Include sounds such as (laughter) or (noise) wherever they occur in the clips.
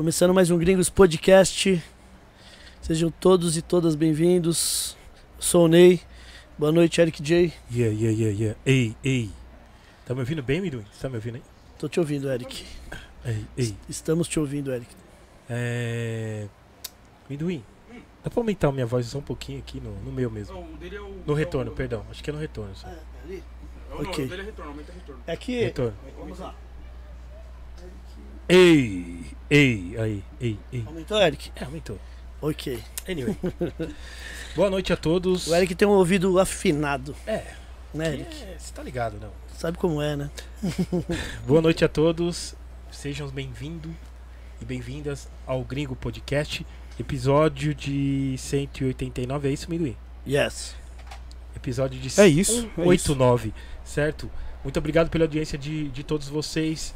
Começando mais um Gringos Podcast. Sejam todos e todas bem-vindos. Sou o Ney. Boa noite, Eric J. Yeah, yeah, yeah, yeah. Ei, ei. Tá me ouvindo bem, Miduim? Você tá me ouvindo aí? Tô te ouvindo, Eric. Ei, ei. Estamos te ouvindo, Eric. É. Miduim, dá pra aumentar a minha voz só um pouquinho aqui no, no meu mesmo? Não, o dele é o. No é retorno, o- perdão. Acho que é no retorno. Só. É o Ok. ok. dele é retorno, aumenta retorno. É que. Retorno. Vamos lá. Ei, ei, aí, ei, ei. Aumentou, Eric? É, aumentou. Ok. Anyway. (laughs) Boa noite a todos. O Eric tem um ouvido afinado, É, né, Eric? é, você tá ligado, não? Sabe como é, né? (laughs) Boa noite a todos. Sejam bem-vindos e bem-vindas ao Gringo Podcast, episódio de 189. É isso, Miduim? Yes. Episódio de É isso, é 189, certo? Muito obrigado pela audiência de, de todos vocês.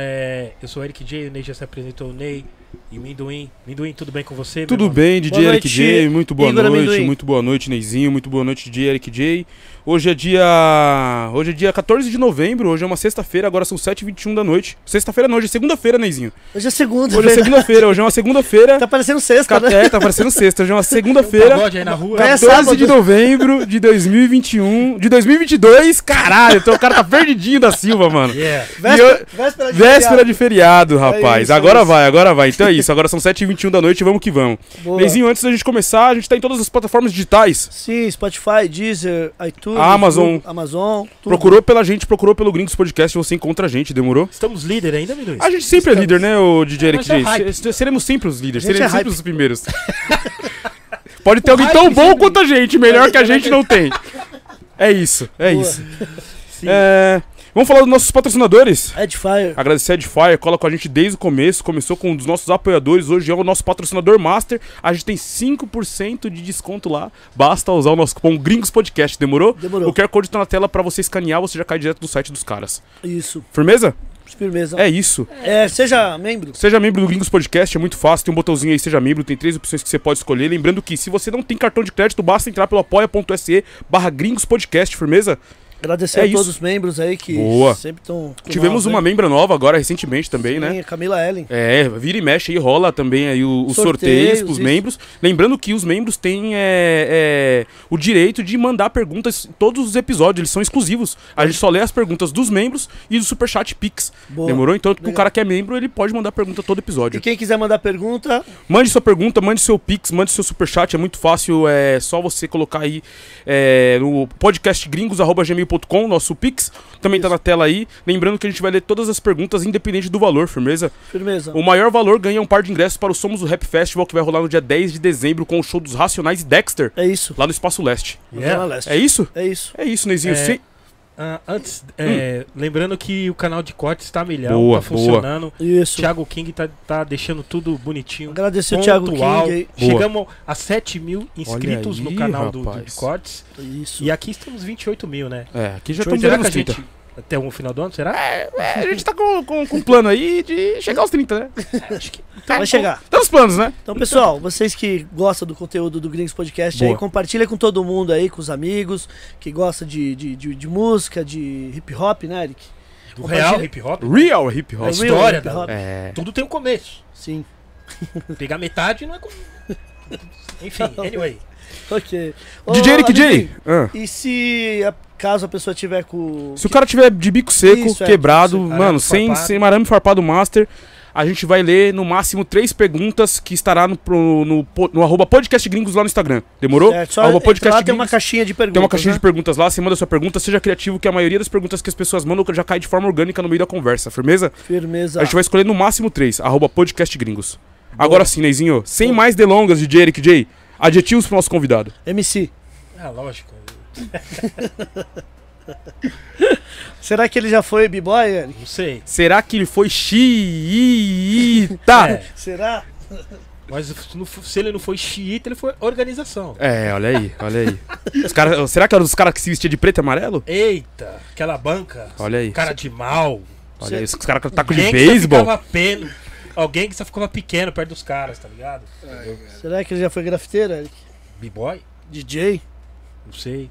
É, eu sou o Eric J, o Ney já se apresentou, o Ney e Minduim. Minduim, tudo bem com você? Tudo bem, DJ Boa Eric noite, J, muito boa Igor noite, Amendoim. muito boa noite, Neizinho, muito boa noite, DJ Eric J. Hoje é dia. Hoje é dia 14 de novembro, hoje é uma sexta-feira, agora são 7h21 da noite. Sexta-feira não, hoje é segunda-feira, Neizinho. Hoje é segunda. Hoje é verdade? segunda-feira, hoje é uma segunda-feira. Tá parecendo sexta, né? É, tá parecendo sexta, hoje é uma (laughs) Um segunda-feira. pagode aí na rua. É 14 sábado. de novembro de 2021. De 2022, caralho, então o cara tá perdidinho da Silva, mano. Yeah. Véspera, véspera de Véspera feriado. de feriado, rapaz. isso, é agora isso. vai, agora vai. Então é isso, agora são 7h21 da noite, vamos que vamos. Boa. Neizinho, antes da gente começar, a gente tá em todas as plataformas digitais. Sim, Spotify, Deezer, iTunes, Amazon. Google, Amazon. tudo. Procurou pela gente, procurou pelo Gringos Podcast, você encontra a gente, demorou? Estamos líder ainda, Minduim? A gente sempre é Estamos. líder, né, o DJ Eric é hype. Se- Seremos sempre os líderes, seremos é sempre hype. os primeiros. (laughs) Pode ter O alguém tão bom quanto a gente, melhor que a gente não tem. (laughs) É isso, é Boa. isso. Sim. É, vamos falar dos nossos patrocinadores? Edifier. Agradecer a Edifier, cola com a gente desde o começo, começou com um dos nossos apoiadores, hoje é o nosso patrocinador master. A gente tem 5% de desconto lá, basta usar o nosso cupom Gringos Podcast, demorou? Demorou. O QR Code tá na tela pra você escanear, você já cai direto do site dos caras. Isso. Firmeza? Firmeza. É isso. É, seja membro. Seja membro do Gringos Podcast, é muito fácil, tem um botãozinho aí, seja membro, tem três opções que você pode escolher. Lembrando que se você não tem cartão de crédito, basta entrar pelo apoia.se barra Gringos Podcast, firmeza? Agradecer É a isso. todos os membros aí que Boa. sempre estão. Tivemos uma membra nova agora, recentemente também, né? Sim, a Camila Ellen. É, vira e mexe aí, rola também aí os Sorteios, sorteios isso. membros. Lembrando que os membros têm é, é, o direito de mandar perguntas em todos os episódios, eles são exclusivos. A gente só lê as perguntas dos membros e do Superchat Pix. Boa. Demorou? Então, o cara que é membro, ele pode mandar pergunta todo E episódio. quem quiser mandar pergunta, Mande sua pergunta, mande seu Pix, mande seu Superchat, é muito fácil, é só você colocar aí é, no podcastgringos.gmail.com, nosso Pix. Também tá na tela aí. Lembrando que a gente vai ler todas as perguntas, independente do valor, firmeza? firmeza. O maior valor ganha um par de ingressos para o Somos o Rap Festival, que vai rolar no dia 10 de dezembro com o show dos Racionais e Dexter, É isso. lá no Espaço Leste. Yeah. Leste. É isso? É isso. É isso, Neizinho. É, Sim. Ah, antes, é, lembrando que o canal de cortes tá milhão, Boa, tá funcionando. Isso. Thiago King tá, tá deixando tudo bonitinho. Agradecer o Thiago. King. Boa. Chegamos a 7 mil inscritos aí, no canal do, do de cortes. Isso. E aqui estamos 28 mil, né? É, aqui já Será estamos que a beirando os 30. gente. Até o final do ano, será? É, a gente tá com, com, com um plano aí de chegar aos 30, né? Acho que. Vai chegar. Tá nos planos, né? Então, pessoal, vocês que gostam do conteúdo do Gringos Podcast aí, compartilha com todo mundo aí, com os amigos, que gosta de, de, de, de música, de hip hop, né, Eric? Do real hip hop. Real hip A hop. real história hip da- hop. É. Tudo tem um começo. Sim. Pegar metade não é. com- (laughs) Enfim, anyway. Ok. DJ Eric J. ah. E se a- caso a pessoa tiver com. Se o cara tiver de bico seco, Isso, é, quebrado, seco. mano, sem, sem arame farpado master, a gente vai ler no máximo três perguntas que estará no, no, po- no arroba podcast gringos lá no Instagram. Demorou? Certo, só Arroba entrar lá tem uma Gringos. caixinha de perguntas. Tem uma caixinha né? de perguntas lá, você manda sua pergunta, seja criativo, que a maioria das perguntas que as pessoas mandam já cai de forma orgânica no meio da conversa, firmeza? Firmeza. A gente vai escolher no máximo três, arroba podcast gringos. Agora sim, Neizinho, sem mais delongas, DJ Eric J, adjetivos pro nosso convidado. MC. Ah, lógico. (laughs) Será que ele já foi B-Boy, Eric? Não sei. Será que ele foi xiita? É, Será? mas se ele não foi xiita, ele foi organização. É, olha aí, olha aí. Os cara, será que era os caras que se vestiam de preto e amarelo? Eita, aquela banca. Olha aí. Cara de mal. Olha aí, os caras com taco de Alguém que só beisebol. peno. Alguém que só ficava pequeno perto dos caras, tá ligado? Será que ele já foi grafiteiro, Eric? B-boy? DJ? Não sei.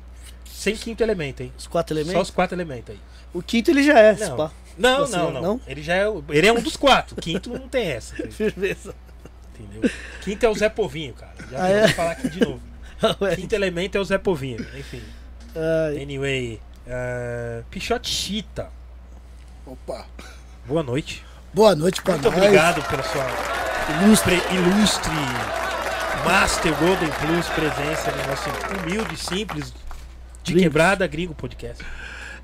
Sem quinto elemento, hein? Os quatro Só elementos? os quatro elementos aí. O quinto ele já é, Não. pá. Não, Você, não, não, não? Ele já é, ele é um dos quatro. Quinto não tem essa. (laughs) Firmeza. Entendeu? Quinto é o Zé Povinho, cara. Já Ah, é? falar aqui de novo. (laughs) Quinto elemento é o Zé Povinho. Enfim. Ai, Anyway. Uh, Pichote Chita. Opa. Boa noite. Boa noite pra Muito nós. obrigado pela sua ilustre, ilustre Master Golden Plus presença no nosso humilde, simples, de Gringos. quebrada gringo podcast.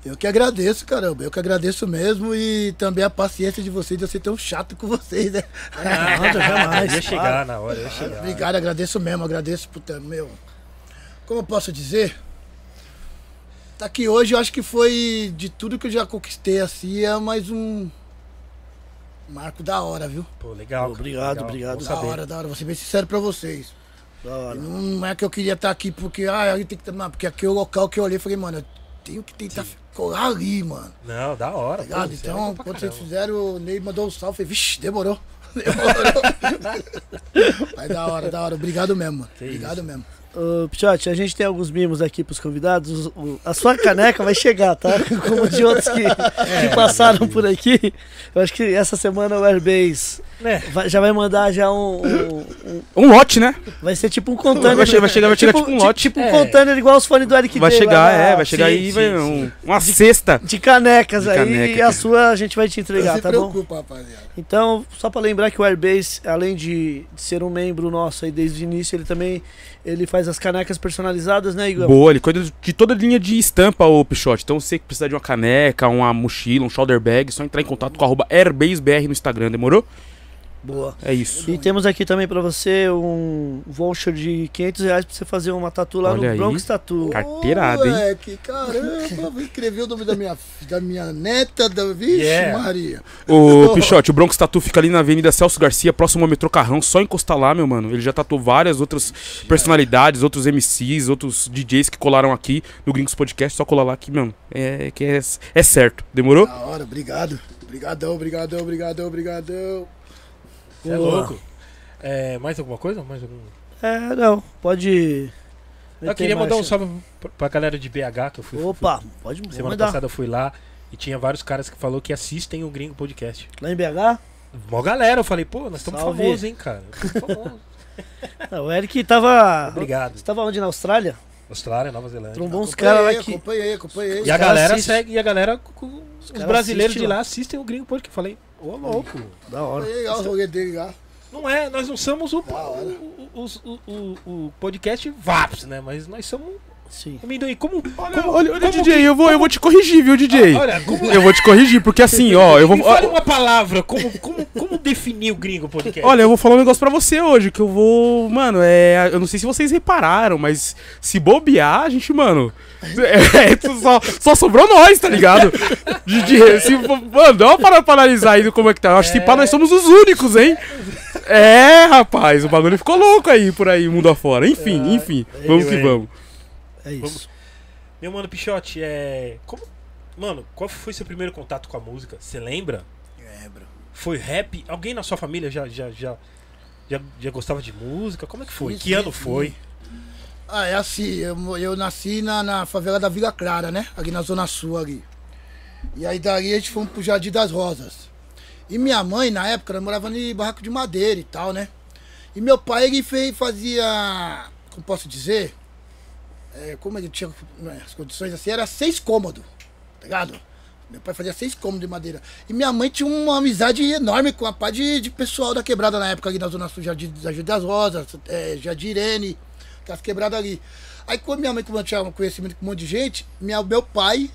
Eu que agradeço, caramba. Eu que agradeço mesmo e também a paciência de vocês de eu ser tão chato com vocês, né? nada, jamais. Ia chegar na hora, ia chegar. Obrigado, agradeço mesmo, agradeço por ter, meu. Como eu posso dizer? Tá aqui hoje, eu acho que foi de tudo que eu já conquistei assim, é mais um marco da hora, viu? Pô, legal. Obrigado, legal. obrigado. Da hora, da hora. Vou ser bem sincero pra vocês. Hora. Não é que eu queria estar aqui porque, ah, aí tem que não, porque aqui é o local que eu olhei e falei, mano, eu tenho que tentar colar ali, mano. Não, da hora. Tá ligado? pô, é Então, pra quando vocês fizeram, o Ney mandou um salve, falei, vixe, demorou. (laughs) Demorou. (laughs) Mas da hora, da hora. Obrigado mesmo, mano. Que Obrigado isso. mesmo. Ô, Pichote, a gente tem alguns mimos aqui pros convidados. O- A sua caneca vai chegar, tá? (laughs) Como de outros que, É. que passaram por aqui. Eu acho que essa semana o Airbase É. vai- já vai mandar já um, um- um- Um lote, né? Vai ser tipo um container. Vai che- vai chegar- vai chegar tipo um lote. Tipo um É. container igual os fones do Eric Vai Day chegar, lá é, vai chegar sim, aí, sim, vai sim. um- uma cesta. De canecas De aí caneca, e a sua a gente vai te entregar, tá bom? preocupa, rapaziada. Então, só pra lembrar que o Airbase, além de, de ser um membro nosso aí desde o início, ele também ele faz as canecas personalizadas, né, Igor? Boa, ele cuida de toda a linha de estampa, o Pichote. Então, você que precisar de uma caneca, uma mochila, um shoulder bag, só entrar em contato com arroba airbasebr no Instagram, demorou? Boa. É isso. E temos aqui também pra você um voucher de 500 reais pra você fazer uma tatu lá Olha no aí. Bronx Tattoo. Carteirada, hein? Moleque, caramba, vou escrever o nome da minha, da minha neta, da... Vixe, Yeah. Maria. O Pichote, o Bronx Tatu fica ali na Avenida Celso Garcia, próximo ao metrô Carrão, só encostar lá, meu mano. Ele já tatuou várias outras personalidades, outros MCs, outros DJs que colaram aqui no Gringos Podcast, só colar lá que, mano, é, que é, é certo. Demorou? Da hora, obrigado. Obrigadão, obrigadão, obrigadão, obrigadão. Você é louco. É, mais alguma coisa? Mais algum... É, não, pode. Eu queria mandar um marcha. salve pra- galera de BH que eu fui. Opa, pode fui- semana mandar. passada eu fui lá e tinha vários caras que falou que assistem o Gringo Podcast. Lá em BH, Mó galera, eu falei, pô, nós estamos famosos, hein, cara. Estamos (laughs) famosos. o Eric tava. Obrigado. Você tava onde? Na Austrália? Austrália, Nova Zelândia. Trombou uns caras lá que. Acompanhei, acompanhei. E a galera assistem. segue, e a galera, os, os brasileiros de lá. lá assistem o Gringo Podcast. Eu falei, ô louco. Da hora. Ó, o rolê dele lá. Não é, nós não somos o, o, o- o podcast VAPS, né? Mas nós somos Sim. amendoim. Como, Olha, como- olha, olha, como DJ, que- eu vou, eu vou te corrigir, viu, DJ? Ah, Olha, como, Eu vou te corrigir, porque (laughs) assim, ó, eu vou. Me fale uma palavra, como, como, como definir o Gringo Podcast? Olha, eu vou falar um negócio pra você hoje, que eu vou. Mano, é. Eu não sei se vocês repararam, mas se bobear, a gente, mano. É, só, só sobrou nós, tá ligado? De, de- se, mano, dá uma parada pra analisar aí como é que tá. Eu acho que se pá, nós somos os únicos, hein? É, rapaz, o bagulho ficou louco aí por aí, mundo afora. Enfim, enfim, vamos que vamos. É isso. Vamos. Meu mano Pichote, é. Como... Mano, qual foi seu primeiro contato com a música? Você lembra? Lembro. Foi rap? Alguém na sua família já, já, já, já, já gostava de música? Como é que foi? Sim, que sim, ano sim. foi? Ah, é assim, eu, eu nasci na, na favela da Vila Clara, né? Ali na Zona Sul ali. E aí dali a gente fomos pro Jardim das Rosas. E minha mãe, na época, ela morava em barraco de madeira e tal, né? E meu pai, ele fez, fazia, como posso dizer? É, como ele tinha né, as condições assim, era seis cômodos, tá ligado? Meu pai fazia seis cômodos de madeira. E minha mãe tinha uma amizade enorme com a pá de, de pessoal da quebrada na época ali na Zona Sul, Jardim, Jardim das Rosas, é, Jardim Irene, aquelas quebradas ali. Aí quando minha mãe, tinha um conhecimento com um monte de gente, minha, meu pai,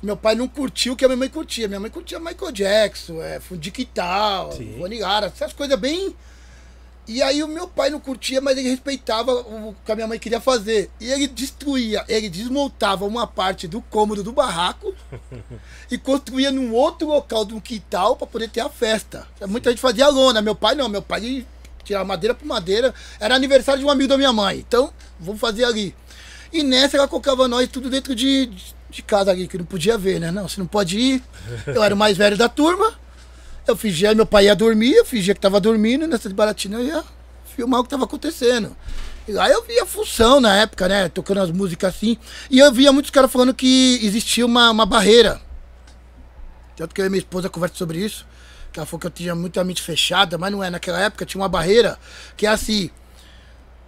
meu pai não curtiu o que a minha mãe curtia. Minha mãe curtia Michael Jackson, é, Fundi tal, Sim. Vonigara, essas coisas bem. E aí o meu pai não curtia, mas ele respeitava o que a minha mãe queria fazer. E ele destruía, ele desmontava uma parte do cômodo do barraco (laughs) e construía num outro local de um quintal para poder ter a festa. Muita gente fazia lona, meu pai não, meu pai tirava madeira por madeira. Era aniversário de um amigo da minha mãe, então vamos fazer ali. E nessa ela colocava nós tudo dentro de, de casa ali, que não podia ver, né? Não, você não pode ir. Eu era o mais velho da turma. Eu fingia, meu pai ia dormir, eu fingia que tava dormindo, nessa de baratina eu ia filmar o que tava acontecendo. E lá eu via função na época, né? Tocando as músicas assim. E eu via muitos caras falando que existia uma, uma barreira Tanto que eu e minha esposa conversam sobre isso. Que ela falou que eu tinha muita mente fechada, mas não é. Naquela época tinha uma barreira que é assim.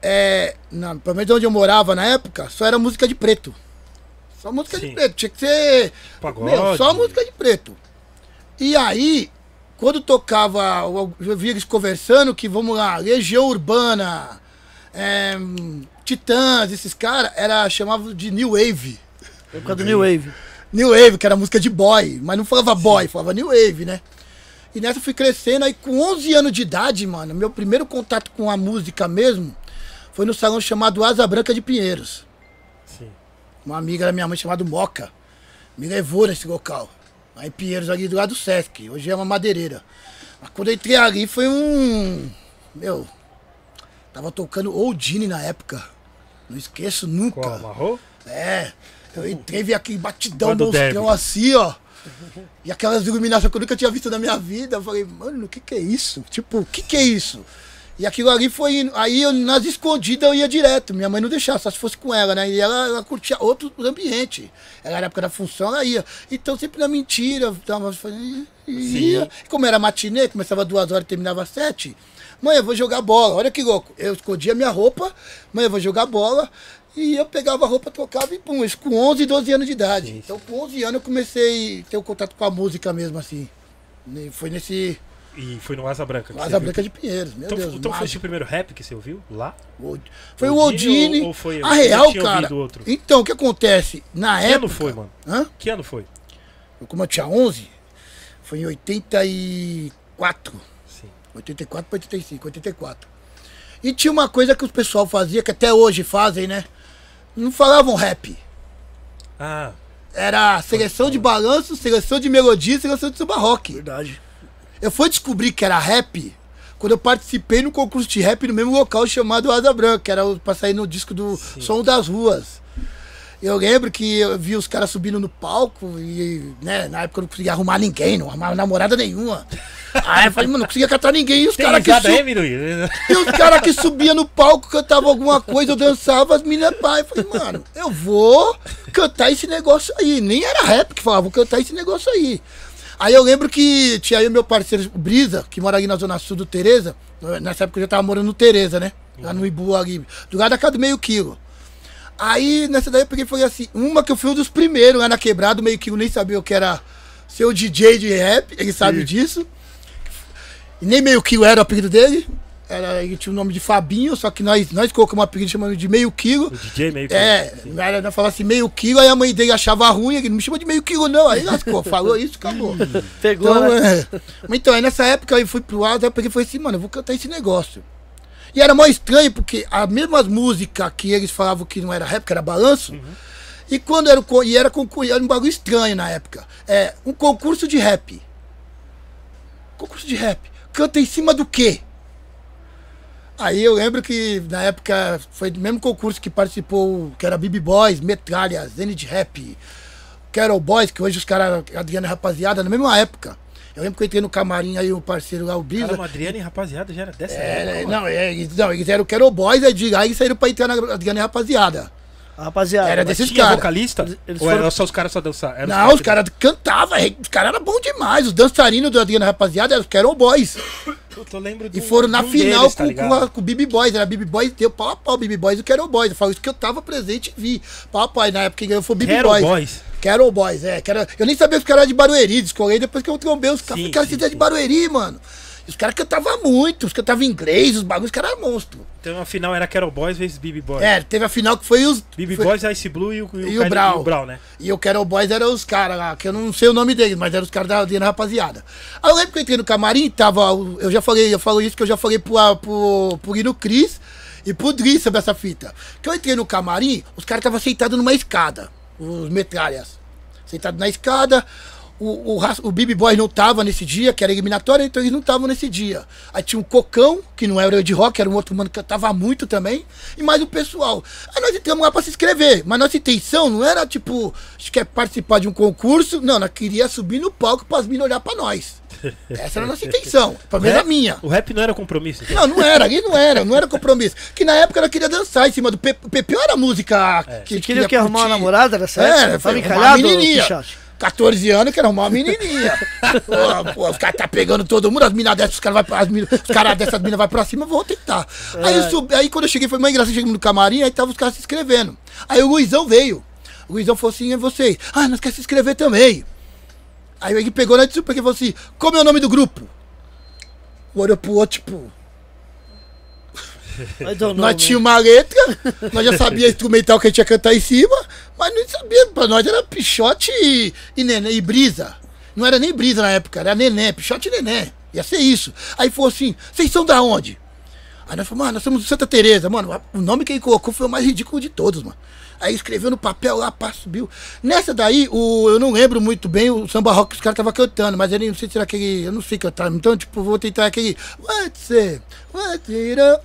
É. Na, pelo menos onde eu morava na época, só era música de preto. Só música Sim. de preto. Tinha que ser. Pagode. Meu, só música de preto. E aí, quando tocava, eu via eles conversando que, vamos lá, Legião Urbana, é, Titãs, esses caras, era chamava de New Wave. Por causa do New Wave. New Wave, que era música de boy, mas não falava boy, falava New Wave, né? E nessa eu fui crescendo, aí com 11 anos de idade, mano, meu primeiro contato com a música mesmo foi no salão chamado Asa Branca de Pinheiros. Sim. Uma amiga da minha mãe chamada Moca me levou nesse local. Aí em Pinheiros, ali do lado do Sesc. Hoje é uma madeireira. Mas quando eu entrei ali foi um. Meu. Tava tocando Oldine na época. Não esqueço nunca. Qual? Amarrou? É. Eu entrei, vi aquele batidão Quando monstrão deve. assim, ó. E aquelas iluminações que eu nunca tinha visto na minha vida. Eu falei, mano, o que que é isso? Tipo, o que que é isso? E aquilo ali foi indo. Aí eu, nas escondidas eu ia direto. Minha mãe não deixava, só se fosse com ela, né? E ela, ela curtia outro ambiente. Ela era época da função, ela ia. Então sempre na mentira, tava fazendo. Ia. Como era matinê, começava duas horas e terminava às sete. Mãe, eu vou jogar bola. Olha que louco. Eu escondia minha roupa. Mãe, eu vou jogar bola. E eu pegava a roupa, trocava e pum. Isso com 11, 12 anos de idade. Então com 11 anos eu comecei a ter o contato com a música mesmo, assim. E Foi nesse E foi no Asa Branca. que Asa viu. Branca de Pinheiros, meu Então, Deus. então foi mágico. esse o primeiro rap que você ouviu lá? Foi o Oldine. ou- ou foi- a real, cara. Então, o que acontece? Na Que época. ano foi, mano? Hã? Que ano foi? Como eu tinha 11, foi em 84. Sim. 84 para 85, 84. E tinha uma coisa que o pessoal fazia, que até hoje fazem, né? Não falavam rap. Ah, Era seleção de balanço, seleção de melodia, seleção de samba rock. Verdade. Eu fui descobrir que era rap quando eu participei no concurso de rap no mesmo local chamado Asa Branca, que era pra sair no disco do Som das Ruas. Eu lembro que eu vi os caras subindo no palco e, né, na época eu não conseguia arrumar ninguém, não arrumava namorada nenhuma. Aí eu falei, mano, não conseguia catar ninguém. E os caras que, e os cara que subiam no palco, cantavam alguma coisa, eu dançava, as meninas pai. Eu falei, mano, eu vou cantar esse negócio aí. Nem era rap que falava, vou cantar esse negócio aí. Aí eu lembro que tinha aí o meu parceiro Brisa, que mora ali na Zona Sul do Tereza. Nessa época eu já tava morando no Tereza, né? Lá no Ibu ali. Do lado da casa do meio quilo. Aí nessa daí eu peguei e falei assim, uma que eu fui um dos primeiros lá na quebrada, meio quilo nem sabia o que era ser o DJ de rap, ele sabe disso. E nem meio quilo era o apelido dele. Era, ele tinha o nome de Fabinho, só que nós, nós colocamos um apelido chamando de meio quilo. O DJ meio que. É, era não falava assim meio quilo, aí a mãe dele achava ruim, ele não me chama de meio quilo, não. Aí lascou, falou isso, acabou. (laughs) Pegou, Então, né? é. Então, aí nessa época eu fui pro Asa, eu peguei e falei assim, mano, eu vou cantar esse negócio. E era mó estranho, porque as mesmas músicas que eles falavam que não era rap, que era balanço, e quando era, e era, concurso, era um bagulho estranho na época. É, um concurso de rap. Concurso de rap. Canta em cima do quê? Aí eu lembro que na época foi do mesmo concurso que participou, que era BB Boys, Metralha, Zenith Rap, Carol Boys, que hoje os caras, Adriana e Rapaziada, na mesma época. Eu lembro que eu entrei no camarim aí, o parceiro lá, o Brisa. Cara, Adriana e rapaziada já era dessa É, época, não, é, não, eles eram Carol Boys, aí de lá eles saíram pra entrar na Adriana e Rapaziada. Rapaziada. Era mas- desse- Tinha cara. vocalista? Eles- Ou foram- era só os caras só dançar? Era não, os caras cantavam, os caras eram bons demais. Os dançarinos e Rapaziada eram os Carol Boys. Puta, eu lembro E foram na de um final deles, tá com, ligado? com, a- com o Bibi Boys. Era Bibi Boys, deu pau a pau, Bibi Boys e o Carol Boys. Eu falo isso que eu tava presente e vi. Pau a pau, na época quem ganhou foi Carol Boys. Boys. Carol Boys, é. Que era- eu nem sabia que os caras eram de Barueri, descolei depois que eu trombei os caras. Cara, vocês é de. Barueri, mano. E os caras cantavam muito, os cantavam inglês, os bagulhos, os caras eram monstro. Então a final era Carol Boys vezes BB Boys. É, teve a final que foi os. BB foi- Boys, Ice Blue e o, E o Kylie- Brown. e o Brown, né? E o Carol Boys eram os caras lá, que eu não sei o nome deles, mas eram os caras da Adriana Rapaziada. Aí eu lembro que eu entrei no camarim, tava. o- Eu já falei, eu falo isso que eu já falei pro, pro, pro Lino Cris e pro Dri sobre essa fita. Que eu entrei no camarim, os caras estavam sentados numa escada, os metralhas. Sentados na escada. O, o, o Bibi Boy não tava nesse dia, que era eliminatória, então eles não estavam nesse dia. Aí tinha um Cocão, que não era o de rock, era um outro mano que cantava muito também, e mais o pessoal. Aí nós entramos lá pra se inscrever, mas nossa intenção não era tipo, a gente quer participar de um concurso, não, nós queria subir no palco para as meninas olhar pra nós. (laughs) Essa era a nossa intenção, pelo menos a minha. O rap não era compromisso. então. Não, não era, ali não era, não era compromisso. Que na época ela queria dançar em cima do Pepe. O Pepeu era a música que Você queria que arrumar uma namorada nessa É, época? Tava foi encalhado, uma menininha. Pichote? 14 anos, que era uma menininha. Pô, pô, os caras tá pegando todo mundo, as minas dessas, os caras vai pra- as mina- os caras dessas minas vai pra cima, vou tentar. Aí, eu subi- aí quando eu cheguei, foi mais engraçado, chegamos no camarim, aí tava os caras se inscrevendo. Aí o Luizão veio. O Luizão falou assim, é vocês. Ah, nós queremos se inscrever também. Aí ele pegou na super e falou assim, como é o nome do grupo? Olhou pro outro, tipo, Nós man. tínhamos uma letra, nós já sabíamos (laughs) instrumental que a gente ia cantar em cima, mas não sabia, pra nós era pichote e, e, neném, e brisa. Não era nem brisa na época, era neném, pichote e neném. Ia ser isso. Aí falou assim, vocês são da onde? Aí nós falamos, mano, nós somos de Santa Teresa, mano. O nome que ele colocou foi o mais ridículo de todos, mano. Aí escreveu no papel lá, pá, subiu. Nessa daí, o, eu não lembro muito bem o samba rock que os caras estavam cantando, mas ele não sei se era aquele. Eu não sei cantar. Então, tipo, vou tentar aquele. What's it? What's it? É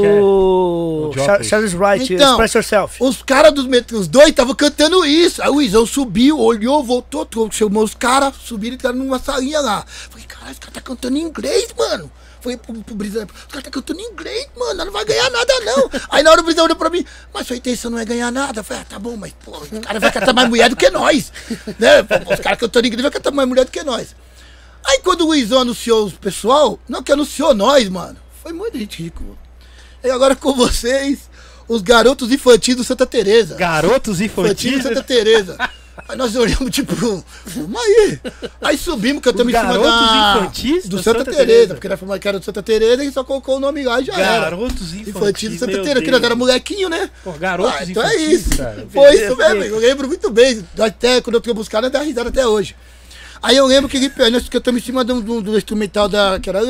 que é? o. Charles Wright, Então, Express Yourself. Os caras dos os dois estavam cantando isso. Aí o Izão subiu, olhou, voltou, chamou os caras, subiram e entraram numa salinha lá. Falei, caralho, esse cara tá cantando em inglês, mano. Falei pro, pro Brisa, os caras tá cantando em inglês, mano, nós não vai ganhar nada, não. Aí na hora o Brisa olhou pra mim, mas sua intenção não é ganhar nada. Eu falei, ah, tá bom, mas pô, os caras vão cantar mais mulher do que nós. né? Os caras cantando em inglês vão cantar mais mulher do que nós. Aí quando o Luizão anunciou os pessoal, não que anunciou nós, mano, foi muito ridículo. E agora com vocês, os garotos infantis do Santa Teresa. Garotos Infantil infantis. Santa Teresa. Aí nós olhamos, (laughs) tipo, vamos aí. Aí subimos, cantamos Os em cima garotos da, infantis do Santa, Santa Teresa, Teresa. porque nós falamos que era do Santa Teresa e só colocou o nome lá e já era. Garotos infantis. Infantil do Santa Teresa, que nós era molequinho, né? Pô, garotos Ah, então é infantis, isso. cara. Foi isso mesmo, eu lembro muito bem. Nós Até quando eu fui buscar, nós dá risada até hoje. Aí eu lembro que ele- nós cantamos em cima do, do- do instrumental da. que era. Boy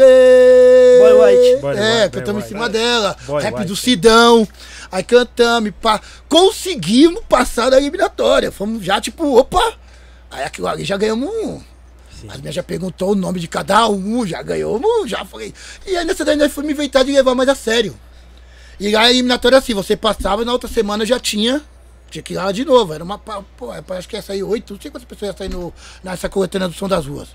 White. Boy é, White, cantamos Boy em cima White. dela. Boy rap White. do Sidão. Aí cantamos, pá. Conseguimos passar da eliminatória. Fomos já, tipo, opa! Aí aquilo ali já ganhamos um. Sim. As minhas já perguntou o nome de cada um, já ganhamos, um, já falei. E aí nessa daí nós fomos inventar de levar mais a sério. E aí a eliminatória assim, você passava e na outra semana já tinha. Tinha que ir lá de novo. Era uma. pa- Pô, é, acho que ia sair oito, não sei quantas pessoas iam sair no, nessa coletânea do Som das Ruas.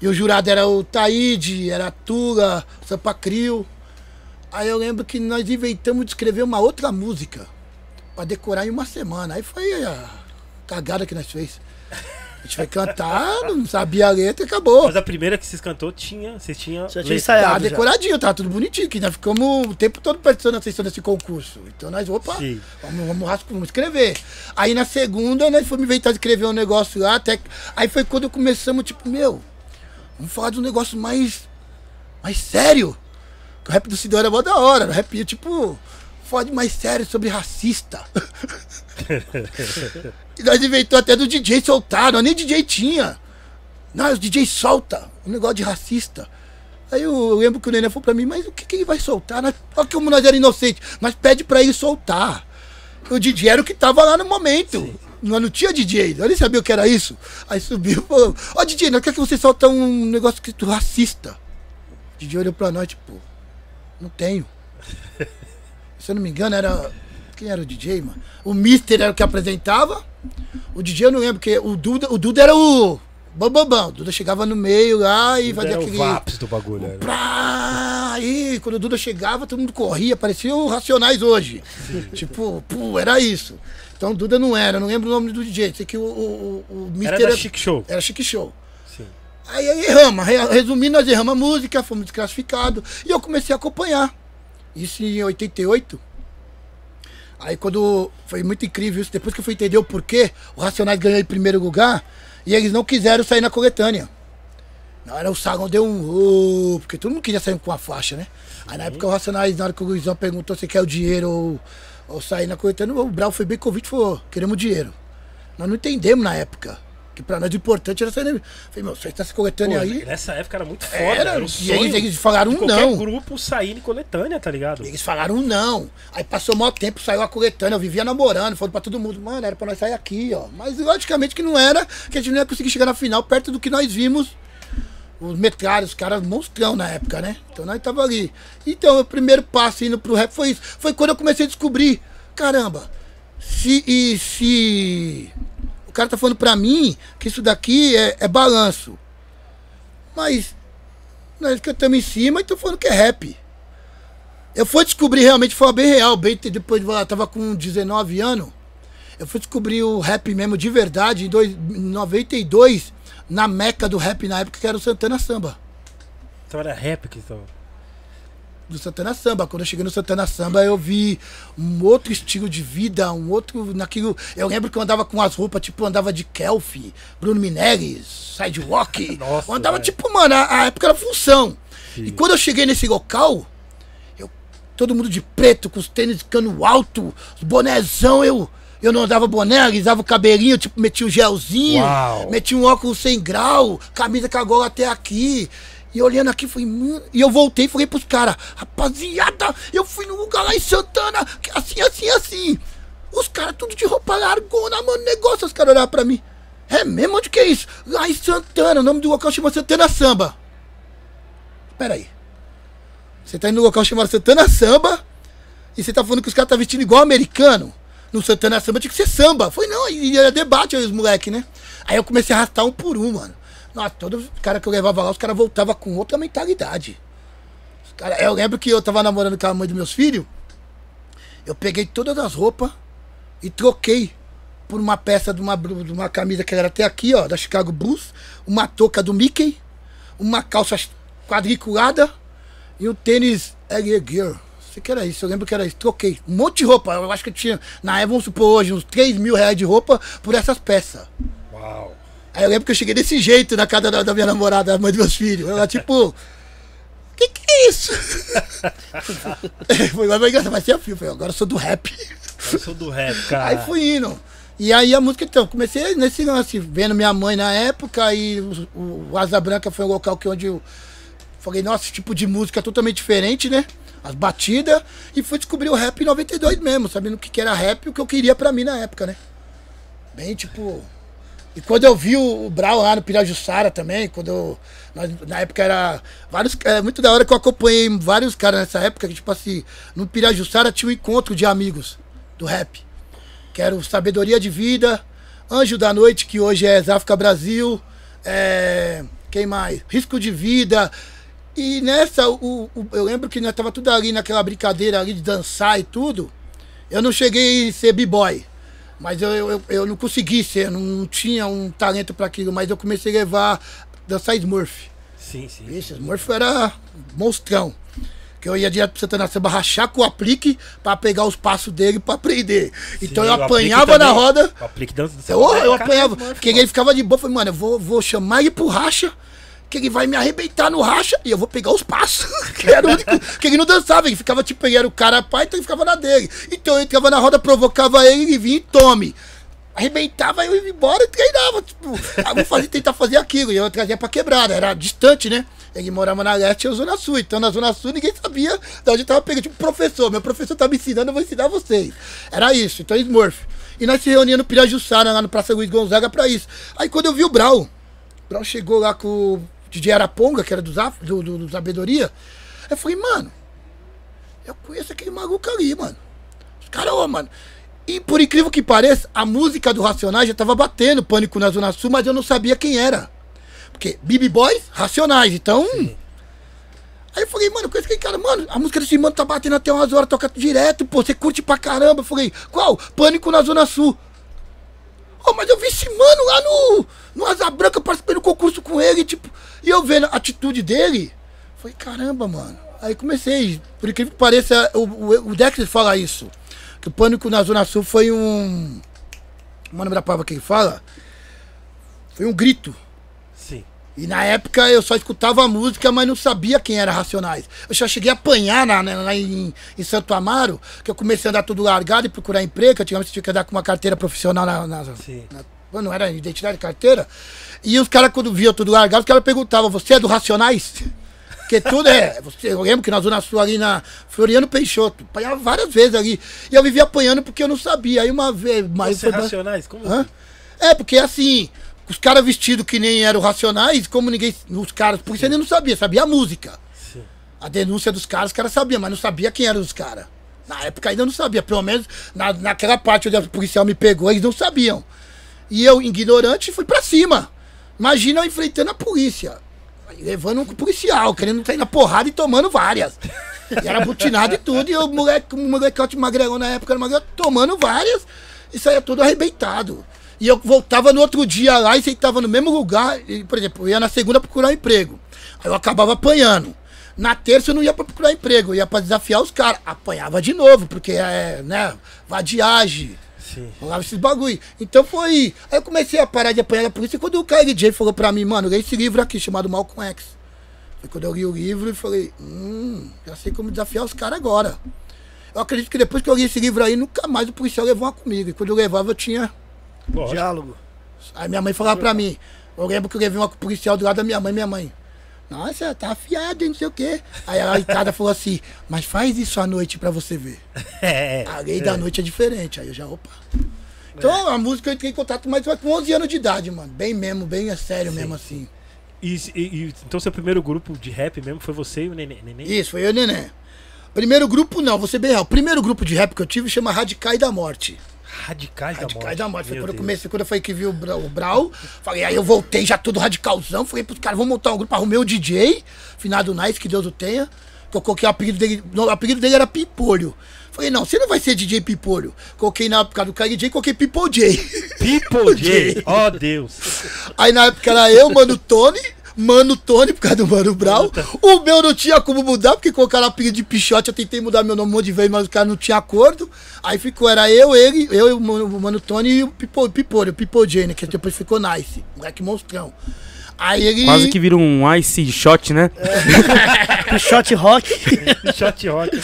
E o jurado era o Taíde, era a Tula, o Sampa Crio. Aí eu lembro que nós inventamos de escrever uma outra música pra decorar em uma semana. Aí foi a cagada que nós fez. A gente vai cantar, não sabia a letra e acabou. Mas a primeira que vocês cantou tinha. Vocês tinham. Já tinha ensaiado. Tava já. decoradinho, tava tudo bonitinho, que nós ficamos o tempo todo prestando atenção nesse concurso. Então nós, opa, Sim. vamos, vamos, vamos escrever. Aí na segunda, nós fomos inventar de escrever um negócio lá, até. Aí foi quando começamos, tipo, meu, vamos falar de um negócio mais. mais sério. Que o rap do Sidão era mó da hora. O rap, tipo, falar de mais sério sobre racista. e (laughs) nós inventou até do DJ soltar, nós nem DJ tinha. Não, os DJ solta, um negócio de racista. Aí eu lembro que o Nenê falou pra mim, mas o que, que ele vai soltar? Nós, olha como nós era inocentes, mas pede pra ele soltar. O DJ era o que tava lá no momento. Nós não tinha DJ, eu nem sabia o que era isso. Aí subiu e falou, ó DJ, nós quer que você solta um negócio escrito racista. O DJ olhou pra nós, tipo, não tenho. Se eu não me engano, era. Quem era o DJ, mano? O Mister era o que apresentava. O DJ eu não lembro, porque o Duda, o Duda era o. Bambambam. O Duda chegava no meio lá e fazia Era o aquele. VAPS do bagulho. era. Prá! Aí, quando o Duda chegava, todo mundo corria, parecia o Racionais hoje. Tipo, pô, era isso. Então o Duda não era, não lembro o nome do DJ. Sei que o, o, o, Era Mister da Chic Show. era Chique Show. Sim. Aí, aí erramos, Re- resumindo, nós erramos a música, fomos desclassificados. E eu comecei a acompanhar. Isso em 88. Aí quando. Foi muito incrível isso. Depois que eu fui entender o porquê, o Racionais ganhou em primeiro lugar e eles não quiseram sair na coletânea. Na hora o Sagon deu um. Porque todo mundo queria sair com a faixa, né? Aí na época o Racionais, na hora que o Luizão perguntou se quer o dinheiro ou, ou sair na coletânea, o Brau foi bem convite e falou: queremos dinheiro. Nós não entendemos na época. Que pra nós o importante era sair. na- Falei, meu, tá se coletânea Pô, aí. nessa época era muito foda. Era, Era, o e eles, eles falaram de um não. grupo sair em coletânea, tá ligado? Eles falaram um não. Aí passou maior tempo, saiu a coletânea, eu vivia namorando, falando pra todo mundo, mano, era pra nós sair aqui, ó. Mas logicamente que não era, que a gente não ia conseguir chegar na final perto do que nós vimos. Os metralhas, os caras monstrão na época, né? Então nós tava ali. Então o primeiro passo indo pro rap foi isso. Foi quando eu comecei a descobrir, caramba, se, e se o cara tá falando pra mim que isso daqui é, é balanço. Mas nós cantamos em cima e tô falando que é rap. Eu fui descobrir realmente forma bem real, bem depois de eu tava com 19 anos. Eu fui descobrir o rap mesmo de verdade em, dois, em 92, na meca do rap na época, que era o Santana Samba. Então era rap que estava. Do Santana Samba. Quando eu cheguei no Santana Samba, eu vi um outro estilo de vida, um outro. naquilo. Eu lembro que eu andava com as roupas, tipo, andava de Kelf, Bruno Mineres, Sidewalk. (laughs) Nossa, eu andava, velho. tipo, mano, a, a época era função. Sim. E quando eu cheguei nesse local, eu, todo mundo de preto, com os tênis de cano alto, os bonézão, eu. Eu não andava boné, alisava o cabelinho, tipo, metia um gelzinho, Uau. metia um óculos sem grau, camisa com a gola até aqui. E olhando aqui, mano. E eu voltei e falei pros caras, rapaziada, eu fui num lugar lá em Santana, assim, assim, assim. Os caras tudo de roupa largona, mano, negócio, os caras olhavam pra mim. É mesmo? Onde que é isso? Lá em Santana, o nome do local chama Santana Samba. Pera aí. Você tá indo no local chamado Santana Samba e você tá falando que os caras tá vestindo igual americano. No Santana Samba tinha que ser samba. Foi não, e era debate aí os moleques, né? Aí eu comecei a arrastar um por um, mano. Nossa, todo cara que eu levava lá, os caras voltavam com outra mentalidade. Os cara, eu lembro que eu tava namorando com a mãe dos meus filhos. Eu peguei todas as roupas e troquei por uma peça de uma, de uma camisa que era até aqui, ó, da Chicago Bulls, uma touca do Mickey, uma calça quadriculada e um tênis LA Gear. Sei que era isso, eu lembro que era isso. Troquei. Um monte de roupa. Eu acho que eu tinha, na época, vamos supor hoje, uns 3 mil reais de roupa por essas peças. Uau. Aí eu lembro que eu cheguei desse jeito na casa da, da minha namorada, a mãe dos meus filhos. Ela, tipo, que que é isso? (laughs) Foi mas engraçado, vai ser a fio. Falei, agora eu sou do rap. Eu sou do rap, (laughs) cara. Aí fui indo. E aí a música, então, comecei nesse lance, vendo minha mãe na época e o, o Asa Branca foi um local que onde eu falei, nossa, esse tipo de música é totalmente diferente, né? As batidas. E fui descobrir o rap em 92 mesmo, sabendo o que que era rap e o que eu queria pra mim na época, né? Bem, tipo. E quando eu vi o, o Brau lá no Pirajussara também, quando eu. nós- na época era. Vários, é muito da hora que eu acompanhei vários caras nessa época, que, tipo assim, no Pirajussara tinha um encontro de amigos do rap. Que era o Sabedoria de Vida, Anjo da Noite, que hoje é Záfrica Brasil, é, quem mais? Risco de Vida. E nessa, o, o- eu lembro que nós tava tudo ali naquela brincadeira ali de dançar e tudo. Eu não cheguei a ser b-boy. Mas eu, eu, eu não consegui ser, não, tinha um talento para aquilo, mas eu comecei a levar dançar Smurf. Sim, sim. Vixe, Smurf era monstrão. Que eu ia direto pro Santana Samba rachar com o aplique pra pegar os passos dele pra aprender. Então Sim, eu o aplique apanhava na também- roda. O aplique dança do Eu, eu apanhava. Porque ele ficava de boa. Falei, mano, eu vou, vou chamar ele pro racha. Que ele vai me arrebentar no racha e eu vou pegar os passos. (laughs) que era o único. Que ele não dançava, ele ficava tipo, ele era o cara pai, então ele ficava na dele. Então eu entrava na roda, provocava ele, ele vinha e tome. Arrebentava, eu ia embora e treinava. Tipo, ah, vou fazer, tentar fazer aquilo. E eu trazia pra quebrada, era distante, né? Ele morava na leste e eu zona sul. Então na zona sul ninguém sabia de onde eu tava pegando. Tipo, professor, meu professor tá me ensinando, eu vou ensinar vocês. Era isso, então Smurf. E nós se reuníamos no Pirajussara, lá no Praça Luiz Gonzaga, pra isso. Aí quando eu vi o Brau, o Brau chegou lá com DJ Araponga, que era do, Zaf, do, do, do Sabedoria. Eu falei, mano, eu conheço aquele maluco ali, mano. Os caras, ô, mano. E por incrível que pareça, a música do Racionais já tava batendo Pânico na Zona Sul, mas eu não sabia quem era. Porque Bibi Boys, Racionais, então. Aí eu falei, mano, conheço aquele cara, mano, a música desse mano tá batendo até umas horas, toca direto, pô, você curte pra caramba. Eu falei, qual? Pânico na Zona Sul. Oh, mas eu vi esse mano lá no, no Asa Branca participando do concurso com ele, tipo, e eu vendo a atitude dele, falei, caramba, mano. Aí comecei, por incrível que pareça, o, o, o Dexter fala isso. Que o Pânico na Zona Sul foi um. Como é o nome da palavra que ele fala? Foi um grito. Sim. E na época eu só escutava a música, mas não sabia quem era Racionais. Eu já cheguei a apanhar na, na- lá em, em Santo Amaro, que eu comecei a andar tudo largado e procurar emprego, que antigamente tinha que andar com uma carteira profissional na. na, Sim. na- não era identidade, carteira. E os caras, quando viam tudo largado, os caras perguntavam, você é do Racionais? (laughs) Porque tudo é. Você, eu lembro que na Zona Sul ali na Floriano Peixoto, apanhava várias vezes ali. E eu vivia apanhando porque eu não sabia. Aí uma vez. Mas Você é foi- racionais? Como Hã? assim? É, porque assim, os caras vestidos que nem eram racionais, como ninguém. Os caras. Porque você ainda não sabia, sabia a música. Sim. A denúncia dos caras, os caras sabiam, mas não sabia quem eram os caras. Na época ainda não sabia, pelo menos na, naquela parte onde o policial me pegou, eles não sabiam. E eu, ignorante, fui pra cima. Imagina eu enfrentando a polícia. Levando um policial, querendo sair na porrada e tomando várias. E era butinado e tudo, e o moleque, o molecote magrelão na época era magrelo, tomando várias. e saía todo arrebentado. E eu voltava no outro dia lá e sentava no mesmo lugar. E, por exemplo, eu ia na segunda procurar um emprego. Aí eu acabava apanhando. Na terça eu não ia pra procurar emprego, eu ia pra desafiar os caras. Apanhava de novo, porque é, né, vadiagem. Sim. Rolava esses bagulho. Então foi. Aí eu comecei a parar de apanhar da polícia quando o KLJ falou pra mim, mano, lê esse livro aqui chamado Malcolm X. Foi quando eu li o livro e falei, hum, já sei como desafiar os caras agora. Eu acredito que depois que eu li esse livro aí, nunca mais o policial levou uma comigo. E quando eu levava, eu tinha. Lógico. Diálogo. Aí minha mãe falava pra mim, eu lembro que eu levei uma policial do lado da minha mãe, minha mãe. Nossa, tá afiado, não sei o quê. Aí a Ricarda falou assim, mas faz isso à noite pra você ver. (laughs) É. A lei da noite é diferente. Aí eu já, opa. Então a música eu entrei em contato mais com 11 anos de idade, mano. Bem mesmo, bem a sério mesmo assim. E, e- e- então seu primeiro grupo de rap mesmo foi você e o Neném? Neném? Isso, foi eu e o Neném. Primeiro grupo, não, vou ser bem real. O primeiro grupo de rap que eu tive chama Radicais da Morte. Radicais da Morte. Radicais da Morte. Foi quando eu comecei, quando eu falei que vi o Brau, o Brau. Falei, aí eu voltei já todo radicalzão. Falei pros caras, vamos montar um grupo. Arrumei o DJ, finado Nice, que Deus o tenha. Que eu coloquei o apelido dele. não, o apelido dele era Pipolho. Falei, não, você não vai ser DJ Pipolho. Coloquei na época do KLJ, coloquei Pipo J. People J. (laughs) Ó Deus. Aí na época era eu, Mano Tony, Mano Tony, por causa do Mano Brown. O meu não tinha como mudar, porque colocaram apelido de Pichote. Eu tentei mudar meu nome um monte de vezes, mas o cara não tinha acordo. Aí ficou, era eu, ele, eu, e o Mano, o Mano Tony e o Pipo, Pipolho, o Pipo J, né? Que depois ficou Nice, moleque monstrão. Aí ele. Quase que vira um ice shot, né? (laughs) Shot rock. Shot rock.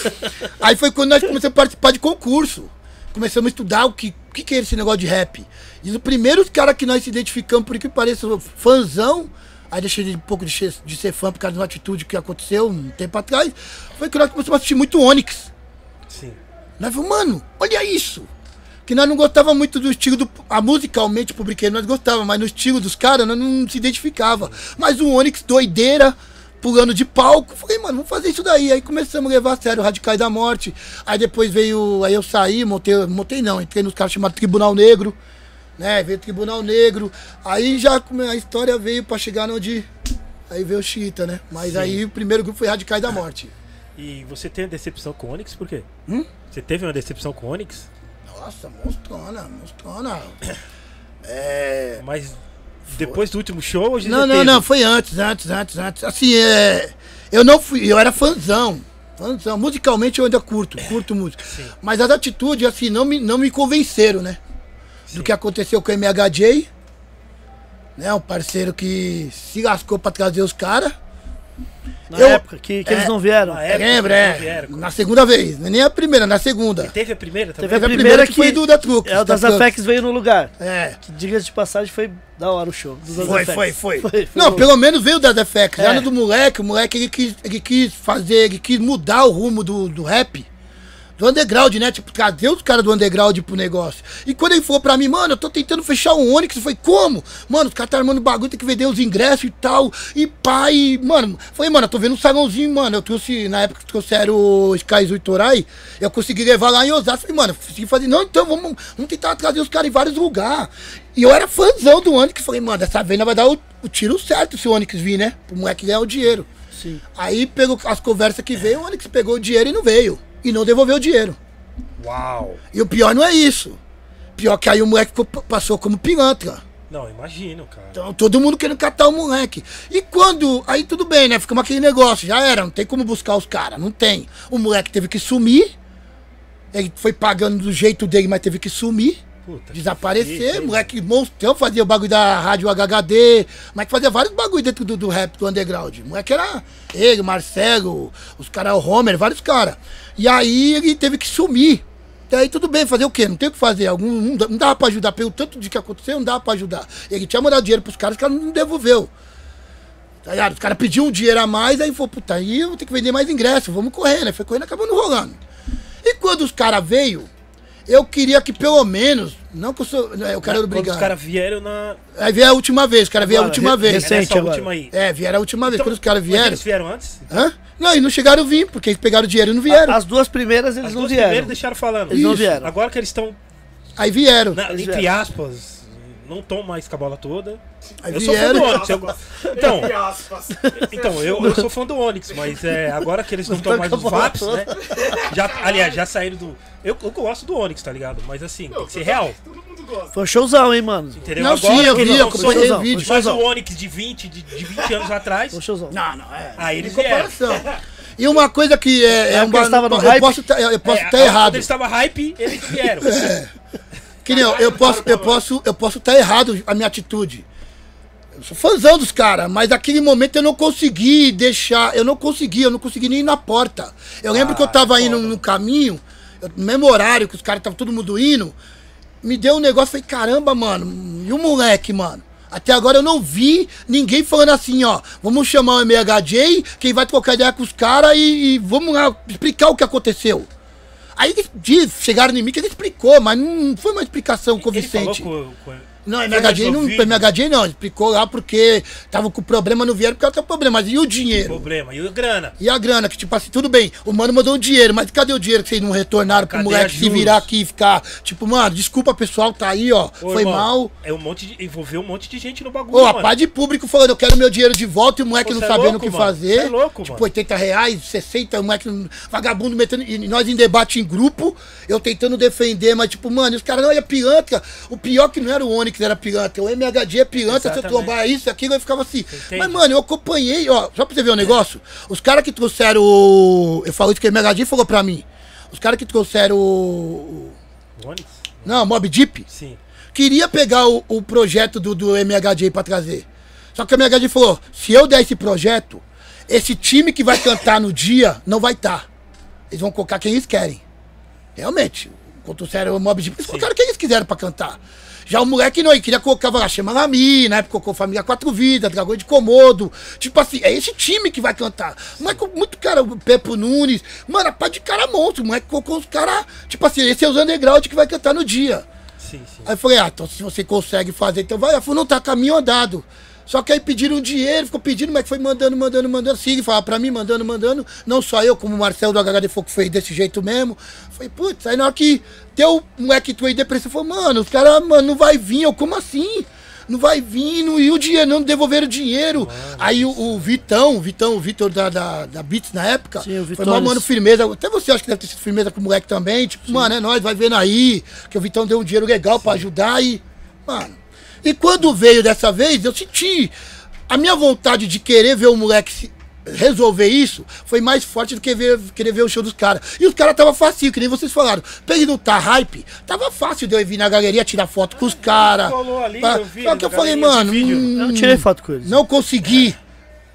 Aí foi quando nós começamos a participar de concurso. Começamos a estudar o que, o que, que é esse negócio de rap. E os primeiros caras que nós se identificamos, por que pareça, fãzão, aí deixei de um pouco de, ser- de ser fã por causa de uma atitude que aconteceu um tempo atrás, foi que nós começamos a assistir muito Onyx. Sim. Nós falamos, mano, olha isso. Que nós não gostava muito do estilo do. A musicalmente, o publiquei, nós gostava, mas no estilo dos caras, nós não se identificava. Mas o Onyx, doideira, pulando de palco. Falei, mano, vamos fazer isso daí. Aí começamos a levar a sério Radicais da Morte. Aí depois veio. Aí eu saí, montei. Montei não, entrei nos caras chamados Tribunal Negro. Né? Veio Tribunal Negro. Aí já a história veio pra chegar onde. Aí veio o Chita, né? Mas Sim. aí o primeiro grupo foi Radicais da Morte. E você tem uma decepção com o Onyx por quê? Hum? Você teve uma decepção com o Onyx? Nossa, monstrona, monstrona. (coughs) É. Mas depois do último show hoje Não, não, não, foi antes, antes, antes, antes. Assim, é. Eu não fui, eu era fãzão. Fãzão. Musicalmente eu ainda curto, curto música. Mas as atitudes, assim, não me, não me convenceram, né? Do que aconteceu com o MHJ. Né? Um parceiro que se lascou pra trazer os caras. Na Eu- época que, que É. eles não vieram. Na época Lembra, é. vieram. Na segunda vez. Nem a primeira, na segunda. Teve a primeira também? Teve a Teve a primeira primeira que foi que- do da Trux. É, o das da. Afex veio no lugar. É. Que, diga-se de passagem, foi da hora o show. dos Foi, Afex. foi, foi, foi. Não, bom. pelo menos veio da Defex. Já É. no do moleque, o moleque ele quis, ele quis fazer, ele quis mudar o rumo do, do rap. Do underground, né? Tipo, trazer os caras do underground pro negócio. E quando ele falou pra mim, mano, eu tô tentando fechar um Onix, eu falei, como? Mano, os caras tá armando bagulho, tem que vender os ingressos e tal. E pai, mano, falei, mano, eu tô vendo um salãozinho, mano. Eu trouxe, na época que trouxeram o Sky Itorai, eu consegui levar lá em Osasco. Falei, mano, consegui fazer, não, então vamos, vamos tentar trazer os caras em vários lugares. E eu era fãzão do Onix, falei, mano, dessa vez nós vai dar o, o tiro certo se o Onix vir, né? Pro moleque ganhar o dinheiro. Sim. Aí, pelo as conversas que veio, o Onix pegou o dinheiro e não veio. E não devolveu o dinheiro. Uau! E o pior não é isso. Pior que aí o moleque passou como pilantra. Não, imagino, cara. Então todo mundo querendo catar o moleque. E quando. Aí tudo bem, né? Ficamos aquele negócio, já era, não tem como buscar os caras, não tem. O moleque teve que sumir. Ele foi pagando do jeito dele, mas teve que sumir. Puta, Desaparecer, que- moleque monstrão, fazia o bagulho da rádio HHD, mas fazia vários bagulho dentro do, do rap do underground. Moleque era ele, Marcelo, os caras, o Homer, vários caras. E aí ele teve que sumir. E aí tudo bem, fazer o quê? Não tem o que fazer. Algum, não, dava pra ajudar, pelo tanto de que aconteceu, não dava pra ajudar. Ele tinha mandado dinheiro pros caras, os caras não devolveu. Tá? Os caras pediam um dinheiro a mais, aí falou, puta, aí eu vou ter que vender mais ingresso, vamos correr, né? Foi correndo, acabou não rolando. E quando os caras veio, eu queria que pelo menos, não que eu sou, eu quero Quando obrigar. os caras vieram na. Aí veio a última vez, os caras vieram a última re- vez. recente. agora. última aí. É, vieram a última vez. Então, Quando os caras vieram. Eles vieram antes? Hã? Não, e não chegaram a vir, porque eles pegaram o dinheiro e não vieram. As duas primeiras eles As não duas vieram. primeiras deixaram falando. Eles não Isso. vieram. Agora que eles estão, Aí vieram. na- entre vieram. aspas, não estão mais com a bola toda. Aí eu sou fã vieram. do Onix. eu- (laughs) Então, então eu, eu sou fã do Onix, mas é, agora que eles não estão tão mais bola VAPs, né? Já, aliás, já saíram do. Eu, eu gosto do Onix, tá ligado? Mas assim, tem que ser real. Todo mundo gosta. Foi um showzão, hein, mano. Entendeu? Não, sim, eu vi, não eu showzão, o vídeo. foi Mas showzão. o Onix de 20, de, de 20 anos atrás, Foi um showzão. Não, não, é. aí eles vieram. comparação. E uma coisa que é, é É um eu hype? posso tá- eu posso É, estar Quando errado. eles estavam hype, eles vieram. (laughs) Que nem eu, posso, eu posso, eu posso estar errado a minha atitude. Eu sou fãzão dos caras, mas naquele momento eu não consegui deixar, eu não consegui, eu não consegui nem ir na porta. Eu lembro que eu Ah, tava indo no caminho, eu- no mesmo horário que os caras estavam todo mundo indo, me deu um negócio, falei, caramba, mano, e o moleque, mano? Até agora eu não vi ninguém falando assim, ó, vamos chamar o MHJ, quem vai trocar ideia com os caras e, e vamos lá explicar o que aconteceu. Aí diz- chegaram em mim que ele explicou, mas não foi uma explicação Ele convincente. falou com, com- Não, MHJ mais não. MHJ não, explicou lá porque tava com problema, não vieram porque tem problema. Mas e o dinheiro? problema. E o grana? E a grana? Que tipo assim, tudo bem, o mano mandou o dinheiro, mas cadê o dinheiro que vocês não retornaram pro Cadê moleque a se virar aqui e ficar, tipo, mano, desculpa pessoal, tá aí, ó, Ô, foi irmão, mal. É um monte de, envolveu um monte de gente no bagulho, Ô, a mano. paz de público falando, eu quero meu dinheiro de volta e o moleque Pô, não é sabendo o que mano. fazer. Cê é louco, tipo, mano. 80 reais, 60, o moleque vagabundo metendo. E nós em debate em grupo, eu tentando defender, mas tipo, mano, os caras não é pilantra. O pior que não era o Onix, era pilantra. O MHD é pilantra, se eu trombar isso, aquilo, eu ficava assim. entende? Mas, mano, eu acompanhei, ó, só pra você ver o negócio, os caras que trouxeram o. Eu falo isso que o MHD falou pra mim. Os caras que trouxeram o. Onix? Não, Mob Deep Sim. queria pegar o, o projeto do, do MHJ pra trazer. Só que o MHJ falou: se eu der esse projeto, esse time que vai cantar no dia não vai estar. Eles vão colocar quem eles querem. Realmente. Quando trouxeram o Mob Deep, eles colocaram quem eles quiseram pra cantar. Já o moleque não, ele queria colocar, lá, chama Lami, na época colocou Família Quatro Vidas, Dragões de Comodo. Tipo assim, é esse time que vai cantar. Com muito cara, o Pepo Nunes, mano, a pá de cara monstro. O moleque colocou os caras, tipo assim, esse é os underground que vai cantar no dia. Sim, sim. Aí eu falei, ah, então se você consegue fazer, então vai. Ela falou, não, tá caminho andado. Só que aí pediram dinheiro, ficou pedindo, mas foi mandando, mandando, mandando. Sim, falava pra mim, mandando, mandando. Não só eu, como o Marcelo do HHD Fogo fez desse jeito mesmo. Falei, putz, aí na hora que deu o moleque tu aí depressão, falou, mano, os caras, mano, não vai vir. Eu, como assim? Não vai vir, não, e o dinheiro, não devolveram o dinheiro. aí o, o Vitão, o Vitão, o Vitor da, da, da Beats na época, Sim, o foi mal, mano, firmeza. Até você acha que deve ter sido firmeza com o moleque também. Tipo, mano, é nóis, vai vendo aí. Que o Vitão deu um dinheiro legal pra ajudar e. Mano. E quando veio dessa vez, eu senti. A minha vontade de querer ver o moleque se- resolver isso foi mais forte do que ver, querer ver o show dos caras. E os caras tava fácil, que nem vocês falaram. Pra ele não tá hype, tava fácil de eu ir vir na galeria tirar foto com os caras. Rolou ali, Pra- eu vi Só que eu falei, mano. hum, Eu não tirei foto com eles. não consegui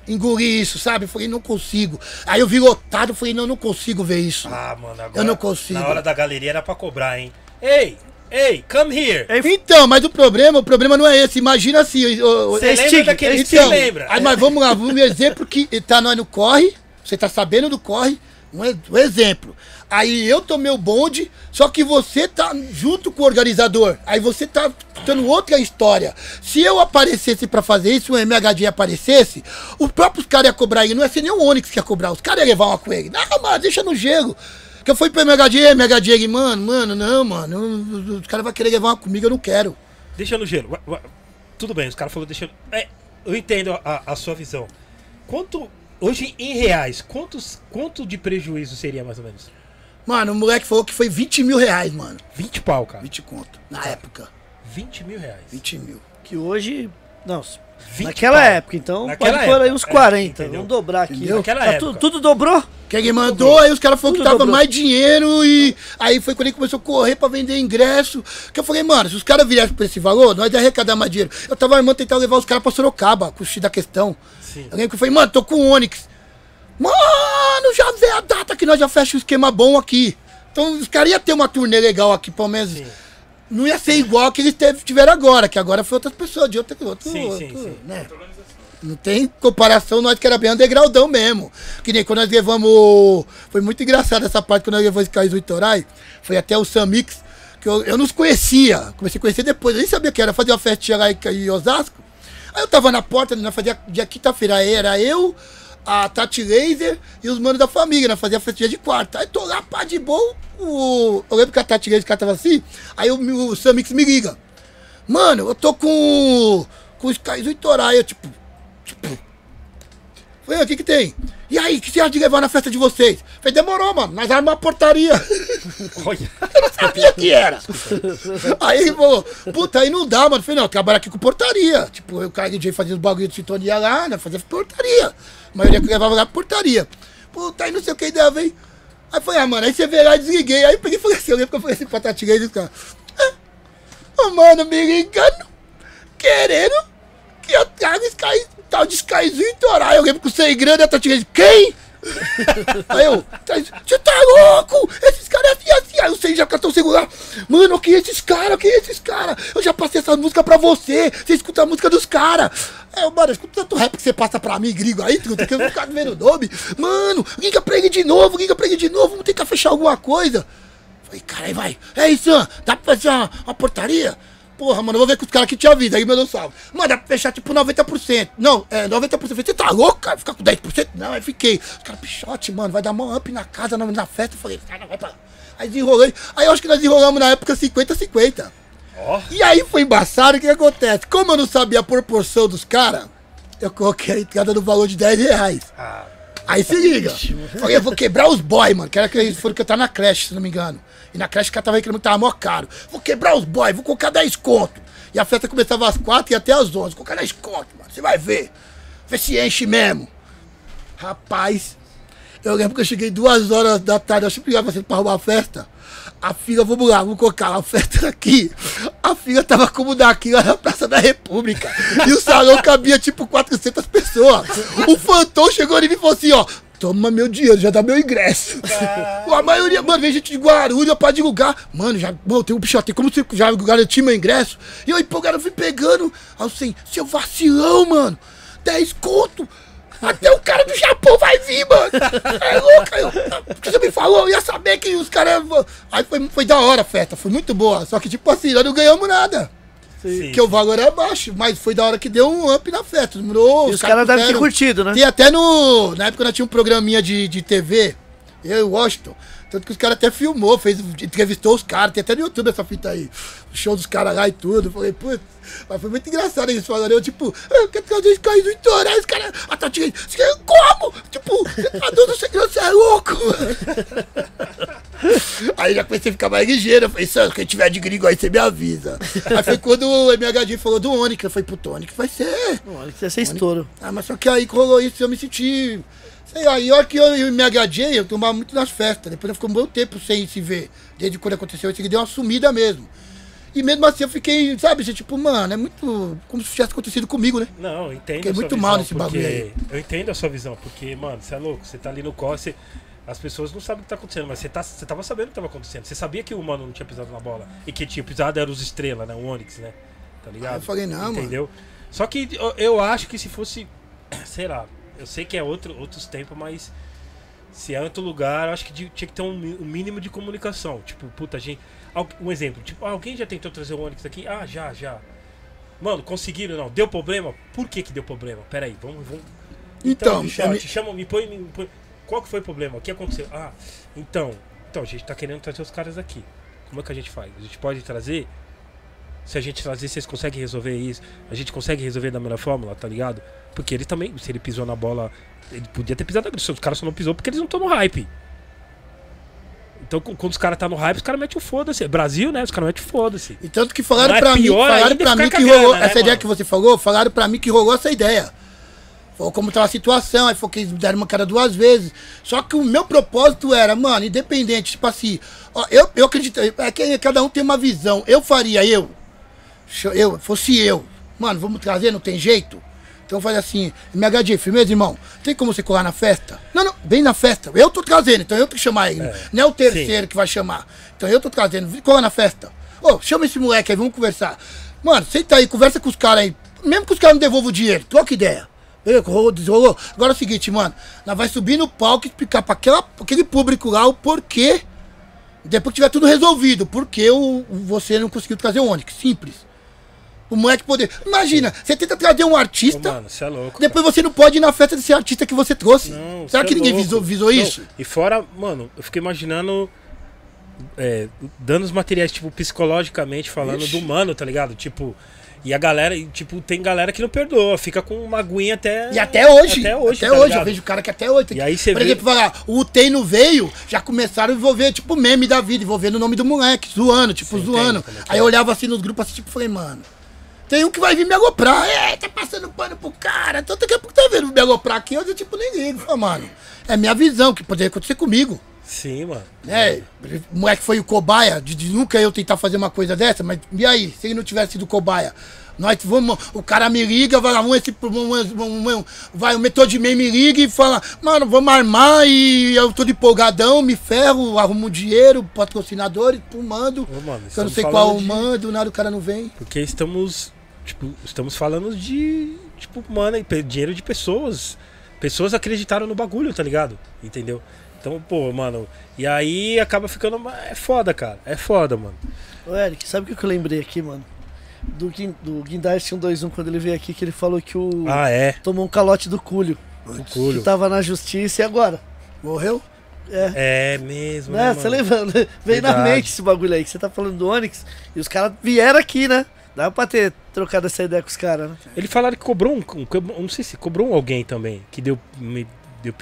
engolir isso, sabe? Eu falei, não consigo. Aí eu vi lotado, falei, não, não consigo ver isso. Ah, mano, agora. Eu não consigo. Na hora da galeria era pra cobrar, hein? Ei, ei, come here. Então, mas o problema, o problema não é esse. Imagina assim. Você lembra daquele que então, lembra? aí, mas vamos lá, um exemplo que tá nós no corre. Você tá sabendo do corre. Um, exemplo. Aí eu tomei o bonde, só que você tá junto com o organizador. Aí você tá dando outra história. Se eu aparecesse pra fazer isso, o MHD aparecesse, os próprios caras iam cobrar ele. Não ia ser nem o Onix que ia cobrar. Os caras iam levar uma com ele. Não, mano, deixa no gelo. Que eu fui pro MHD, MHD, ele, mano, mano, não, mano. Os caras vão querer levar uma comigo, eu não quero. Deixa no gelo. Tudo bem, os caras falaram deixa. É, eu entendo a, a sua visão. Quanto. Hoje, em reais, quantos, quanto de prejuízo seria mais ou menos? Mano, o moleque falou que foi 20 mil reais, mano. 20 pau, cara. 20 conto. Na época. 20 mil reais. 20 mil. Que hoje. Não, 20 naquela pau. época, então Naquela pode pôr aí uns é, 40. entendeu? Vamos dobrar aqui. Entendeu? Naquela Tá época. tudo, tudo dobrou? Que ele mandou, aí os caras falaram que tava dobrou. mais dinheiro e aí foi quando ele começou a correr pra vender ingresso. Que eu falei, mano, se os caras viessem por esse valor, nós ia arrecadar mais dinheiro. Eu tava armando tentar levar os caras pra Sorocaba, com o X da questão. Sim. Lembro que eu falei, mano, tô com o Onix. Mano, já vê a data que nós já fecha um esquema bom aqui. Então os caras iam ter uma turnê legal aqui, pelo menos. Sim. Não ia ser igual que eles teve- tiveram agora, que agora foi outras pessoas, de outro, outro, Sim, sim, outro, sim. né? Não tem comparação, nós que era bem undergroundão mesmo. Que nem quando nós levamos. Foi muito engraçado essa parte quando nós levamos esse Caís do Itorai. Foi até o Samix, que eu, eu não os conhecia. Comecei a conhecer depois, eu nem sabia que era. Fazer uma festinha lá em, em Osasco. Aí eu tava na porta, nós fazia dia quinta-feira. Era eu, a Tati Laser e os manos da família. Nós fazia festinha de quarta. Aí tô lá, pá de boa. O... Eu lembro que a Tati Laser, tava assim. Aí o, o Samix me liga. Mano, eu tô com. com os do Itorai. Eu, tipo. Tipo. Falei, o que que tem? E aí, o que você acha de levar na festa de vocês? Falei, demorou, mano. Nós armamos uma portaria. (laughs) Olha. Eu não sabia que era. Aí falou, puta, aí não dá, mano. Falei, não, eu trabalho aqui com portaria. Tipo, o cara DJ fazia os bagulho de sintonia lá, né? Fazia portaria. A maioria que levava lá portaria. Puta, aí não sei o que ideia veio. Aí eu falei, ah, mano, aí você veio lá e desliguei. Aí eu peguei e falei assim, eu lembro que eu falei assim pra e cara. Ô, mano, me ligando, querendo que eu traga Sky, tal de Skyzinho e Torar. Eu lembro que sem grana, a Tatinha disse, quem? (laughs) Aí eu, tá- você tá louco? Esses caras é assim, assim. Aí eu sei, já catou o celular. Mano, que esses caras, que esses caras? Eu já passei essa música pra você. Você escuta a música dos caras. É, mano, escuta tanto rap que você passa pra mim, gringo aí, truta, que eu vou ficar vendo o nome. Mano, liga pra ele de novo, liga pra ele de novo. Vamos tentar fechar alguma coisa. Falei, caralho, vai. É isso, dá pra fazer uma, uma portaria? Porra, mano, eu vou ver com os caras que te avisam. Aí, meu Deus salve. Mano, dá pra fechar tipo 90%. Não, é 90%. Você tá louco, cara? Ficar com 10%? Não, aí fiquei. Os caras, pichote, mano, vai dar mó up na casa, na, na festa. Eu falei, cara, vai pra. Aí desenrolei. Aí eu acho que nós desenrolamos na época 50-50. Ó. E aí foi embaçado, o que acontece? Como eu não sabia a proporção dos caras, eu coloquei a entrada no valor de 10 reais. Ah, Aí se liga. Falei, eu vou quebrar os boy, mano. Que era que eles foram tava na creche, se não me engano. E na creche o cara tava reclamando que tava mó caro. Vou quebrar os boy, vou colocar 10 conto. E a festa começava às 4 e até às 11. Vou colocar 10 conto, mano. Você vai ver. Vê se enche mesmo. Rapaz, eu lembro que eu cheguei duas horas da tarde, eu sempre ligava pra arrumar a festa. A fila, vamos lá, vamos colocar a festa aqui. A fila tava como daqui lá na Praça da República. E o salão cabia tipo 400 pessoas. O Fantom chegou ali e falou assim: ó, toma meu dinheiro, já dá meu ingresso. A maioria, mano, vem gente de Guarulhos pra divulgar. Mano, já, mano, tem um bicho, tem como você já garantir meu ingresso? E eu empolgado, fui pegando. Assim, seu vacilão, mano, 10 conto. Até o cara do Japão vai vir, mano. É louco. Eu, porque você me falou, eu ia saber que os caras. Aí foi, foi da hora a festa, foi muito boa. Só que, tipo assim, nós não ganhamos nada. sim. Porque o valor era baixo, mas foi da hora que deu um up na festa. Demorou, E os caras devem ter curtido, né? Tem até no. Na época nós tinha um programinha de, de TV, eu e o Washington. Tanto que os caras até filmou, fez, entrevistou os caras, tem até no YouTube essa fita aí. O show dos caras lá e tudo. Eu falei, putz, mas foi muito engraçado eles falando. Eu, tipo, eu quero trazer esse cara do Itoré, esse cara. A Tati, você como? Tipo, você tá dando segredo, você é louco. (laughs) aí já comecei a ficar mais ligeiro. Eu falei, Santos, quem tiver de gringo aí, você me avisa. aí foi quando o MHD falou do Onyx. Eu falei, puto, Onyx vai ser. Olha que ia ser estouro. Ah, mas só que aí rolou isso, eu me senti. Sei lá, e olha que eu e o MHJ, eu tomava muito nas festas. Depois eu fiquei um bom tempo sem se ver. Desde quando aconteceu isso, que deu uma sumida mesmo. E mesmo assim eu fiquei, sabe, assim, tipo, mano, é muito. Como se tivesse acontecido comigo, né? Não, eu entendo. Fiquei muito visão, mal nesse bagulho aí. Eu entendo a sua visão, porque, mano, você é louco, você tá ali no corre, as pessoas não sabem o que tá acontecendo, mas você, tá, você tava sabendo o que tava acontecendo. Você sabia que o mano não tinha pisado na bola e que tinha pisado era os estrelas, né? O Onix, né? Tá ligado? Aí eu falei, não, mano. Entendeu? Só que eu, eu acho que se fosse, (clears throat) sei lá, eu sei que é outro, outros tempos, mas se é outro lugar, eu acho que tinha que ter um, um mínimo de comunicação. Tipo, puta, gente. Um exemplo, tipo, ah, alguém já tentou trazer o Onix aqui? Ah, já, já. Mano, conseguiram não? Deu problema? Por que que deu problema? Pera aí, vamos, vamos. Então, ó, me- te chama, me põe, me põe. Qual que foi o problema? O que aconteceu? Ah, então, então a gente tá querendo trazer os caras aqui. Como é que a gente faz? A gente pode trazer? Se a gente trazer, vocês conseguem resolver isso? A gente consegue resolver da melhor fórmula, tá ligado? Porque ele também, se ele pisou na bola, ele podia ter pisado na Os caras só não pisou porque eles não estão no hype. Então, quando os caras tá no hype, os caras metem o foda-se. Brasil, né? Os caras metem o foda-se. E tanto que falaram Não é pra mim, falaram pra mim que rolou, né, essa ideia mano? que você falou, falaram pra mim que rolou essa ideia. Falou como tava a situação, aí falou que eles deram uma cara duas vezes. Só que o meu propósito era, mano, independente, tipo assim, ó, eu, eu acredito, é que cada um tem uma visão. Eu faria, eu, eu, fosse eu, mano, vamos trazer, não tem jeito? Então falei assim, MHD, firmeza, irmão, tem como você colar na festa? Não, não, vem na festa. Eu tô trazendo, então eu tenho que chamar ele. Não é o terceiro que vai chamar. Então eu tô trazendo, colar na festa. Ô, chama esse moleque aí, vamos conversar. Mano, senta aí, conversa com os caras aí. Mesmo que os caras não devolvam o dinheiro, troca ideia. Rolou, desrolou. Agora é o seguinte, mano, nós vai subir no palco e explicar pra aquela, aquele público lá o porquê depois que tiver tudo resolvido, porque o, o- você não conseguiu trazer o Onix. Simples. O moleque poder. Imagina, você tenta trazer um Ô, artista, mano, você é louco. depois você não pode ir na festa desse artista que você trouxe. Não, Será cê que é ninguém louco. visou, visou Não, isso? E fora, mano, eu fiquei imaginando é, danos materiais, tipo, psicologicamente falando, Ixi. do mano, tá ligado? Tipo. E a galera, tipo, tem galera que não perdoa, fica com uma aguinha até. E até hoje. Até hoje, Até tá hoje. Eu vejo cara que até hoje. E aí você Por vê- exemplo, falar, o Tem não veio, já começaram a envolver, tipo, meme da vida, envolvendo o nome do moleque, zoando, tipo, Você zoando. é Aí é? eu olhava assim nos grupos assim, tipo, falei, mano. Tem um que vai vir me aloprar. É, tá passando pano pro cara. Então daqui a pouco tá vendo me aloprar aqui, eu tipo, nem ligo. Falei, mano, é minha visão, que poderia acontecer comigo. Sim, mano. É, o moleque foi o cobaia, de, de nunca eu tentar fazer uma coisa dessa, mas e aí, se ele não tivesse sido cobaia? Nós vamos, o cara me liga, vai lá, um, esse, um, um, um, vai, o metrô de meio me liga e fala, mano, vamos armar e eu tô de empolgadão, me ferro, arrumo dinheiro, patrocinador e tu mando. Ô, mano, eu não sei qual de- mando, nada, o cara não vem. Porque estamos. Tipo, estamos falando de. Tipo, mano, e dinheiro de pessoas. Pessoas acreditaram no bagulho, tá ligado? Entendeu? Então, pô, mano. E aí acaba ficando. É foda, cara. É foda, mano. Ô, Eric, sabe o que eu lembrei aqui, mano? Do, Guin- do Guindaste 121, quando ele veio aqui, que ele falou que o. Ah, é. Tomou um calote do Cúlio. O Que culho. tava na justiça e agora? Morreu? É. É mesmo. Né? Né, Você lembra? (laughs) Veio na Verdade. mente esse bagulho aí, que você tá falando do Onix. E os caras vieram aqui, né? Dá pra ter trocado essa ideia com os caras, né? Ele falaram que cobrou um, um- Não sei se cobrou um alguém também. Que deu. me- deu-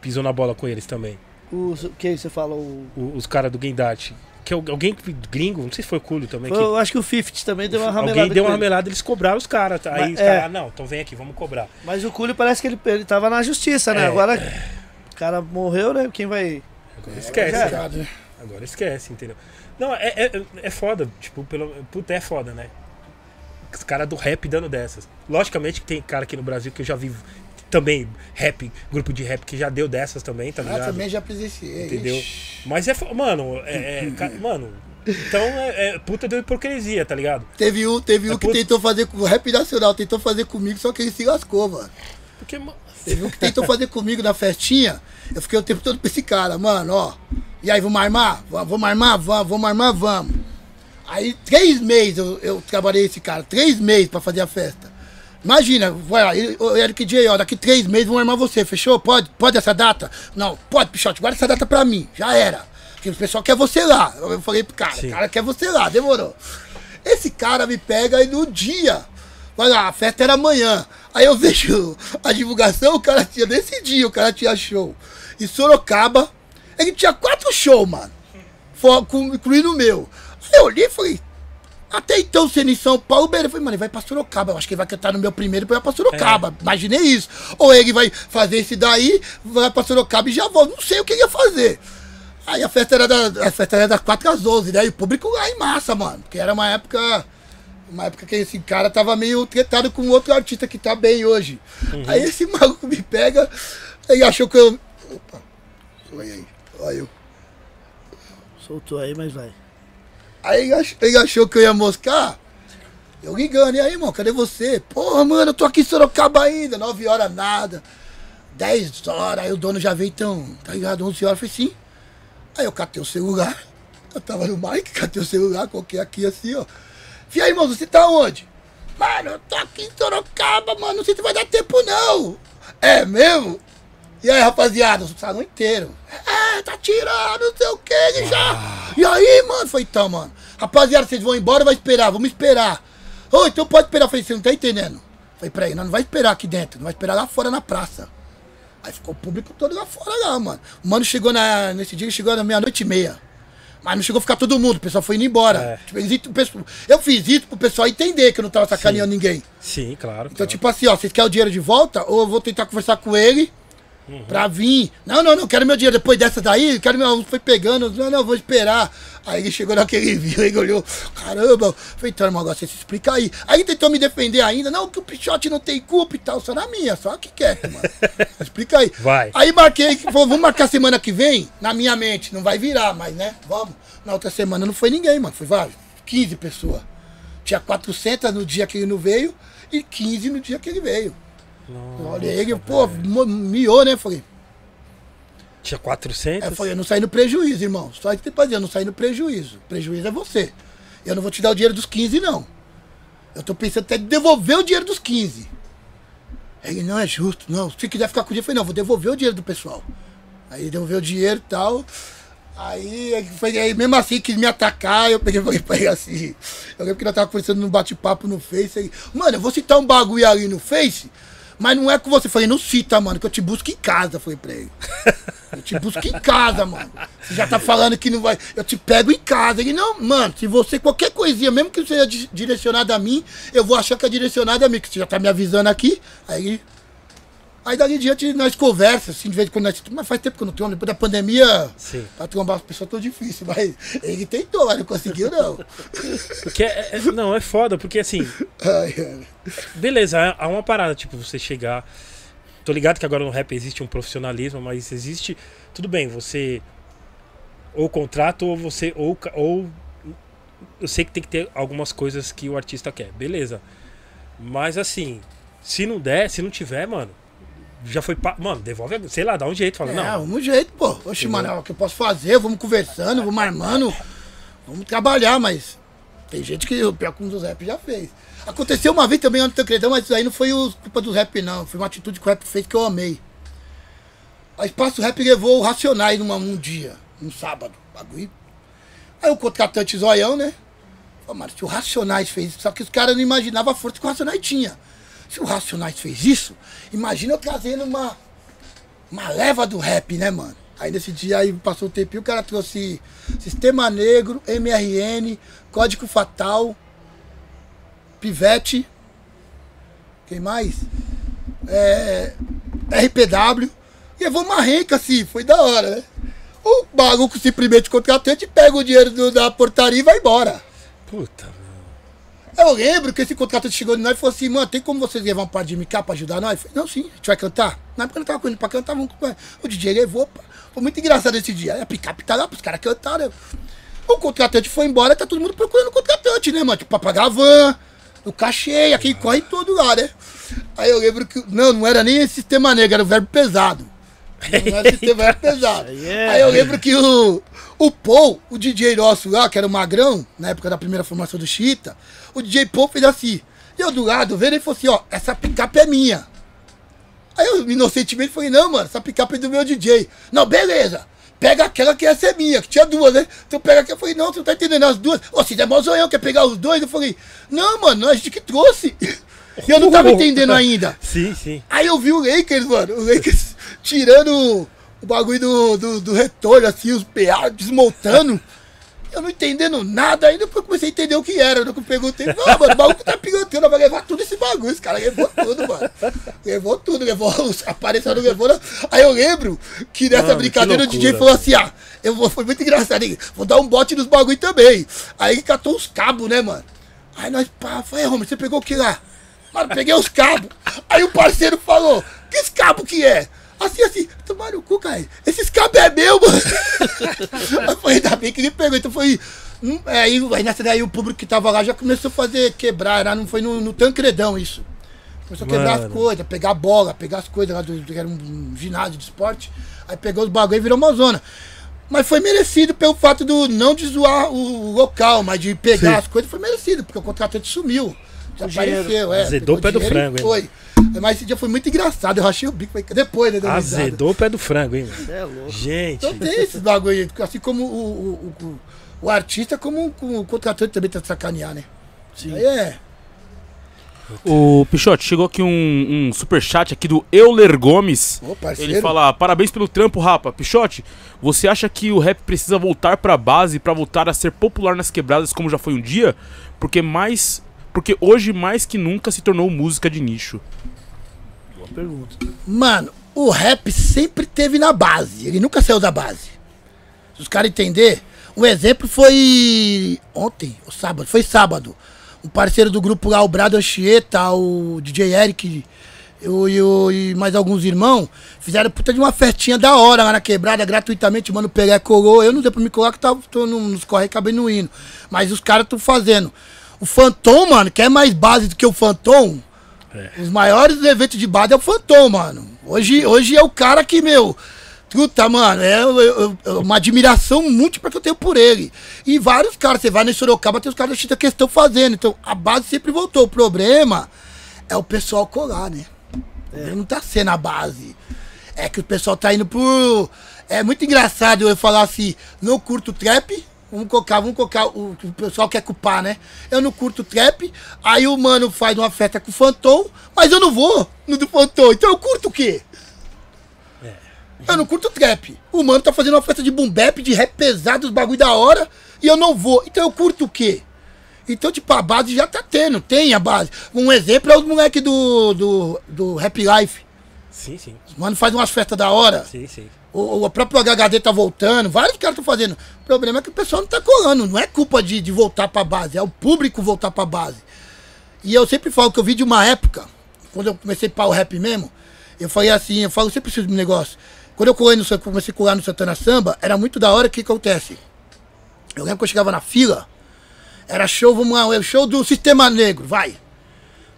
pisou na bola com eles também. O que você fala? O, O- os caras do Guindat. Que al- alguém gringo, não sei se foi o Culho também. foi, que- eu acho que o Fifty também deu uma ramelada. alguém deu uma ramelada eles cobraram os caras. tá? Aí Mas- os caras, é. ah, não, então vem aqui, vamos cobrar. Mas o Cúlio parece que ele, ele tava na justiça, né? É. Agora o cara morreu, né? Quem vai. Agora esquece. né? Agora esquece, entendeu? Não, é, é, é foda. Tipo, pelo, puta, é foda, né? Os caras do rap dando dessas. Logicamente que tem cara aqui no Brasil que eu já vi também rap, grupo de rap que já deu dessas também, tá Ah, ligado? também já presenciei. Entendeu? Ixi. Mas é. Mano, é. é mano, então é, é puta de hipocrisia, tá ligado? Teve um, teve É um que tentou fazer com o Rap Nacional, tentou fazer comigo, só que ele se lascou, mano. Porque. ma- Teve um que tentou fazer comigo na festinha. Eu fiquei o tempo todo pra esse cara, mano, ó. E aí, vamos armar? Va- Vamos armar? Vamos, vamos armar? Vamos. Aí, três meses eu, eu trabalhei esse cara, três meses pra fazer a festa. Imagina, vai lá, Eric J, ó, daqui três meses vamos armar você, fechou? Pode? Pode essa data? Não, pode, Pichote, guarda essa data pra mim, já era. Porque o pessoal quer você lá. Eu falei pro cara, o cara quer você lá, demorou. Esse cara me pega e no dia, vai lá, a festa era amanhã. Aí eu (laughs) vejo a divulgação, o cara tinha, nesse dia o cara tinha show. Em Sorocaba, ele tinha quatro shows, mano. Incluindo o meu. Aí eu olhei e falei, até então, sendo em São Paulo, beleza. Eu falei, mano, ele vai pra Sorocaba. Eu acho que ele vai cantar no meu primeiro e vai pra Sorocaba. Imaginei isso. Ou ele vai fazer esse daí, vai pra Sorocaba e já volta. Não sei o que ele ia fazer. Aí a festa era, da, a festa era das 4 às 11, né? E o público lá em massa, mano. Porque era uma época. Uma época que esse cara tava meio tretado com outro artista que tá bem hoje. Aí esse (laughs) maluco me pega, ele achou que eu. Opa, foi aí. Olha eu. Soltou aí, mas vai. Aí ele ach- ele achou que eu ia moscar. Eu ligando, e aí, irmão, cadê você? Porra, mano, eu tô aqui em Sorocaba ainda, 9 horas nada. 10 horas, aí o dono já veio então, tá ligado? 11 horas, eu falei sim. Aí eu catei o celular, eu tava no mic, (laughs) catei o celular, coloquei aqui assim, ó. E aí, irmão, você tá onde? Mano, eu tô aqui em Sorocaba, mano, não sei se vai dar tempo não. É mesmo? E aí, rapaziada, o salão inteiro. É, tá tirando, não sei o que, já. E aí, mano? Foi então, mano. Rapaziada, vocês vão embora ou vai esperar? Vamos esperar. Ô, então pode esperar. Falei, você não tá entendendo? Falei, peraí, nós não vai esperar aqui dentro, não vai esperar lá fora na praça. Aí ficou o público todo lá fora lá, mano. O mano chegou na, nesse dia, chegou na meia-noite e meia. Mas não chegou a ficar todo mundo, o pessoal foi indo embora. É. Tipo, eu fiz isso pro pessoal entender que eu não tava sacaneando ninguém. Sim, claro. Então, claro. tipo assim, ó, vocês querem o dinheiro de volta? Ou eu vou tentar conversar com ele pra vir. Não, não, não, quero meu dinheiro. Depois dessa daí, quero meu. Foi pegando. Não, não, vou esperar. Aí ele chegou naquele (laughs) vídeo, ele olhou, caramba. Falei, então, irmão, agora você se explica aí. Aí tentou me defender ainda. Não, que o Pichote não tem culpa e tal. Só na minha, só que quer, mano. (laughs) explica aí. Vai. Aí marquei, falou, vamos marcar semana que vem? Na minha mente, não vai virar, mas né, vamos. Na outra semana não foi ninguém, mano. Foi vários, 15 pessoas. Tinha 400 no dia que ele não veio e 15 no dia que ele veio. Olha ele, pô, miou, né? Falei, Tinha 400? é, foi, eu não saí no prejuízo, irmão. Só isso que tem pra dizer, eu não saí no prejuízo. Prejuízo é você. Eu não vou te dar o dinheiro dos 15, não. Eu tô pensando até em devolver o dinheiro dos 15. Ele não é justo, não. Se quiser ficar com o dinheiro, eu falei, não, vou devolver o dinheiro do pessoal. Aí ele devolveu o dinheiro e tal. Aí, foi, aí mesmo assim quis me atacar, eu peguei falei pra ele assim. Eu lembro que nós tava conversando num bate-papo no Face aí. Mano, eu vou citar um bagulho ali no Face, mas não é com você. Falei, não cita, mano, que eu te busco em casa, falei pra ele. (laughs) Eu te busco em casa, mano. Você já tá falando que não vai. Eu te pego em casa. Ele, não, mano, se você, qualquer coisinha, mesmo que seja di- direcionada a mim, eu vou achar que é direcionada a mim, que você já tá me avisando aqui. Aí. Aí dali em diante nós conversa, assim, de vez em quando nós. Mas faz tempo que eu não tenho, depois da pandemia, Sim. pra trombar as pessoas tão difícil, mas ele tentou, mas não conseguiu, não. Porque é- é- não, é foda, porque assim, Ai, beleza, há- uma parada, tipo, você chegar. Tô ligado que agora no rap existe um profissionalismo, mas existe. Tudo bem, você. Ou contrato, ou você. Ou, ou. Eu sei que tem que ter algumas coisas que o artista quer, beleza. Mas assim, se não der, se não tiver, mano. Já foi. Pa... Mano, devolve. a- Sei lá, dá um jeito. Fala, É, não. vamos jeito, pô. Oxe, mano, é o que eu posso fazer, vamos conversando, vamos armando, vamos trabalhar, mas tem gente que o pior que um dos rap já fez. Aconteceu uma vez também antes do Tancredão, mas isso aí não foi o- culpa do rap, não. Foi uma atitude que o rap fez que eu amei. A Espaço Rap levou o Racionais numa, num dia, num sábado, bagulho. Aí o contratante zoião, né? Falou, mano, se o Racionais fez isso, só que os caras não imaginavam a força que o Racionais tinha. Se o Racionais fez isso, imagina eu trazendo uma, uma leva do rap, né, mano? Aí nesse dia aí passou o tempinho, o cara trouxe Sistema Negro, MRN, Código Fatal, Pivete, quem mais? É, RPW, e levou uma renca assim, foi da hora, né? O maluco simplesmente contratante pega o dinheiro do- da portaria e vai embora. Puta. Eu lembro que esse contratante chegou de nós e falou assim, mano, tem como vocês levar um par de MK pra ajudar nós? Eu falei, não, sim, a gente vai cantar. Na época não tava com ele pra cantar, vamos com O DJ levou, pá. Foi muito engraçado esse dia. A picape tá lá pros caras cantarem. O contratante foi embora, tá todo mundo procurando o contratante, né, mano? Tipo, pra pagar a van, o cachê, aquele corre tudo lá, né? Aí eu lembro que. Não, não era nem esse sistema negro, era o verbo pesado. Não era sistema verbo pesado. (laughs) Aí é- Aí eu lembro que o, o Paul, o DJ nosso lá, que era o Magrão, na época da primeira formação do Chita, o DJ Paul fez assim. E eu do lado, vendo, ele falou assim: ó, essa picape é minha. Aí eu inocentemente falei, não, mano, essa picape é do meu DJ. Não, beleza. Pega aquela que essa é minha, que tinha duas, né? Então pega aquela. Eu falei, não, tu não tá entendendo as duas. Ô, se der mó zoião, quer pegar os dois? Eu falei, não, mano, a gente que trouxe. (laughs) E eu não tava entendendo ainda. (laughs) Sim, sim. Aí eu vi o Lakers, mano, o Lakers (laughs) tirando o bagulho do, do, do retorno, assim, os PA desmontando. Eu não entendendo nada, aí depois eu comecei a entender o que era. Eu perguntei, não, mano, o maluco tá pingando, vai levar tudo esse bagulho. Esse cara levou tudo, mano. Levou tudo, levou os aparelhos, levou. né? Aí eu lembro que nessa Mano, que brincadeira o DJ falou assim: ah, eu vou, foi muito engraçado, hein? Vou dar um bote nos bagulho também. Aí ele catou os cabos, né, mano? Aí nós, pá, falei, Romer, você pegou o que lá? Mano, peguei os cabos. Aí o parceiro falou: que cabo que é? Assim, assim, tomaram o cu, cara. Esses cabos é meu, mano. (laughs) Foi, ainda bem que ele pegou. Então foi. hum, é, Aí, aí nessa daí o público que tava lá já começou a fazer quebrar, era, não foi no, no Tancredão isso. Começou a quebrar as Mano. coisas, pegar a bola, pegar as coisas lá do. que era um, ginásio de esporte. Aí pegou os bagulho e virou uma zona. Mas foi merecido pelo fato do não de zoar o local, mas de pegar as coisas foi merecido, porque o contratante sumiu. Desapareceu, é. Azedou pegou o pé do dinheiro e frango, hein, Foi. (laughs) Mas esse dia foi muito engraçado. Eu rachei o bico depois, né? Azedou o pé do frango, hein, mano? É louco. Gente. Então tem esses bagulho aí, assim como o, o, o, o artista, como o, o contratante também tá de sacanear, né? Sim. Aí é. O Pichote, chegou aqui um, um superchat aqui do Euler Gomes. Ô, parceiro. Ele fala: parabéns pelo trampo, rapa. Pichote, você acha que o rap precisa voltar pra base pra voltar a ser popular nas quebradas como já foi um dia? Porque mais. Porque hoje mais que nunca se tornou música de nicho. Pergunta. Mano, o rap sempre teve na base. Ele nunca saiu da base. Se os caras entender, um exemplo foi ontem, ou sábado, foi sábado. Um parceiro do grupo lá, o Brado Anchieta, o DJ Eric eu, eu, e mais alguns irmãos, fizeram puta de uma festinha da hora lá na quebrada, gratuitamente, mano, Pelé colou. Eu não dei pra me colar que tava, tô no- nos corre acabei não indo. Mas os caras estão fazendo. O Phantom, mano, que é mais base do que o Phantom, os maiores eventos de base é o Phantom, mano. Hoje, hoje é o cara que, meu. Puta, mano, é, uma admiração múltipla que eu tenho por ele. E vários caras, você vai no Sorocaba, tem os caras da Chita que estão fazendo. Então, a base sempre voltou. O problema é o pessoal colar, né? Ele não tá sendo a base. É que o pessoal tá indo por É muito engraçado eu falar assim, não curto trap. Vamos colocar, vamos colocar, o, o pessoal quer culpar, né? Eu não curto trap, aí o mano faz uma festa com o Phantom, mas eu não vou no do Phantom, então eu curto o quê? Eu não curto trap. O mano tá fazendo uma festa de boom bap, de rap pesado, os bagulho da hora, e eu não vou. Então eu curto o quê? Então, tipo, a base já tá tendo, tem a base. Um exemplo é os moleque do, do, do Rap Life. Sim, sim. Os mano faz umas festas da hora. Sim, sim. O, o próprio HHD tá voltando, vários caras estão fazendo. O problema é que o pessoal não tá colando, não é culpa de, de voltar pra base, é o público voltar pra base. E eu sempre falo que eu vi de uma época, quando eu comecei para o rap mesmo, eu falei assim, eu falo sempre preciso de um negócio. Quando eu colei no, comecei a colar no Santana Samba, era muito da hora o que acontece. Eu lembro que eu chegava na fila, era show, vamos lá, é show do Sistema Negro, vai.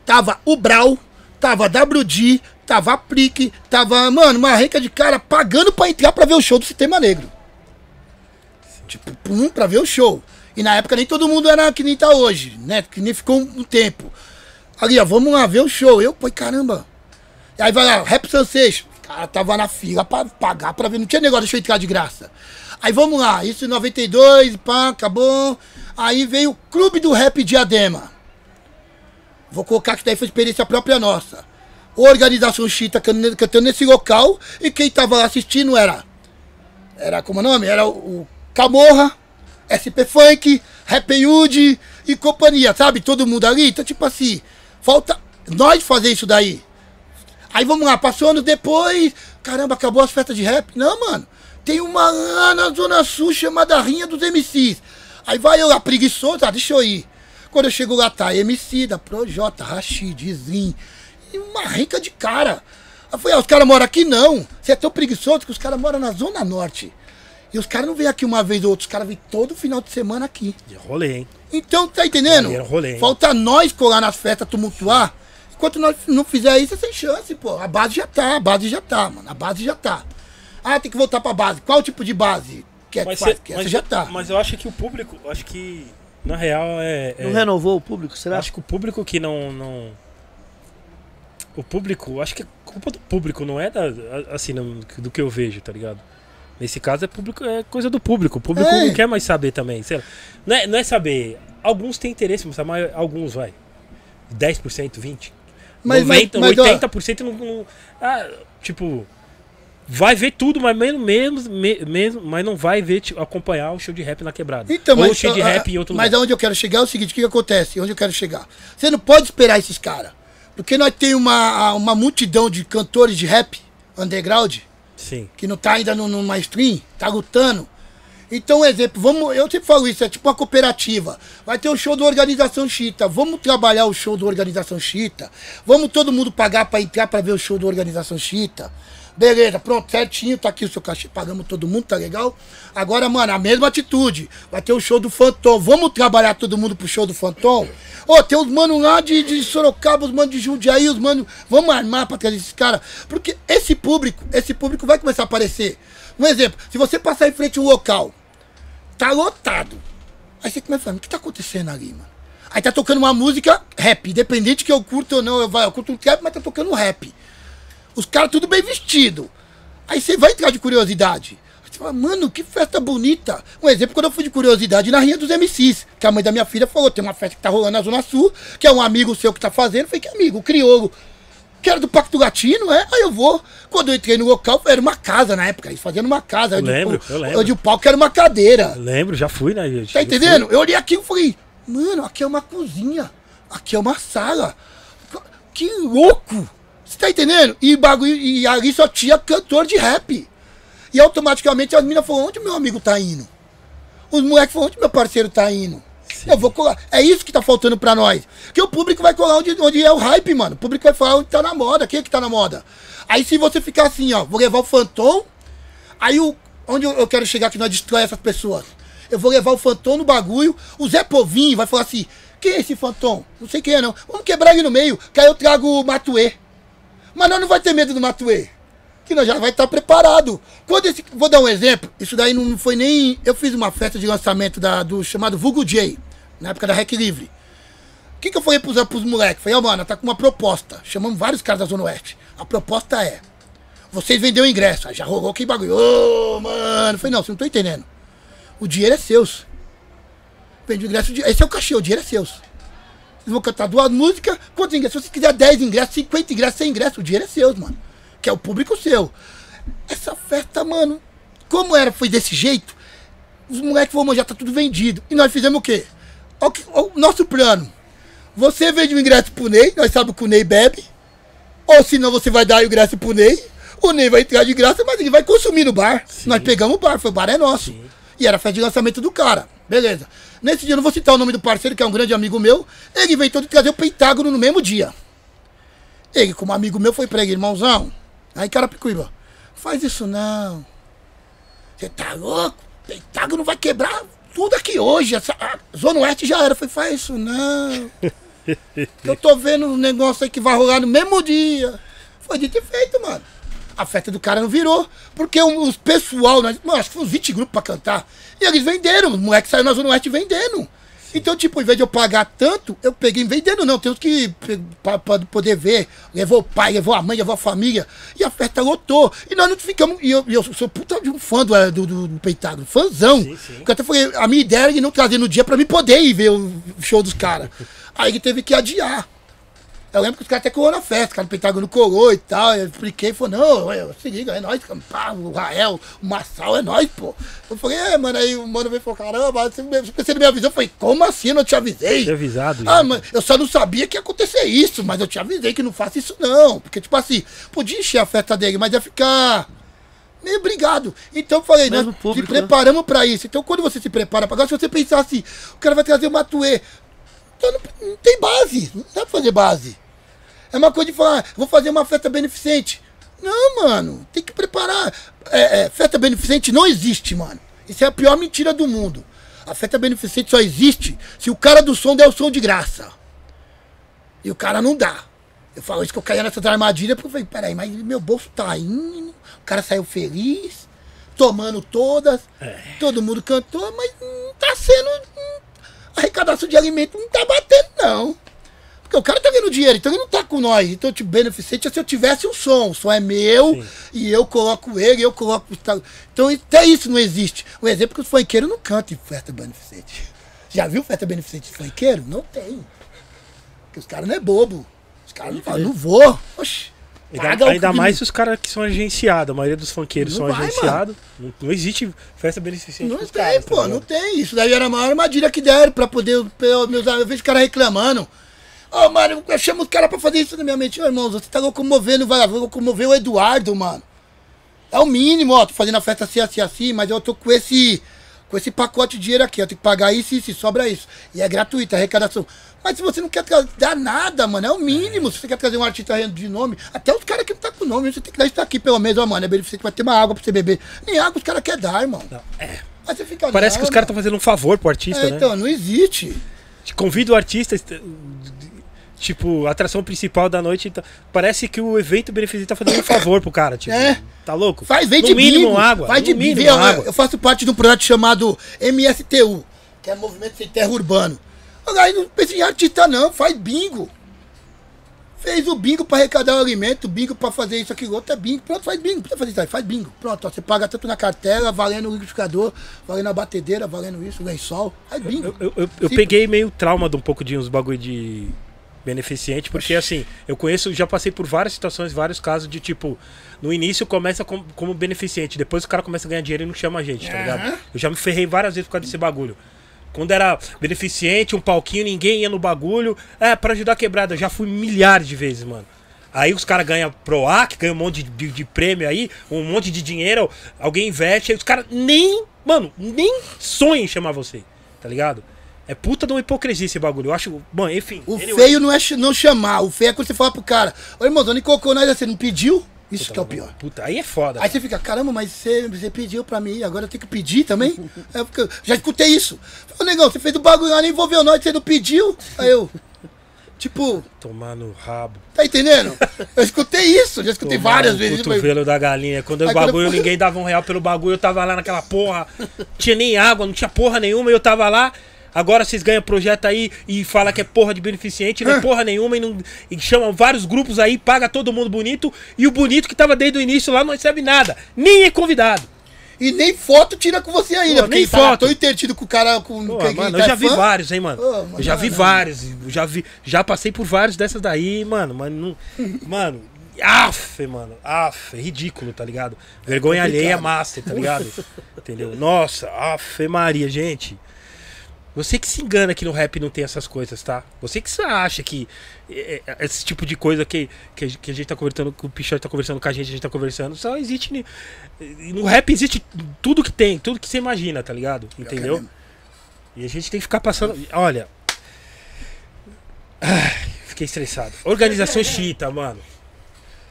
Tava o Brau, tava WD, tava Prick, tava, mano, uma renca de cara pagando pra entrar pra ver o show do Sistema Negro. Tipo, pum, pra ver o show. E na época nem todo mundo era que nem tá hoje, né? Que nem ficou um, tempo. Ali, ó, vamos lá ver o show. Eu, pô, caramba. E aí vai lá, Rap. O cara tava na fila pra pagar pra ver. Não tinha negócio, deixa eu entrar de graça. Aí vamos lá, isso em 92, pá, acabou. Aí veio o Clube do Rap Diadema. Vou colocar que daí foi experiência própria nossa. Organização Chita can- cantando nesse local. E quem tava lá assistindo era. Era como é o nome? Era o, Camorra, SP Funk, Rap Yud e companhia, sabe? Todo mundo ali. Então, tipo assim, falta nós fazer isso daí. Aí vamos lá, passou anos depois. Caramba, acabou as festas de rap. Não, mano. Tem uma lá na Zona Sul chamada Rinha dos MCs. Aí vai eu lá, preguiçoso, ah, deixa eu ir. Quando eu chego lá, tá MC da Projota, Rashid, Zin. E uma rica de cara. Eu falei, ah, os caras moram aqui não. Você é tão preguiçoso que os caras moram na Zona Norte. E os caras não vêm aqui uma vez ou outra, os caras vêm todo final de semana aqui. De rolê, hein? Então, tá entendendo? Rolê, hein? Falta nós colar nas festas, tumultuar. Enquanto nós não fizer isso, é sem chance, pô. A base já tá, a base já tá, mano. A base já tá. Ah, tem que voltar pra base. Qual tipo de base? Que é que faz? Que essa mas, já tá. mas eu acho que o público, eu acho que na real é. é Não renovou o público, será? acho que o público que não, não. O público, acho que é culpa do público, não é da, assim, não- do que eu vejo, tá ligado? Nesse caso é público, é coisa do público. O público É. não quer mais saber também. sei lá. Não, é, não é saber. Alguns têm interesse, mas a alguns vai. 10%, 20%. Mas- mas- 90%, mas, ó- 80% não, não- ah, tipo. Vai ver tudo, mas menos, menos, me- mesmo, mas não vai ver, tipo, acompanhar o show de rap na quebrada. Então, Ou mas, o show de rap em outro mas lugar. aonde eu quero chegar é o seguinte, o que, que acontece? Onde eu quero chegar? Você não pode esperar esses caras. Porque nós temos uma, uma multidão de cantores de rap underground Sim. que não tá ainda no, numa stream, tá lutando. Então, um exemplo, vamos, eu sempre falo isso, é tipo uma cooperativa. Vai ter o show do Organização Chita. Vamos trabalhar o show do Organização Chita. Vamos todo mundo pagar pra entrar pra ver o show do Organização Chita. Beleza, pronto, certinho, tá aqui o seu cachê, pagamos todo mundo, tá legal? Agora, mano, a mesma atitude. Vai ter o show do Phantom. Vamos trabalhar todo mundo pro show do Phantom? Ô, tem os manos lá de, de Sorocaba, os manos de Jundiaí, os manos. Vamos armar pra trazer esses caras. Porque esse público, esse público vai começar a aparecer. Um exemplo, se você passar em frente a um local, tá lotado. Aí você começa a falar, o que tá acontecendo ali, mano? Aí tá tocando uma música rap, independente que eu curto ou não, eu, vai, eu curto um trap, mas tá tocando rap. Os caras tudo bem vestido. Aí você vai entrar de curiosidade. Aí você fala, mano, que festa bonita. Um exemplo, quando eu fui de curiosidade na Rinha dos MCs, que a mãe da minha filha falou, tem uma festa que tá rolando na Zona Sul, que é um amigo seu que tá fazendo. Eu falei, que amigo? O crioulo. Que era do Pacto Latino, é? Aí eu vou. Quando eu entrei no local, era uma casa na época, eles fazendo uma casa. o lembro, eu lembro. Onde o palco era uma cadeira. Lembro, já fui, né, gente? Tá entendendo? Eu olhei aqui e falei, mano, aqui é uma cozinha. Aqui é uma sala. Que louco! Tá entendendo? E bagulho, e ali só tinha cantor de rap. E automaticamente as meninas falaram, onde meu amigo tá indo? Os moleques falaram, onde meu parceiro tá indo? Eu vou colar. É isso que tá faltando pra nós. Que o público vai colar onde, onde é o hype, mano. O público vai falar onde tá na moda. Quem é que tá na moda? Aí se você ficar assim, ó, vou levar o Phantom, Aí o, onde eu, eu quero chegar que nós destrói essas pessoas? Eu vou levar o Fantom no bagulho, o Zé Povinho vai falar assim, quem é esse Fantom? Não sei quem é não. Vamos quebrar ele no meio, que aí eu trago o Matuê. Mas nós não vai ter medo do Matuê. Que nós já vai estar preparado. Quando esse, vou dar um exemplo. Isso daí não foi nem. Eu fiz uma festa de lançamento da, do chamado Vulgo J, na época da Rec Livre. O que, que eu falei pros, pros moleques? Falei, ó, mano, tá com uma proposta. Chamamos vários caras da Zona Oeste. A proposta é: vocês venderam o ingresso. Aí já rolou que bagulho. Ô, mano. Eu falei, não, você não tá entendendo. O dinheiro é seu. Vende o ingresso, esse é o cachê, o dinheiro é seu. Vocês vão cantar duas músicas, quantos ingressos? Se você quiser 10 ingressos, 50 ingressos, 100 ingressos, o dinheiro é seu, mano. Que é o público seu. Essa festa, mano, como era, foi desse jeito, os moleques vão já tá tudo vendido. E nós fizemos o quê? Ó que- o nosso plano. Você vende o ingresso pro Ney, nós sabemos que o Ney bebe. Ou senão você vai dar o ingresso pro Ney. O Ney vai entrar de graça, mas ele vai consumir no bar. Nós pegamos o bar, foi o bar é nosso. E era a festa de lançamento do cara. Beleza. Nesse dia, eu não vou citar o nome do parceiro, que é um grande amigo meu. Ele inventou de trazer o Pentágono no mesmo dia. Ele, como amigo meu, foi pra ele, irmãozão. Aí, cara, picuíba, faz isso não. Você tá louco? Pentágono vai quebrar tudo aqui hoje. Essa, a Zona Oeste já era. Eu falei, faz isso não. (laughs) Eu tô vendo um negócio aí que vai rolar no mesmo dia. Foi dito e feito, mano. A festa do cara não virou. Porque o- os pessoal, nós, mano, acho que foi uns 20 grupos pra cantar. E eles venderam. Os moleques saíram na Zona Oeste vendendo. Então, tipo, em vez de eu pagar tanto, eu peguei vendendo, não. Tem uns que, pra, pra poder ver, levou o pai, levou a mãe, levou a família. E a festa lotou. E nós não ficamos. E eu, eu sou puta de um fã do, do, do, do Pentágono, fãzão. Sim, sim. Porque até falei, a minha ideia era ele não trazer no dia pra mim poder ir ver o show dos caras. Aí ele teve que adiar. Eu lembro que os caras até colou na festa, o cara do Pentágono colou e tal. Eu expliquei, falou, não, eu, se liga, é nóis, pá, o Rael, o Massal, é nóis, pô. Eu falei, é, mano, aí o mano veio e falou, caramba, você, você não me avisou? Eu falei, como assim? Eu não te avisei. Tinha avisado. Ah, já. mas eu só não sabia que ia acontecer isso, mas eu te avisei que não faça isso não. Porque, tipo assim, podia encher a festa dele, mas ia ficar meio brigado. Então eu falei, Mesmo nós público, se né? preparamos pra isso. Então quando você se prepara pra agora, se você pensar assim, o cara vai trazer uma tuê, então não, não tem base, não dá pra fazer base. É uma coisa de falar, vou fazer uma festa beneficente. Não, mano, tem que preparar. É, é, festa beneficente não existe, mano. Isso é a pior mentira do mundo. A festa beneficente só existe se o cara do som der o som de graça. E o cara não dá. Eu falo isso que eu caía nessas armadilhas porque eu falei, peraí, mas meu bolso tá indo. O cara saiu feliz, tomando todas, todo mundo cantou, mas não tá sendo. hum, A arrecadação de alimento não tá batendo, não. Porque o cara tá ganhando dinheiro, então ele não tá com nós. Então, tipo, beneficente é se eu tivesse o som. O som é meu Sim. e eu coloco ele, eu coloco o. Então, até isso não existe. O exemplo é que os funkeiros não cantam em festa beneficente. Já viu festa beneficente de funkeiro? Não tem. Porque os caras não é bobo. Os caras não falam, não vou. Oxi. Ainda, ainda mais se os caras que são agenciados. A maioria dos funkeiros Não são agenciados. Não, não existe festa beneficente Não tem, caras, tá pô, ligado? não tem. Isso daí era a maior armadilha que deram pra poder. Eu, meus, eu vejo os caras reclamando. Ô, mano, eu chamo os caras pra fazer isso na minha mente. Ô, irmão, você tá locomovendo, vai vai locomover o Eduardo, mano. É o mínimo, ó. Tô fazendo a festa assim, assim, assim, mas eu tô com esse. Com esse pacote de dinheiro aqui, eu tenho que pagar isso, isso, sobra isso. E é gratuito, a arrecadação. Mas se você não quer dar nada, mano, é o mínimo. Se você quer trazer um artista de nome, até os caras que não tá com nome, você tem que dar isso aqui pelo menos, ó, mano. É beneficente, vai ter uma água pra você beber. Nem água os caras querem dar, irmão. Não, é. Aí você fica, Parece que os caras estão fazendo um favor pro artista, É, né? então, não existe. Te Convida o artista. Tipo, a atração principal da noite. então, parece que o evento beneficente tá fazendo um favor pro cara. Tipo, É. tá louco? Faz, vem no de mínimo bingo. água. No de mínimo. Eu, água. eu faço parte de um projeto chamado MSTU, que é Movimento Sem Terra Urbano. Aí não pensa em artista não, faz bingo. Fez o bingo pra arrecadar o alimento, bingo pra fazer isso, aquilo, outro é bingo. Pronto, faz bingo. Precisa fazer isso aí, faz bingo. Pronto, ó, você paga tanto na cartela, valendo o liquidificador, valendo a batedeira, valendo isso, lençol. Faz bingo. Eu, eu, eu- eu peguei meio trauma de um pouco de uns bagulho de beneficente, porque assim, eu conheço, já passei por várias situações, vários casos de tipo, no início começa com- como beneficente, depois o cara começa a ganhar dinheiro e não chama a gente, tá ligado? Eu já me ferrei várias vezes por causa desse bagulho. Quando era beneficente, um palquinho, ninguém ia no bagulho. É, pra ajudar a quebrada. Eu já fui milhares de vezes, mano. Aí os caras ganham PROAC, ganham um monte de, de- prêmio aí, um monte de dinheiro, alguém investe, aí os caras nem, mano, nem sonham em chamar você, tá ligado? É puta de uma hipocrisia esse bagulho. Eu acho, bom, enfim. O anyway. feio não é não chamar, o feio é quando você fala pro cara, ô irmãozão, nem colocou nós, você não pediu? Isso que é o pior. Puta, aí é foda. Aí você fica, caramba, mas você, você pediu pra mim, agora eu tenho que pedir também? (laughs) Aí eu fico, já escutei isso. Falei, negão, você fez o bagulho lá, nem envolveu nós, você não pediu? Aí eu, tipo, Tomar no rabo. tá entendendo? Eu escutei isso, já escutei Tomar várias vezes. Eu falei, cotovelo da galinha. Quando o bagulho, eu ninguém dava um real pelo bagulho, eu tava lá naquela porra. Tinha nem água, não tinha porra nenhuma, e eu tava lá. Agora vocês ganham projeto aí e fala que é porra de beneficente, não é porra nenhuma e, não, e chamam vários grupos aí, paga todo mundo bonito e o bonito que tava desde o início lá não recebe nada, nem é convidado. E nem foto tira com você ainda. Pô, nem tá foto. tão entretido com o cara. Com, Pô, quem- mano, quem eu tá já vi fã. vários, hein, mano. Ô, mano, eu já vi não, vários. Já, vi, já passei por vários dessas daí, mano. Mas não. (laughs) mano. Aff, mano. Aff, é ridículo, tá ligado? Vergonha alheia master, tá ligado? (laughs) Entendeu? Nossa, aff, Maria, gente. Você que se engana que no rap não tem essas coisas, tá? Você que acha que é, é, esse tipo de coisa que, que, a gente- que a gente tá conversando, que o Pichote tá conversando com a gente, a gente tá conversando, só existe. No rap existe tudo que tem, tudo que você imagina, tá ligado? Entendeu? E a gente tem que ficar passando. Olha. Ai, fiquei estressado. Organização (laughs) Chita, mano.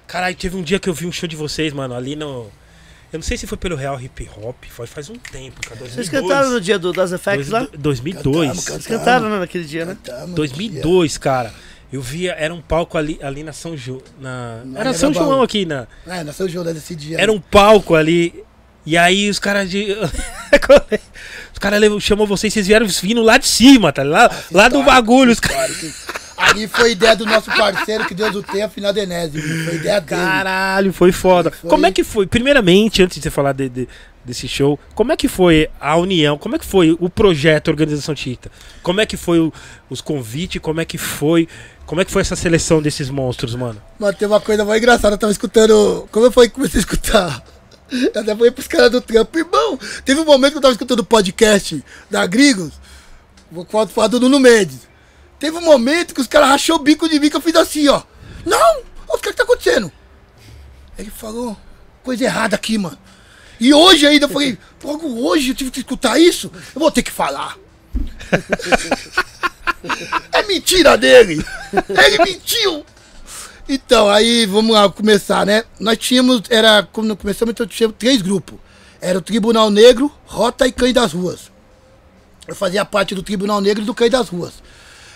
Caralho, teve um dia que eu vi um show de vocês, mano, ali no. Eu não sei se foi pelo Real Hip Hop, foi faz um tempo, cara. 2002. Vocês cantaram no dia do Das Effects lá? Dois- 2002. Cantamos, Vocês cantaram né, naquele dia, né? Cantamos, 2002, cara. Eu via, era um palco ali, ali na São João. Na... Na Era São. João aqui, na. É, nasceu o jogo desse dia. Era um palco ali. E aí os caras de. (laughs) os caras chamam vocês, vocês vieram vindo lá de cima, tá ligado? Lá, lá do bagulho. Os caras. Ali foi ideia do nosso parceiro, que Deus o tenha, final de Enésimo. Foi ideia dele. Caralho, foi foda. Foi. Como é que foi? Primeiramente, antes de você falar de- de- desse show, como é que foi a união? Como é que foi o projeto Organização Tita? Como é que foi o- os convites? Como é que foi? Como é que foi essa seleção desses monstros, mano? Mas tem uma coisa mais engraçada, eu tava escutando. Como eu fui comecei a escutar? (laughs) Eu até falei pros caras do trampo, irmão. Teve um momento que eu tava escutando o podcast da Grigos, vou falar falar do Nuno Mendes. Teve um momento que os caras rachou o bico de mim que eu fiz assim, ó. Não! O que que tá acontecendo? Ele falou, coisa errada aqui, mano. E hoje ainda eu falei, (laughs) logo hoje eu tive que escutar isso, eu vou ter que falar. (laughs) É mentira dele! Ele mentiu! Então, aí vamos lá começar, né? Nós tínhamos, era, quando começamos, então tínhamos três grupos. Era o Tribunal Negro, Rota e Cães das Ruas. Eu fazia parte do Tribunal Negro e do Cães das Ruas.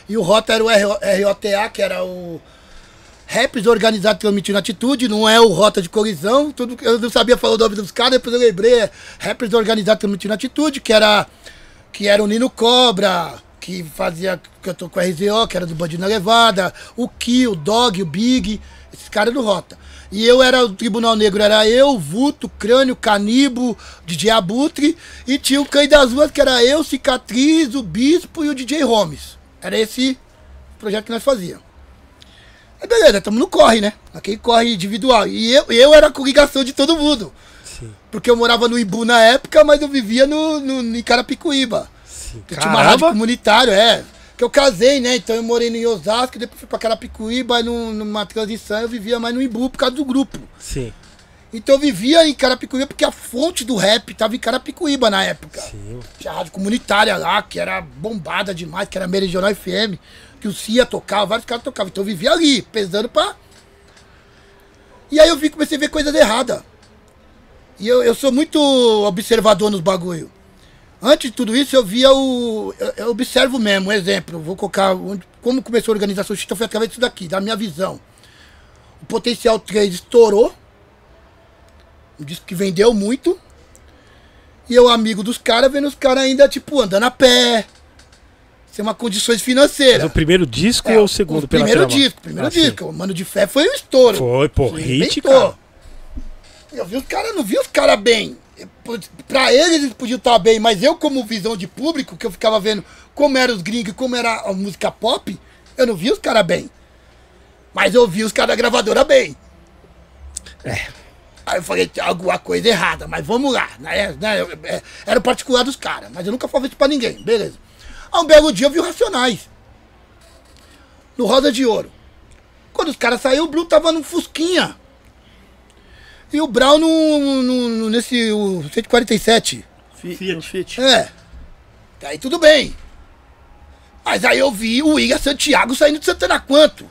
E o Rota era o RO ROTA, que era o Raps Organizado Transmitindo Atitude, não é o Rota de Colisão. Tudo, eu não sabia falar o nome dos caras, depois eu lembrei, é Raps Organizado Transmitindo Atitude, que era, que era o Nino Cobra, que fazia, que eu tô com o RZO, que era do Bandido na Levada, o Ki, o Dog, o Big, esses caras do Rota. E eu era o Tribunal Negro, era eu, Vulto, Crânio, Canibo, DJ Abutre, e tinha o Cães das Ruas, que era eu, Cicatriz, o Bispo e o DJ Holmes. Era esse projeto que nós fazíamos. Aí beleza, estamos no corre, né? Aquele corre individual. E eu, eu era a coligação de todo mundo. Porque eu morava no Ibu na época, mas eu vivia no, no, em Carapicuíba. Eu tinha uma rádio Caramba! comunitária, é. Que eu casei, né? Então eu morei em Osasco, depois fui pra Carapicuíba, e num- numa transição eu vivia mais no Imbu por causa do grupo. Sim. Então eu vivia em Carapicuíba porque a fonte do rap tava em Carapicuíba na época. Sim. Tinha a rádio comunitária lá, que era bombada demais, que era Meridional FM, que o Cia tocava, vários caras tocavam. Então eu vivia ali, pesando pra. E aí eu vi, comecei a ver coisas erradas. E eu, eu sou muito observador nos bagulho. Antes de tudo isso, eu via o. Eu, eu observo mesmo, um exemplo. Vou colocar. onde- como começou a organização Chita foi através disso daqui, da minha visão. O Potencial 3 estourou. Um disco que vendeu muito. E eu, amigo dos caras, vendo os caras ainda, tipo, andando a pé. Sem uma condições Mas financeiras. o primeiro disco É, ou o segundo? o primeiro disco, primeiro Ah, sim. disco. O Mano de Fé foi um estouro. Foi, pô, hit, cara. Eu vi os caras, não vi os caras bem. Pra eles, eles podiam estar bem, mas eu, como visão de público, que eu ficava vendo como eram os gringos como era a música pop, eu não vi os caras bem. Mas eu vi os caras da gravadora bem. É. Aí eu falei, tem alguma coisa errada, mas vamos lá. Né? né, é, Era o particular dos caras, mas eu nunca falei isso pra ninguém, beleza. Aí um belo dia eu vi o Racionais. No Rosa de Ouro. Quando os caras saíram, o Blue tava num Fusquinha. E o Brown no, no- no- nesse o 147. Fi- Fiat. no Fiat. É. Aí tudo bem. Mas aí eu vi o William Santiago saindo de Santana Quanto.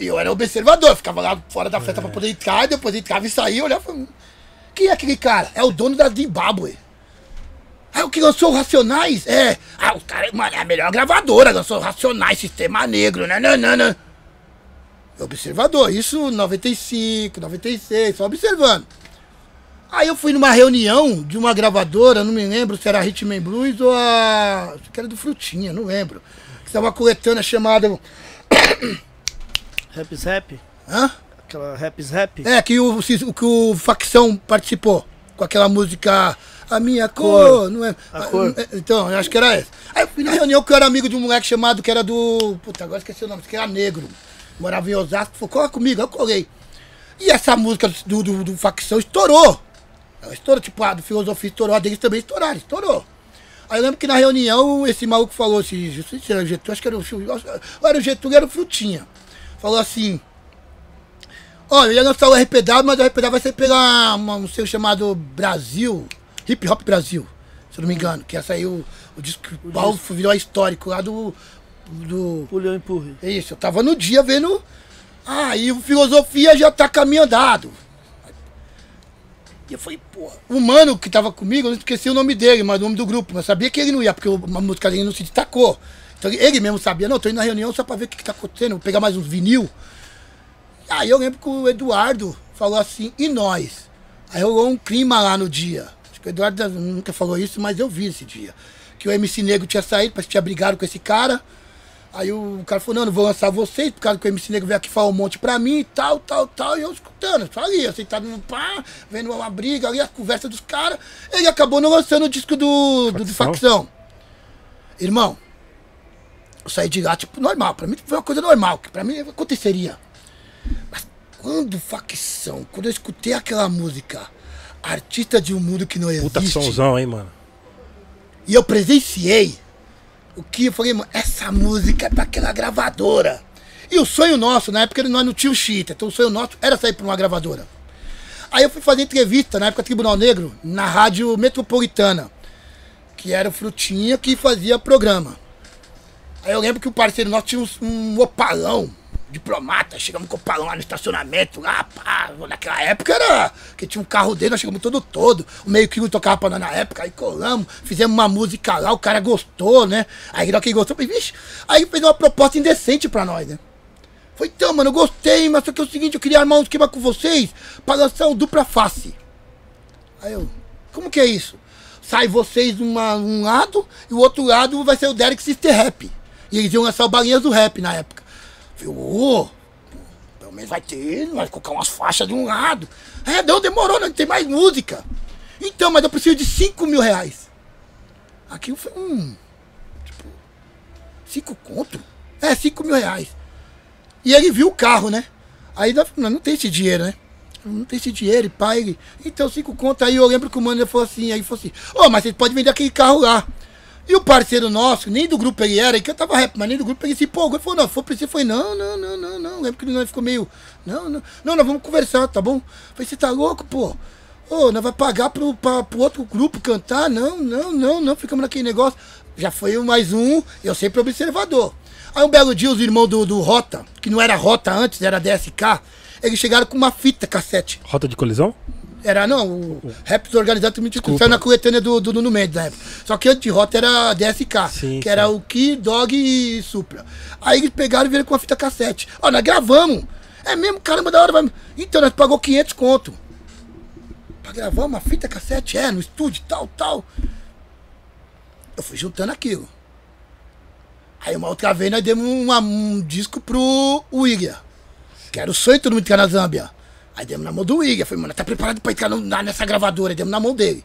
E eu era observador, ficava lá fora da festa pra poder entrar, depois entrava e saía, olhava e falava, quem é aquele cara? É o dono da Zimbábue. Ah, o que lançou Racionais? É. Ah, o cara, mano, é a melhor gravadora, lançou Racionais, Sistema Negro, né, né, né, né. Observador, isso 95, 96, só observando. Aí eu fui numa reunião de uma gravadora, não me lembro se era Hitman Blues ou a. Acho que era do Frutinha, não lembro. Que estava uma coletânea chamada. Raps Rap? Hã? Aquela Raps Rap? É, que o, que o Facção participou. Com aquela música. A minha cor, não é? A cor. Ah, Então, eu acho que era essa. Aí eu fui na reunião que eu era amigo de um moleque chamado que era do. Puta, agora esqueci o nome, que era negro. Morava em Osasco, falou, cola comigo, eu colei. E essa música do, do, do Facção estourou. Ela estourou, tipo, a do Filosofia estourou, a deles também estouraram, estourou. Aí eu lembro que na reunião esse maluco falou assim, não sei se era o Getúlio, acho que era o Getúlio, era o Getúlio, era o Frutinha. Falou assim, Olha, eu ia lançar o RPW, mas o RPW vai ser pela uma- um seu chamado Brasil, Hip Hop Brasil, se eu não me engano, que ia sair o, o disco que o Paulo virou histórico lá do. do Pulhão empurre. é isso, eu tava no dia vendo. Ah, e o Filosofia já tá caminho andado. E eu falei, porra. O mano que tava comigo, eu não esqueci o nome dele, mas o nome do grupo. Mas sabia que ele não ia, porque a música dele não se destacou. Então ele mesmo sabia, não, tô indo na reunião só pra ver o que, que tá acontecendo, vou pegar mais uns vinil. Aí eu lembro que o Eduardo falou assim, e nós? Aí rolou um clima lá no dia. Acho que o Eduardo nunca falou isso, mas eu vi esse dia. Que o MC Negro tinha saído, parece que tinha brigado com esse cara. Aí o cara falou, não, não vou lançar vocês, por causa que o MC Negro veio aqui falar um monte pra mim e tal, tal, tal. E eu escutando, só ali, sentado no pá, vendo uma briga ali, a conversa dos caras. Ele acabou não lançando o disco do, do, do? Facção. Irmão, eu saí de lá, tipo, normal. Pra mim foi uma coisa normal, que pra mim aconteceria. Mas quando facção, quando eu escutei aquela música, Artista de um Mundo que não Puta existe, somzão, hein, mano. e eu presenciei o que eu falei, mano, essa música é pra aquela gravadora. E o sonho nosso, na época nós não tínhamos chita, então o sonho nosso era sair pra uma gravadora. Aí eu fui fazer entrevista, na época Tribunal Negro, na rádio metropolitana, que era o Frutinha que fazia programa. Aí eu lembro que o parceiro nosso tinha um, um opalão, diplomata, chegamos com o opalão lá no estacionamento, lá, pá, naquela época era, que tinha um carro dele, nós chegamos todo todo, o meio que tocava pra nós na época, aí colamos, fizemos uma música lá, o cara gostou, né, aí na que gostou, falei, vixe, aí fez uma proposta indecente pra nós, né. Foi então, mano, eu gostei, mas só que é o seguinte, eu queria armar um esquema com vocês pra lançar um dupla face. Aí eu, como que é isso? Sai vocês uma, um lado e o outro lado vai ser o Derek Sister Rap. E eles iam lançar o Balinhas do Rap na época. Falei, ô, pelo menos vai ter, vai colocar umas faixas de um lado. É, não, demorou, não tem mais música. Então, mas eu preciso de 5 mil reais. Aqui eu falei, hum, tipo, 5 conto? É, 5 mil reais. E ele viu o carro, né? Aí nós não tem esse dinheiro, né? Não tem esse dinheiro, e pai. Ele, então, cinco contas. Aí eu lembro que o mano falou assim, aí falou assim, ô, mas vocês podem vender aquele carro lá. E o parceiro nosso, nem do grupo ele era, que eu tava rap, mas nem do grupo ele se empolgou. Ele falou, não, se for preciso, foi, não, não, não, não, não. Lembro que ele ficou meio, não, não, não, nós vamos conversar, tá bom? Eu falei, você tá louco, pô? Ô, nós vai pagar pro, pra, pro outro grupo cantar? Não, não, não, não, ficamos naquele negócio. Já foi mais um, eu sempre observador. Aí um belo dia, os irmãos do, do Rota, que não era Rota antes, era DSK, eles chegaram com uma fita cassete. Rota de colisão? Era, não, o Raps Organizado também tinha saiu na coletânea do, do Nuno Mendes na época. Só que antes de Rota era DSK, Sim, que era sim. o Ki, Dog e Supra. Aí eles pegaram e vieram com a fita cassete. Ó, nós gravamos. É mesmo, caramba, da hora. Vai... Então, nós pagou 500 conto. Pra gravar uma fita cassete, é, no estúdio, tal, tal. Eu fui juntando aquilo. Aí uma outra vez nós demos uma- um disco pro William. Que era o sonho de todo mundo entrar na Zâmbia. Aí demos na mão do William. Falei, mano, tá preparado pra entrar no- na- nessa gravadora? Aí demos na mão dele.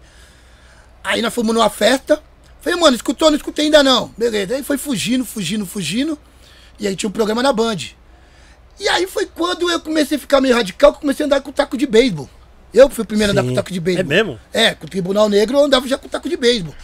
Aí nós fomos numa festa. Falei, mano, escutou? Não escutei ainda não. Beleza. Aí foi fugindo, fugindo, fugindo. E aí tinha um programa na Band. E aí foi quando eu comecei a ficar meio radical, que eu comecei a andar com taco de beisebol. Eu que fui o primeiro a andar Sim. com taco de beisebol. É mesmo? É, com o Tribunal Negro eu andava já com taco de beisebol.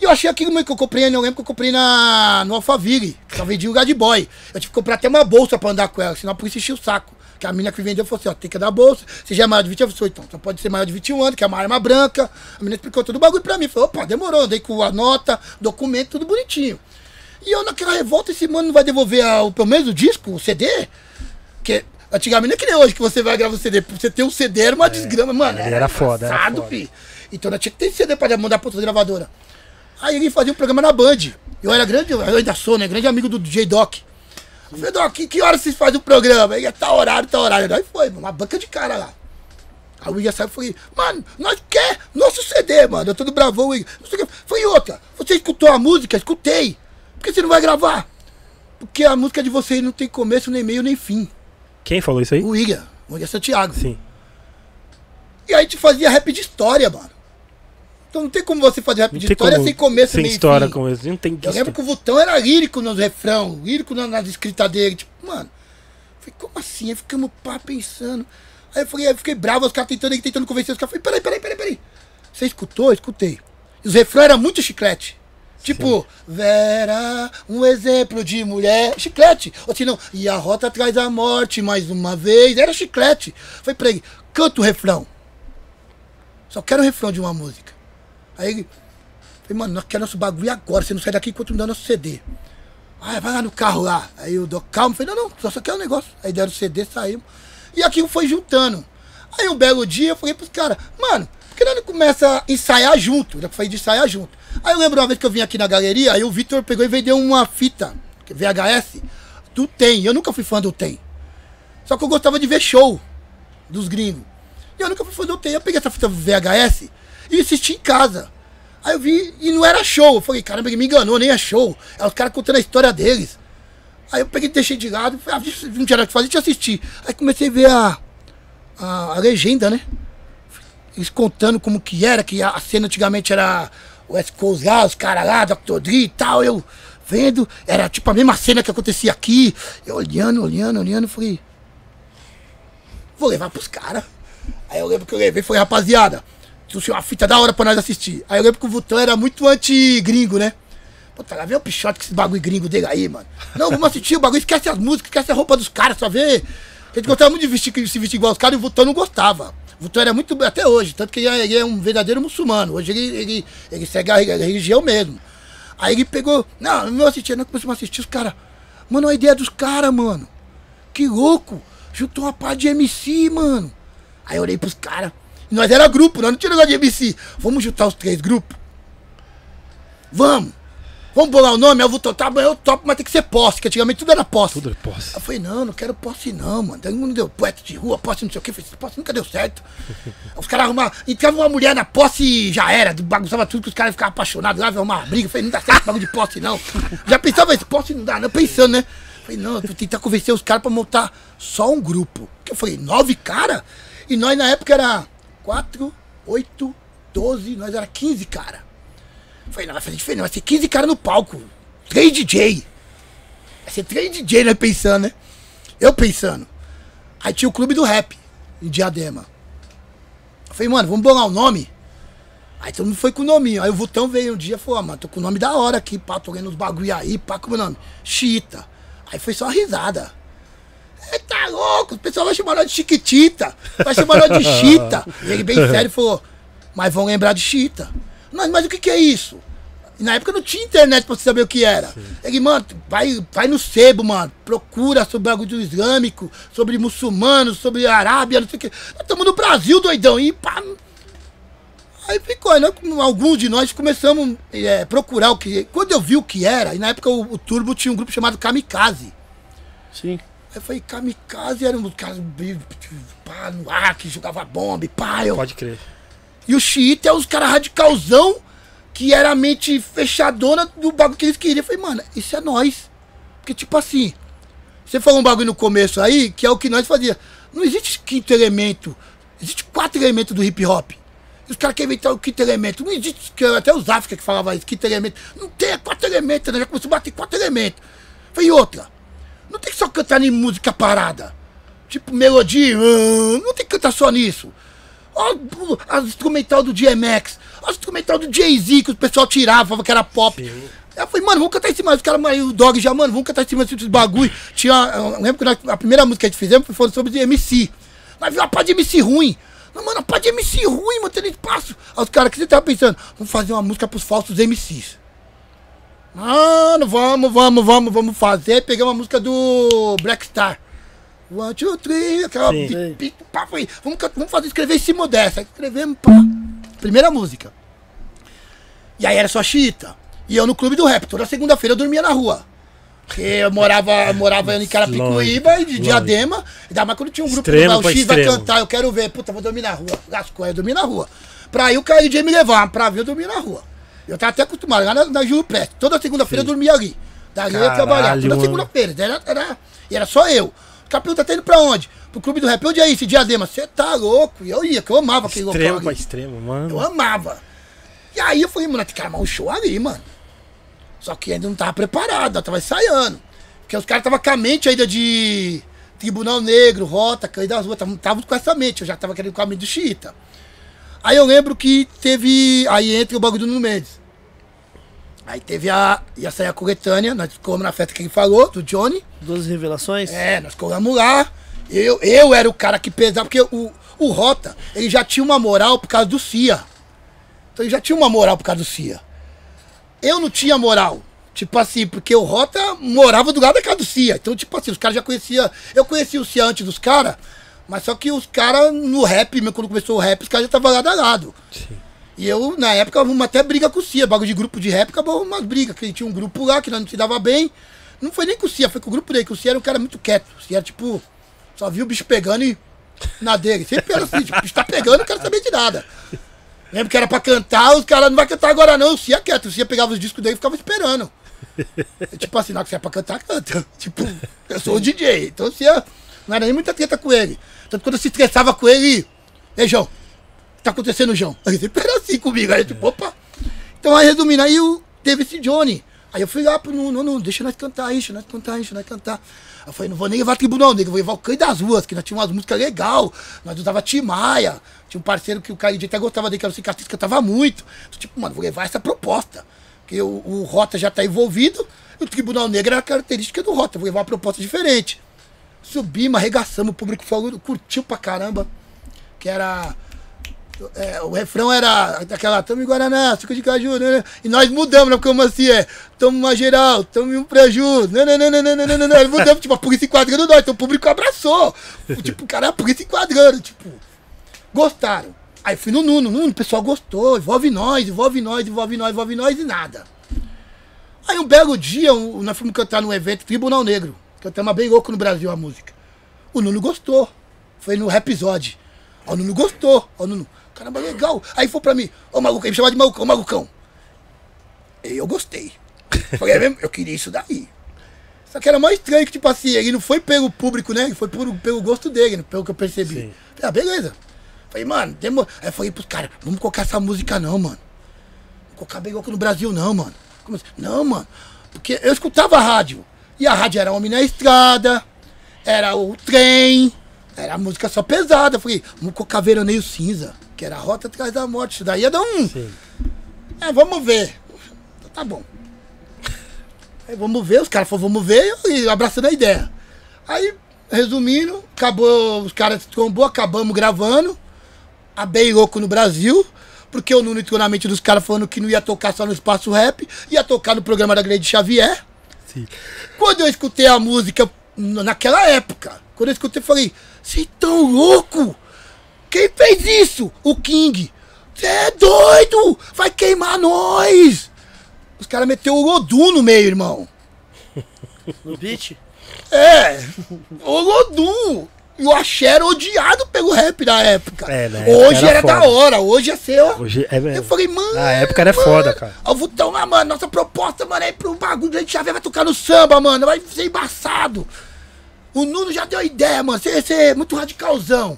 E eu achei aquilo que eu comprei, eu lembro que eu comprei na, no Alphaville, que tava vendia o Gad Boy. Eu tive que comprar até uma bolsa pra andar com ela, senão a polícia enchia o saco. Que a menina que vendeu falou assim, ó, tem que dar bolsa. Você já é maior de 20 anos? Eu falei, então, só pode ser maior de 21 anos, que é uma arma branca. A menina explicou todo o bagulho pra mim. Falou, opa, demorou, andei com a nota, documento, tudo bonitinho. E eu naquela revolta, esse mano não vai devolver a- o, pelo menos o disco, o CD? Que antigamente não é que nem hoje que você vai gravar o CD. Você ter um CD era uma desgrama, mano. ele era foda, era foda. fi. Então nós tinha que ter CD pra mandar pra outra gravadora. Aí ele fazia um programa na Band. Eu era grande, eu ainda sou, né? Grande amigo do DJ Doc. Doc, que, que hora vocês fazem o programa? Aí, tá horário, tá horário. Aí foi, uma banca de cara lá. Aí o William saiu e mano, nós quer nosso CD, mano. Eu tô do Bravão, William. Não sei o que. Foi outra. Você escutou a música? Escutei. Por que você não vai gravar? Porque a música de vocês não tem começo, nem meio, nem fim. Quem falou isso aí? O William, o William Santiago. Sim. E aí a gente fazia rap de história, mano. Então não tem como você fazer rap de história como- sem começo, sem nem história, fim. começo. Não tem Eu lembro que o Vutão era lírico nos refrão, lírico na- nas escritas dele. Tipo, mano, falei, como assim? Aí ficamos pá pensando. Aí eu falei, aí eu fiquei bravo, os caras tentando, tentando convencer os caras. Falei, peraí, peraí, peraí, peraí. Você escutou? Eu Escutei. E os refrões eram muito chiclete. Tipo, Vera, um exemplo de mulher. Chiclete. Ou se não, e a rota traz a morte mais uma vez. Era chiclete. Falei pra ele, canta o refrão. Só quero o refrão de uma música. Aí falei, mano, nós queremos nosso bagulho agora. Você não sai daqui enquanto não dá nosso CD. Ah, vai lá no carro lá. Aí eu dou calma, falei, não, não, só, só quero um negócio. Aí deram o CD, saímos. E aquilo foi juntando. Aí um belo dia eu falei pros caras, mano, que não começa a ensaiar junto? Já falei de ensaiar junto. Aí eu lembro uma vez que eu vim aqui na galeria, aí o Vitor pegou e vendeu uma fita, é VHS, do Tem. Eu nunca fui fã do Tem. Só que eu gostava de ver show dos gringos. E eu nunca fui fã do Tem. Eu peguei essa fita VHS e assisti em casa. Aí eu vi e não era show. Eu falei, caramba, ele me enganou, nem é show. É os caras contando a história deles. Aí eu peguei, deixei de lado, ah, não tinha nada que fazer, eu assistir. Aí comecei a ver a, a, a legenda, né? Eles contando como que era, que a cena antigamente era o West Coast lá, os caras lá, Dr. Dre e tal, eu vendo, era tipo a mesma cena que acontecia aqui, eu olhando, olhando, olhando, falei, vou levar pros caras. Aí eu lembro que eu levei, falei, rapaziada, trouxe uma fita da hora pra nós assistir. Aí eu lembro que o Vutão era muito anti-gringo, né? Puta, lá vem o Pichote com esse bagulho gringo dele aí, mano. Não, vamos assistir o bagulho, esquece as músicas, esquece a roupa dos caras, só vê. A gente gostava muito de vestir, se vestir igual os caras e o Vutão não gostava. O Vutão era muito, até hoje, tanto que ele é, ele é um verdadeiro muçulmano. Hoje ele, ele, ele segue a, religião mesmo. Aí ele pegou, não, não assistia, não começamos a assistir os caras. Mano, a ideia dos caras, mano. Que louco. Juntou uma pá de MC, mano. Aí eu olhei pros caras. E nós era grupo, nós não tinha negócio de MC. Vamos juntar os três grupos? Vamos. Vamos bolar o nome? Eu vou tocar, eu topo, mas tem que ser posse, que antigamente tudo era posse. Tudo é posse. Eu falei, não, não quero posse não, mano. Todo mundo deu poeta de rua, posse não sei o que. Eu falei, posse nunca deu certo. (laughs) Os caras arrumavam, entrava uma mulher na posse e já era, bagunçava tudo, que os caras ficavam apaixonados, lá arrumar uma briga. Eu falei, não dá certo bagulho de posse não. Já pensava, esse posse não dá, não, pensando, né? Eu falei, não, eu vou tentar convencer os caras pra montar só um grupo. Que eu falei, nove caras? E nós na época era quatro, oito, doze, nós era 15 cara. Falei, não, vai fazer diferente, vai ser 15 caras no palco. Três DJ. Vai ser três DJ, né? Pensando, né? Eu pensando. Aí tinha o clube do rap, em Diadema. Falei, mano, vamos bolar o nome? Aí todo mundo foi com o nominho. Aí o Vutão veio um dia e falou, ah, mano, tô com o nome da hora aqui, pá, tô lendo os bagulho aí, pá, como é o nome? Chita. Aí foi só uma risada. É, tá louco, o pessoal vai chamar nós de Chiquitita, vai chamar nós de Chita. (laughs) E ele bem sério falou, mas vão lembrar de Chita. Mas, mas o que que é isso? E na época não tinha internet pra você saber o que era. Ele, mano, vai, vai no sebo, mano. Procura sobre bagulho islâmico, sobre muçulmanos, sobre Arábia, não sei o que. Nós estamos no Brasil, doidão. E pá. Aí ficou, nós, alguns de nós começamos a procurar o que. Quando eu vi o que era, e na época o, o Turbo tinha um grupo chamado Kamikaze. Sim. Aí falei, Kamikaze eram os caras pá, no ar, que jogava bomba e pá. Eu, Pode crer. e o xiita é os caras radicalzão que era a mente fechadona do bagulho que eles queriam. Eu falei, mano, isso é nós. Porque, tipo assim, você falou um bagulho no começo aí, que é o que nós fazia. Não existe quinto elemento. Existe quatro elementos do hip hop. Os caras querem inventar o quinto elemento. Não existe, até os África que falavam isso, quinto elemento. Não tem, é quatro elementos, né? Já começou a bater quatro elementos. E outra, não tem que só cantar em música parada. Tipo, melodia, ah, não tem que cantar só nisso. Olha as instrumental do DMX, as instrumental do Jay-Z que o pessoal tirava, falava que era pop. Eu falei, mano, vamos cantar em cima. Os caras, mas o Dog já, mano, vamos cantar em cima desses bagulho. Tinha, eu lembro que nós- a primeira música que a gente fizemos foi sobre MC. Nós vimos uma pá de MC ruim. Não, mano, uma pá de MC ruim, mano, tem espaço. Aí os caras, o que você tava pensando? Vamos fazer uma música pros falsos MCs. Mano, vamos, vamos, vamos, vamos fazer. Pegamos a música do Black Star. One, two, three, aquela. Pi- pi- pá, foi, vamos, vamos fazer, escrever em cima dessa. Aí Escrevemos, pá. Primeira música. E aí era só chita. E eu no clube do rap. Toda segunda-feira eu dormia na rua. Porque eu morava, morava em Carapicuíba e de Diadema. Ainda mais quando tinha um grupo Extremo do X vai cantar, eu quero ver. Puta, vou dormir na rua. Lascou, eu dormi na rua. Pra ir o ia me levar, pra ver eu dormir na rua. Eu tava até acostumado, lá na, na Júlio Prestes. Toda segunda-feira eu dormia ali. Dali eu ia trabalhar. Toda segunda-feira. Era, era, e era só eu. O capitão tá indo pra onde? Pro clube do rap. Onde é isso? Diadema. Você tá louco? E eu ia, que eu amava aquele local Extremo pra extremo, mano. Eu amava. E aí eu falei, mano, tem que armar um show ali, mano. Só que ainda não tava preparado, tava ensaiando. Porque os caras estavam com a mente ainda de Tribunal Negro, Rota, Caí das Ruas, estavam com essa mente, eu já tava querendo com a mente do Xiita. Aí eu lembro que teve. Aí entra o bagulho do Nuno Mendes. Aí teve a. ia sair a coletânea, nós colamos na festa que ele falou, do Johnny. 12 revelações? É, nós colamos lá. Eu, eu era o cara que pesava, porque o, o Rota, ele já tinha uma moral por causa do CIA. Então ele já tinha uma moral por causa do CIA. Eu não tinha moral. Tipo assim, porque o Rota morava do lado da casa do CIA. Então, tipo assim, os caras já conheciam. Eu conhecia o CIA antes dos caras, mas só que os caras no rap, mesmo quando começou o rap, os caras já estavam lado a lado. E eu, na época, arrumamos até briga com o Cia, bagulho de grupo de rap, acabou umas brigas, que tinha um grupo lá que nós não se dava bem. Não foi nem com o Cia, foi com o grupo dele, que o Cia era um cara muito quieto. O Cia era tipo, só viu o bicho pegando e na dele. Sempre era assim, tipo, o bicho tá pegando, não quero saber de nada. Lembro que era pra cantar, os caras não vai cantar agora não, o Cia quieto. O Cia pegava os discos dele e ficava esperando. É tipo assim, hora que você é pra cantar, canta. (laughs) Tipo, eu sou o DJ, então o Cia não era nem muita treta com ele. Tanto quando eu se estressava com ele, ei, João, o tá acontecendo, João? Aí sempre era assim comigo. Aí eu tipo, opa. Então aí resumindo, aí o, teve esse Johnny. Aí eu fui lá pro Nuno, não, deixa nós cantar isso, nós cantar isso, nós cantar. Eu falei, não vou nem levar tribunal negro, vou levar o Cães das Ruas, que nós tínhamos umas músicas legais. Nós usava Timaya. Tinha um parceiro que o Caio até gostava dele, que era o Cicatriz, cantava muito. Então, tipo, mano, vou levar essa proposta. Porque o, o Rota já tá envolvido, e o Tribunal Negro era a característica do Rota. Vou levar uma proposta diferente. Subimos, arregaçamos, o público falou, curtiu pra caramba. Que era. É, o refrão era aquela Tamo em Guaraná, suco de caju, né, né? e nós mudamos, né? Porque o assim, é Tamo uma geral, tamo um preju, nananana, né, né, né, mudamos, tipo, a polícia enquadrando nós, então o público abraçou. (laughs) Tipo, cara, a polícia enquadrando, tipo, gostaram. Aí fui no Nuno, Nuno, o pessoal gostou, envolve nós, envolve nós, envolve nós, envolve nós e nada. Aí um belo dia, um, nós fomos cantar num evento Tribunal Negro, que eu tava bem louco no Brasil a música. O Nuno gostou. Foi no episódio. O Nuno gostou. O Nuno caramba, legal. Aí foi pra mim, ô maluco, ele me chamava de malucão, malucão. E eu gostei. (laughs) Falei, é mesmo? Eu queria isso daí. Só que era mais estranho que, tipo assim, ele não foi pelo público, né? Ele foi pelo, pelo gosto dele, pelo que eu percebi. Sim. Falei, ah, beleza. Falei, mano, demo... Aí eu falei pros caras, vamos colocar essa música não, mano. Vamos colocar bem louco no Brasil não, mano. Como assim? Não, mano. Porque eu escutava a rádio. E a rádio era Homem na Estrada, era o trem, era a música só pesada. Eu falei, vamos colocar Veraneio Cinza, que era a Rota Atrás da Morte. Isso daí ia dar um. Sim. É, vamos ver. Então, tá bom. Aí vamos ver, os caras falaram, vamos ver, e abraçando a ideia. Aí, resumindo, acabou, os caras se trombou, acabamos gravando. A Bem Louco no Brasil, porque o Nuno entrou na mente dos caras falando que não ia tocar só no espaço rap, ia tocar no programa da Grande Xavier. Sim. Quando eu escutei a música naquela época, quando eu escutei, eu falei, vocês tão louco? Quem fez isso? O King. Você é doido? Vai queimar nós! Os caras meteu o Lodum no meio, irmão. (laughs) No beat? É, o Lodum. E o Axé era odiado pelo rap na época. É, na época Hoje era era, da hora, hoje ia ser, ó. Hoje é mesmo. Eu falei, mano. Na época era mano, foda, cara. O Vutão, ah, mano, nossa proposta, mano, é pro bagulho de Xavier vai tocar no samba, mano. Vai ser embaçado. O Nuno já deu ideia, mano. Você você é muito radicalzão.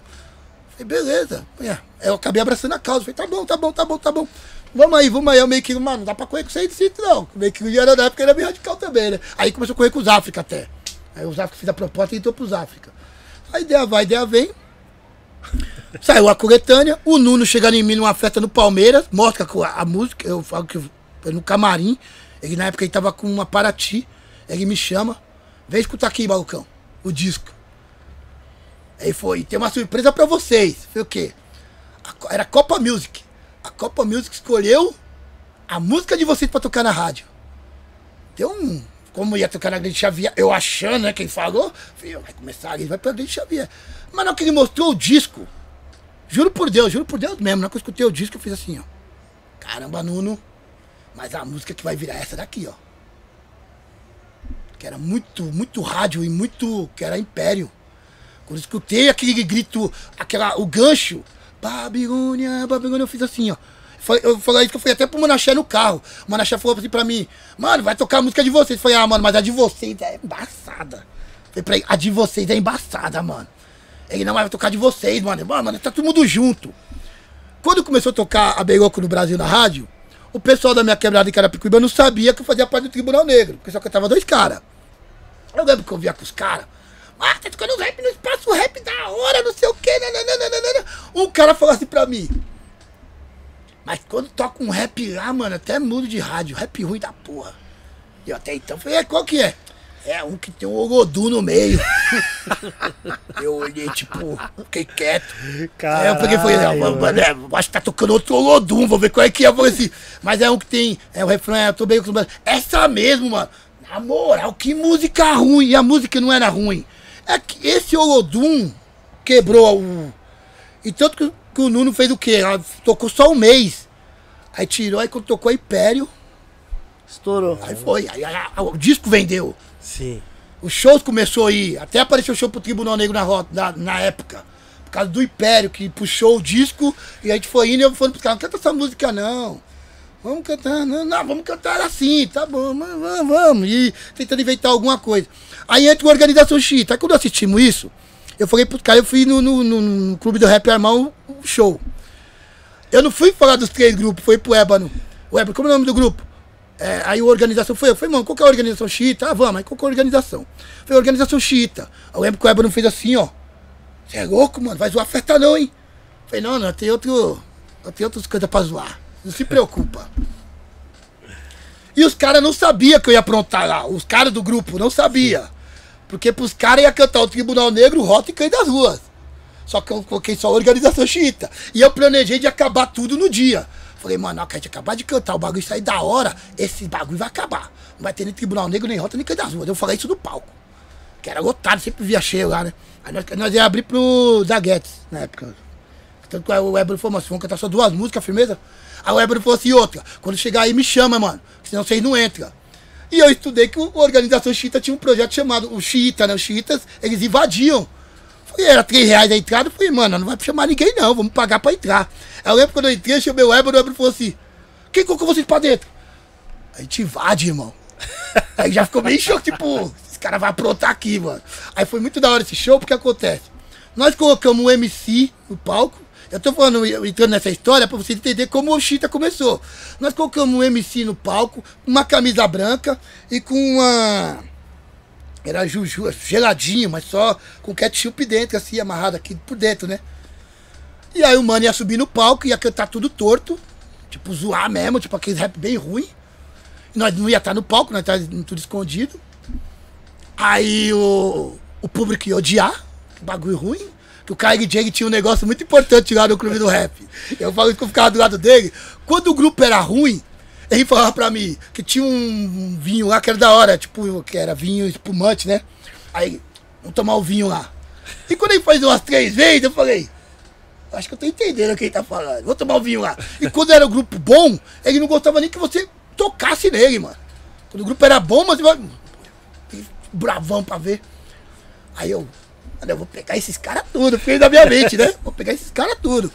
Beleza. É, eu acabei abraçando a causa. Falei, tá bom, tá bom, tá bom, tá bom. Vamos aí, vamos aí. Eu meio que, mano, não dá pra correr com você de cinto, não. Meio que era na época era bem radical também, né? Aí começou a correr com os África até. Aí os África fiz a proposta e entrou pros África. A ideia vai, a ideia vem. (laughs) Saiu a coletânea, o Nuno chegando em mim numa festa no Palmeiras, mostra a, a música, eu falo que foi no camarim, ele na época ele tava com uma Paraty, ele me chama, vem escutar aqui, malucão, o disco. Aí foi, tem uma surpresa pra vocês. Foi o quê? A era a Copa Music. A Copa Music escolheu a música de vocês pra tocar na rádio. Deu um. Como ia tocar na Grande Xavier, eu achando, né? Quem falou, falei, vai começar ali, vai pra Grande Xavier. Mas não que ele mostrou o disco, juro por Deus, juro por Deus mesmo, na hora que eu escutei o disco, eu fiz assim, ó. Caramba, Nuno, mas a música que vai virar essa daqui, ó. que era muito, muito rádio e muito. que era império. Eu escutei aquele grito, aquela, o gancho, Babilônia, Babilônia, eu fiz assim, ó. Eu falei isso que eu fui até pro Manaché no carro. O Manaché falou assim pra mim, mano, vai tocar a música de vocês. Eu falei, ah, mano, mas a de vocês é embaçada. Eu falei pra ele, a de vocês é embaçada, mano. Ele não vai tocar de vocês, mano. Mano, mano, tá todo mundo junto. Quando começou a tocar a Beiroco no Brasil na rádio, o pessoal da minha quebrada em Carapicuíba não sabia que eu fazia parte do Tribunal Negro, porque só cantava dois caras. Eu lembro que eu via com os caras. Ah, tá tocando rap no espaço rap da hora, não sei o quê. nananana." Um cara falou assim pra mim. Mas quando toca um rap lá, mano, até mudo de rádio. Rap ruim da porra. E eu até então falei, "É, qual que é? É um que tem um Orodu no meio. (laughs) eu olhei, tipo, fiquei quieto. Aí eu peguei e falei, não, mano, mano, é, acho que tá tocando outro Olodum, vou ver qual é que é. Eu falei assim, mas é um que tem, é o refrão, é, eu tô bem acostumado. Essa mesmo, mano. Na moral, que música ruim. E a música não era ruim. É que esse Olodum quebrou o. E tanto que, que o Nuno fez o quê? Ela tocou só um mês. Aí tirou, aí quando tocou Império, Estourou. aí foi. Aí, aí, aí, o disco vendeu. Sim. Os shows começou a ir. Até apareceu show pro Tribunal Negro na, rota, na, na época. Por causa do Império, que puxou o disco. E a gente foi indo e eu falando pros caras, não canta essa música não. Vamos cantar, não, não, vamos cantar assim, tá bom, vamos, vamos. E tentando inventar alguma coisa. Aí entra a organização Chita. Aí quando assistimos isso, eu falei pros caras, eu fui no, no, no- no clube do rap armar um, um show. Eu não fui falar dos três grupos, foi pro Ébano. O Ébano, como é o nome do grupo? É, aí a organização foi, eu falei, mano, qual que é a organização xiita? Ah, vamos, aí qual que é a organização? Foi a organização xiita. Eu lembro que o Ébano fez assim, ó. Você é louco, mano, vai zoar festa não, hein? Falei, não, não, tem outro. Tenho outras coisas pra zoar. Não se preocupa. E os caras não sabiam que eu ia aprontar lá. Os caras do grupo não sabiam. Porque pros caras ia cantar o Tribunal Negro, Rota e Cães das Ruas. Só que eu coloquei só a organização xiita. E eu planejei de acabar tudo no dia. Falei, mano, a gente acabar de cantar, o bagulho sair da hora, esse bagulho vai acabar. Não vai ter nem Tribunal Negro, nem Rota, nem Cães das Ruas. Eu falei isso no palco. Que era lotado, sempre via cheio lá, né? Aí nós, nós ia abrir pro Zaguetes na época. Tanto que o Ébano falou, mas vamos cantar só duas músicas, firmeza? Ébano falou assim, outra, quando chegar aí me chama, mano, senão vocês não entram. E eu estudei que a organização Chita tinha um projeto chamado, o Chita, né? Os Chitas, eles invadiam. Falei, era 3 reais a entrada, eu falei, mano, não vai chamar ninguém não, vamos pagar pra entrar. Aí eu lembro quando eu entrei, eu chamei o Ébano, o Ébano falou assim, quem colocou vocês pra dentro? A gente invade, irmão. (laughs) Aí já ficou meio choque, tipo, esse cara vai aprontar aqui, mano. Aí foi muito da hora esse show, porque acontece. Nós colocamos um MC no palco. Eu tô falando, entrando nessa história pra você entender como o Chita começou. Nós colocamos um MC no palco, uma camisa branca e com uma. Era juju, geladinho, mas só com ketchup dentro, assim, amarrado aqui por dentro, né? E aí o mano ia subir no palco, ia cantar tudo torto, tipo, zoar mesmo, tipo aquele rap bem ruim. Nós não ia estar no palco, nós estávamos tudo escondido. Aí o, o público ia odiar, bagulho ruim. Que o Kyle Jang tinha um negócio muito importante lá no clube do rap. Eu falo que eu ficava do lado dele. Quando o grupo era ruim, ele falava pra mim que tinha um vinho lá que era da hora, tipo, que era vinho espumante, né? Aí, vamos tomar o vinho lá. E quando ele faz umas três vezes, eu falei, Acho que eu tô entendendo o que ele tá falando. Vou tomar o vinho lá. E quando era o grupo bom, ele não gostava nem que você tocasse nele, mano. Quando o grupo era bom, mas vai. Bravão pra ver. Aí eu. Mano, eu vou pegar esses caras tudo. Fiquei na minha mente, né? Vou pegar esses caras tudo.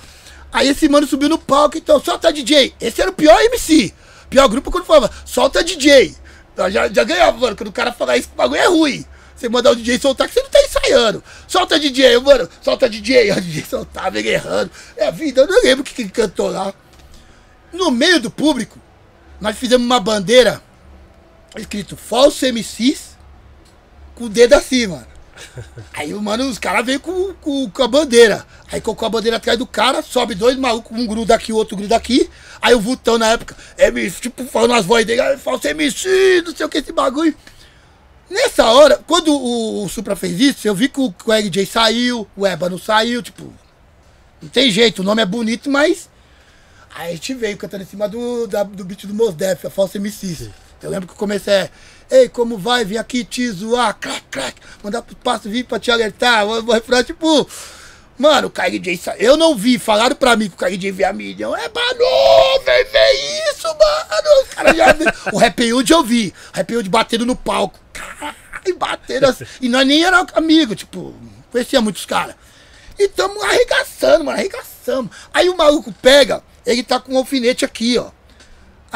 Aí esse mano subiu no palco, então, solta DJ. Esse era o pior MC. Pior grupo quando falava, solta DJ. Eu já, já ganhava, mano. Quando o cara falar isso, o bagulho é ruim. Você mandar o DJ soltar, que você não tá ensaiando. Solta DJ, mano. Solta DJ. O DJ soltava, ele errando. É a vida, eu não lembro o que, que ele cantou lá. No meio do público, nós fizemos uma bandeira escrito falso MCs com o dedo assim, mano. (laughs) Aí, mano, os caras veio com, com, com a bandeira. Aí colocou a bandeira atrás do cara, sobe dois malucos, um gruda aqui, o outro gruda aqui. Aí o Vultão na época, MC, tipo, falando as vozes dele, "Ah, falso MC, não sei o que, esse bagulho. Nessa hora, quando o, o Supra fez isso, eu vi que o, que o RJ saiu, o Ébano saiu, tipo, não tem jeito, o nome é bonito, mas. Aí a gente veio cantando em cima do, da- do beat do Mos Def, a falsa MC. Eu lembro que começo é. Ei, como vai? Vim aqui te zoar, crack, crack. Mandar pro passo vir pra te alertar. O refrão, tipo. Mano, o KJ sa... Eu não vi, falaram pra mim que o KJ vê a mídia. É, mano, vem ver isso, mano. Os caras já... o Rap Hood eu vi. Rap Hood batendo no palco. Caralho. batendo assim. E nós nem éramos amigos, tipo, conhecia muitos caras. E tamo arregaçando, mano, arregaçando. Aí o maluco pega, ele tá com um alfinete aqui, ó.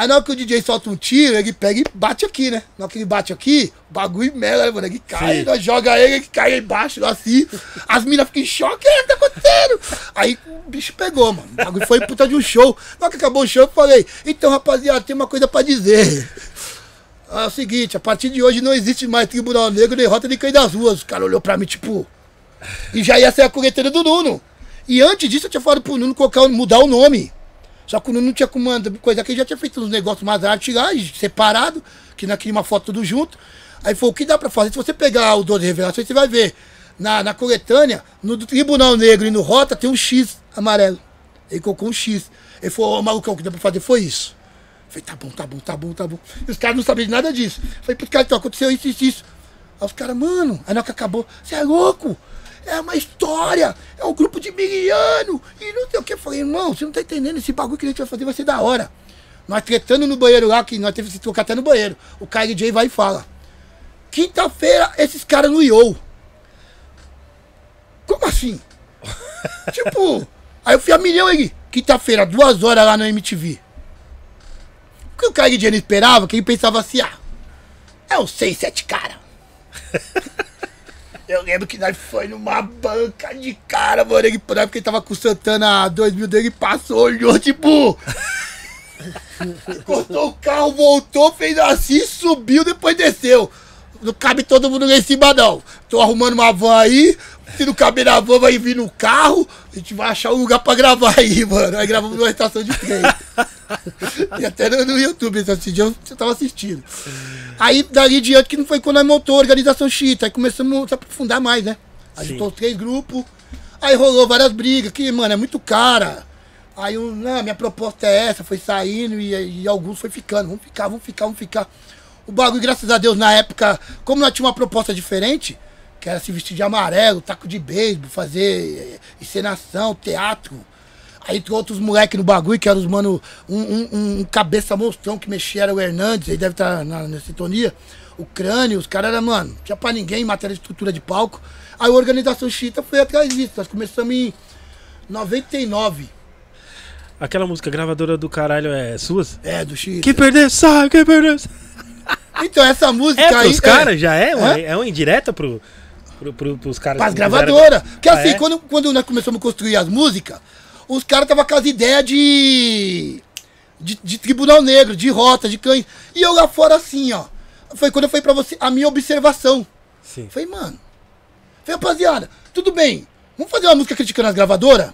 Aí na hora que o DJ solta um tiro, ele pega e bate aqui, né? Na hora que ele bate aqui, o bagulho mela, né, mano? Ele cai, Sim. nós joga ele, ele cai embaixo, assim. As minas ficam em choque, o que tá acontecendo? Aí o bicho pegou, mano. O bagulho foi puta de um show. Na hora que acabou o show, eu falei, então, rapaziada, tem uma coisa pra dizer. É o seguinte, a partir de hoje não existe mais Tribunal Negro derrota de quem das ruas. Os caras olhou pra mim, tipo. E já ia ser a coleteira do Nuno. E antes disso eu tinha falado pro Nuno colocar, mudar o nome. Só que o Nuno não tinha comando, coisa que ele já tinha feito uns negócios mais e separado, que queríamos uma foto tudo junto. Aí falou, o que dá pra fazer? Se você pegar o 12 Revelações, você vai ver. Na, na coletânea, no Tribunal Negro e no Rota, tem um X amarelo. Ele colocou um X. Ele falou, ô malucão, o que dá pra fazer foi isso. Eu falei, tá bom, tá bom, tá bom, tá bom. E os caras não sabiam de nada disso. Eu falei, pros caras, então, aconteceu isso, isso, isso. Aí os caras, mano, aí na hora que acabou, você é louco? É uma história, é um grupo de miliano, e não sei o que. Eu falei, irmão, você não tá entendendo, esse bagulho que a gente vai fazer vai ser da hora. Nós tretando no banheiro lá, que nós teve que trocar até no banheiro. O Kylie J vai e fala, quinta-feira, esses caras no IO. Como assim? (laughs) tipo, aí eu fui a milhão ele, quinta-feira, duas horas lá no MTV. O que o Kylie J não esperava, que ele pensava assim, ah, é uns seis, sete cara. (laughs) Eu lembro que nós foi numa banca de cara, mano. Ele, na época ele tava com o Santana 2000 dele, passou, olhou, tipo. Cortou o carro, voltou, fez assim, subiu, depois desceu. Não cabe todo mundo lá em cima, não. Tô arrumando uma van aí. Se não caber na van, vai vir no carro. A gente vai achar um lugar pra gravar aí, mano. Aí gravamos numa estação de trem. e até no, no YouTube, esse dia eu tava assistindo. Aí, dali em diante, que não foi quando nós montou a organização Chita. Aí começamos a se aprofundar mais, né? Aí Sim. juntou os três grupos. Aí rolou várias brigas, que, mano, é muito cara. Aí, um, não, minha proposta é essa, foi saindo e, e alguns foi ficando. Vamos ficar, vamos ficar, vamos ficar. O bagulho, graças a Deus, na época, como nós tínhamos uma proposta diferente, que era se vestir de amarelo, taco de beisebol, fazer eh, encenação, teatro. Aí entrou outros moleques no bagulho, que eram os mano, um, um, um cabeça monstrão que mexia, era o Hernandes, aí deve estar na, na sintonia. O crânio, os caras eram, mano, não tinha pra ninguém em matéria de estrutura de palco. Aí a organização Chita foi atrás disso. Nós começamos em 99. Aquela música gravadora do caralho é suas? É, do Chita. Que perder sai, que perder sai. Então, essa música É aí. pros caras, já é? Uma, Hã? é uma indireta pro, pro, pro, pros caras. Pras gravadoras. Porque Ah, assim, é? quando, quando nós começamos a construir as músicas, os caras estavam com as ideias de, de. de tribunal negro, de rota, de cães. E eu lá fora assim, ó. Foi quando eu falei pra você a minha observação. Sim. Falei, mano. Falei, rapaziada, tudo bem. Vamos fazer uma música criticando as gravadoras?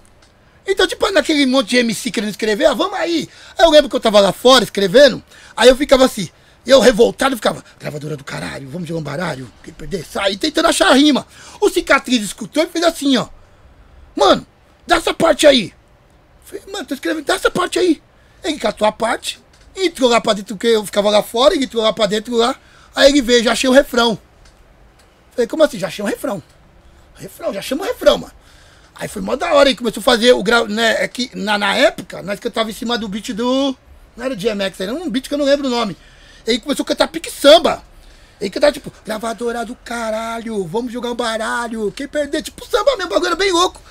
Então, tipo, naquele monte de MC querendo escrever, ah, vamos aí. Aí eu lembro que eu tava lá fora escrevendo, aí eu ficava assim, eu revoltado ficava, gravadora do caralho, vamos jogar um baralho, quem perder, sai, tentando achar a rima. O cicatriz escutou e fez assim, ó. Mano, dá essa parte aí. Falei, mano, tô escrevendo, dá essa parte aí. Ele catou a parte, entrou lá pra dentro, que eu ficava lá fora, ele entrou lá pra dentro lá. Aí ele veio, já achei o refrão. Falei, como assim? Já achei um refrão. Refrão, já chama o refrão, mano. Aí foi mó da hora, aí começou a fazer o grau, né? É que na, na época, nós cantava em cima do beat do. Não era o DMX, era um beat que eu não lembro o nome. Aí começou a cantar pique samba. Aí cantava tipo, gravadora do caralho, vamos jogar um baralho. Quem perder, tipo samba mesmo, o bagulho era bem louco.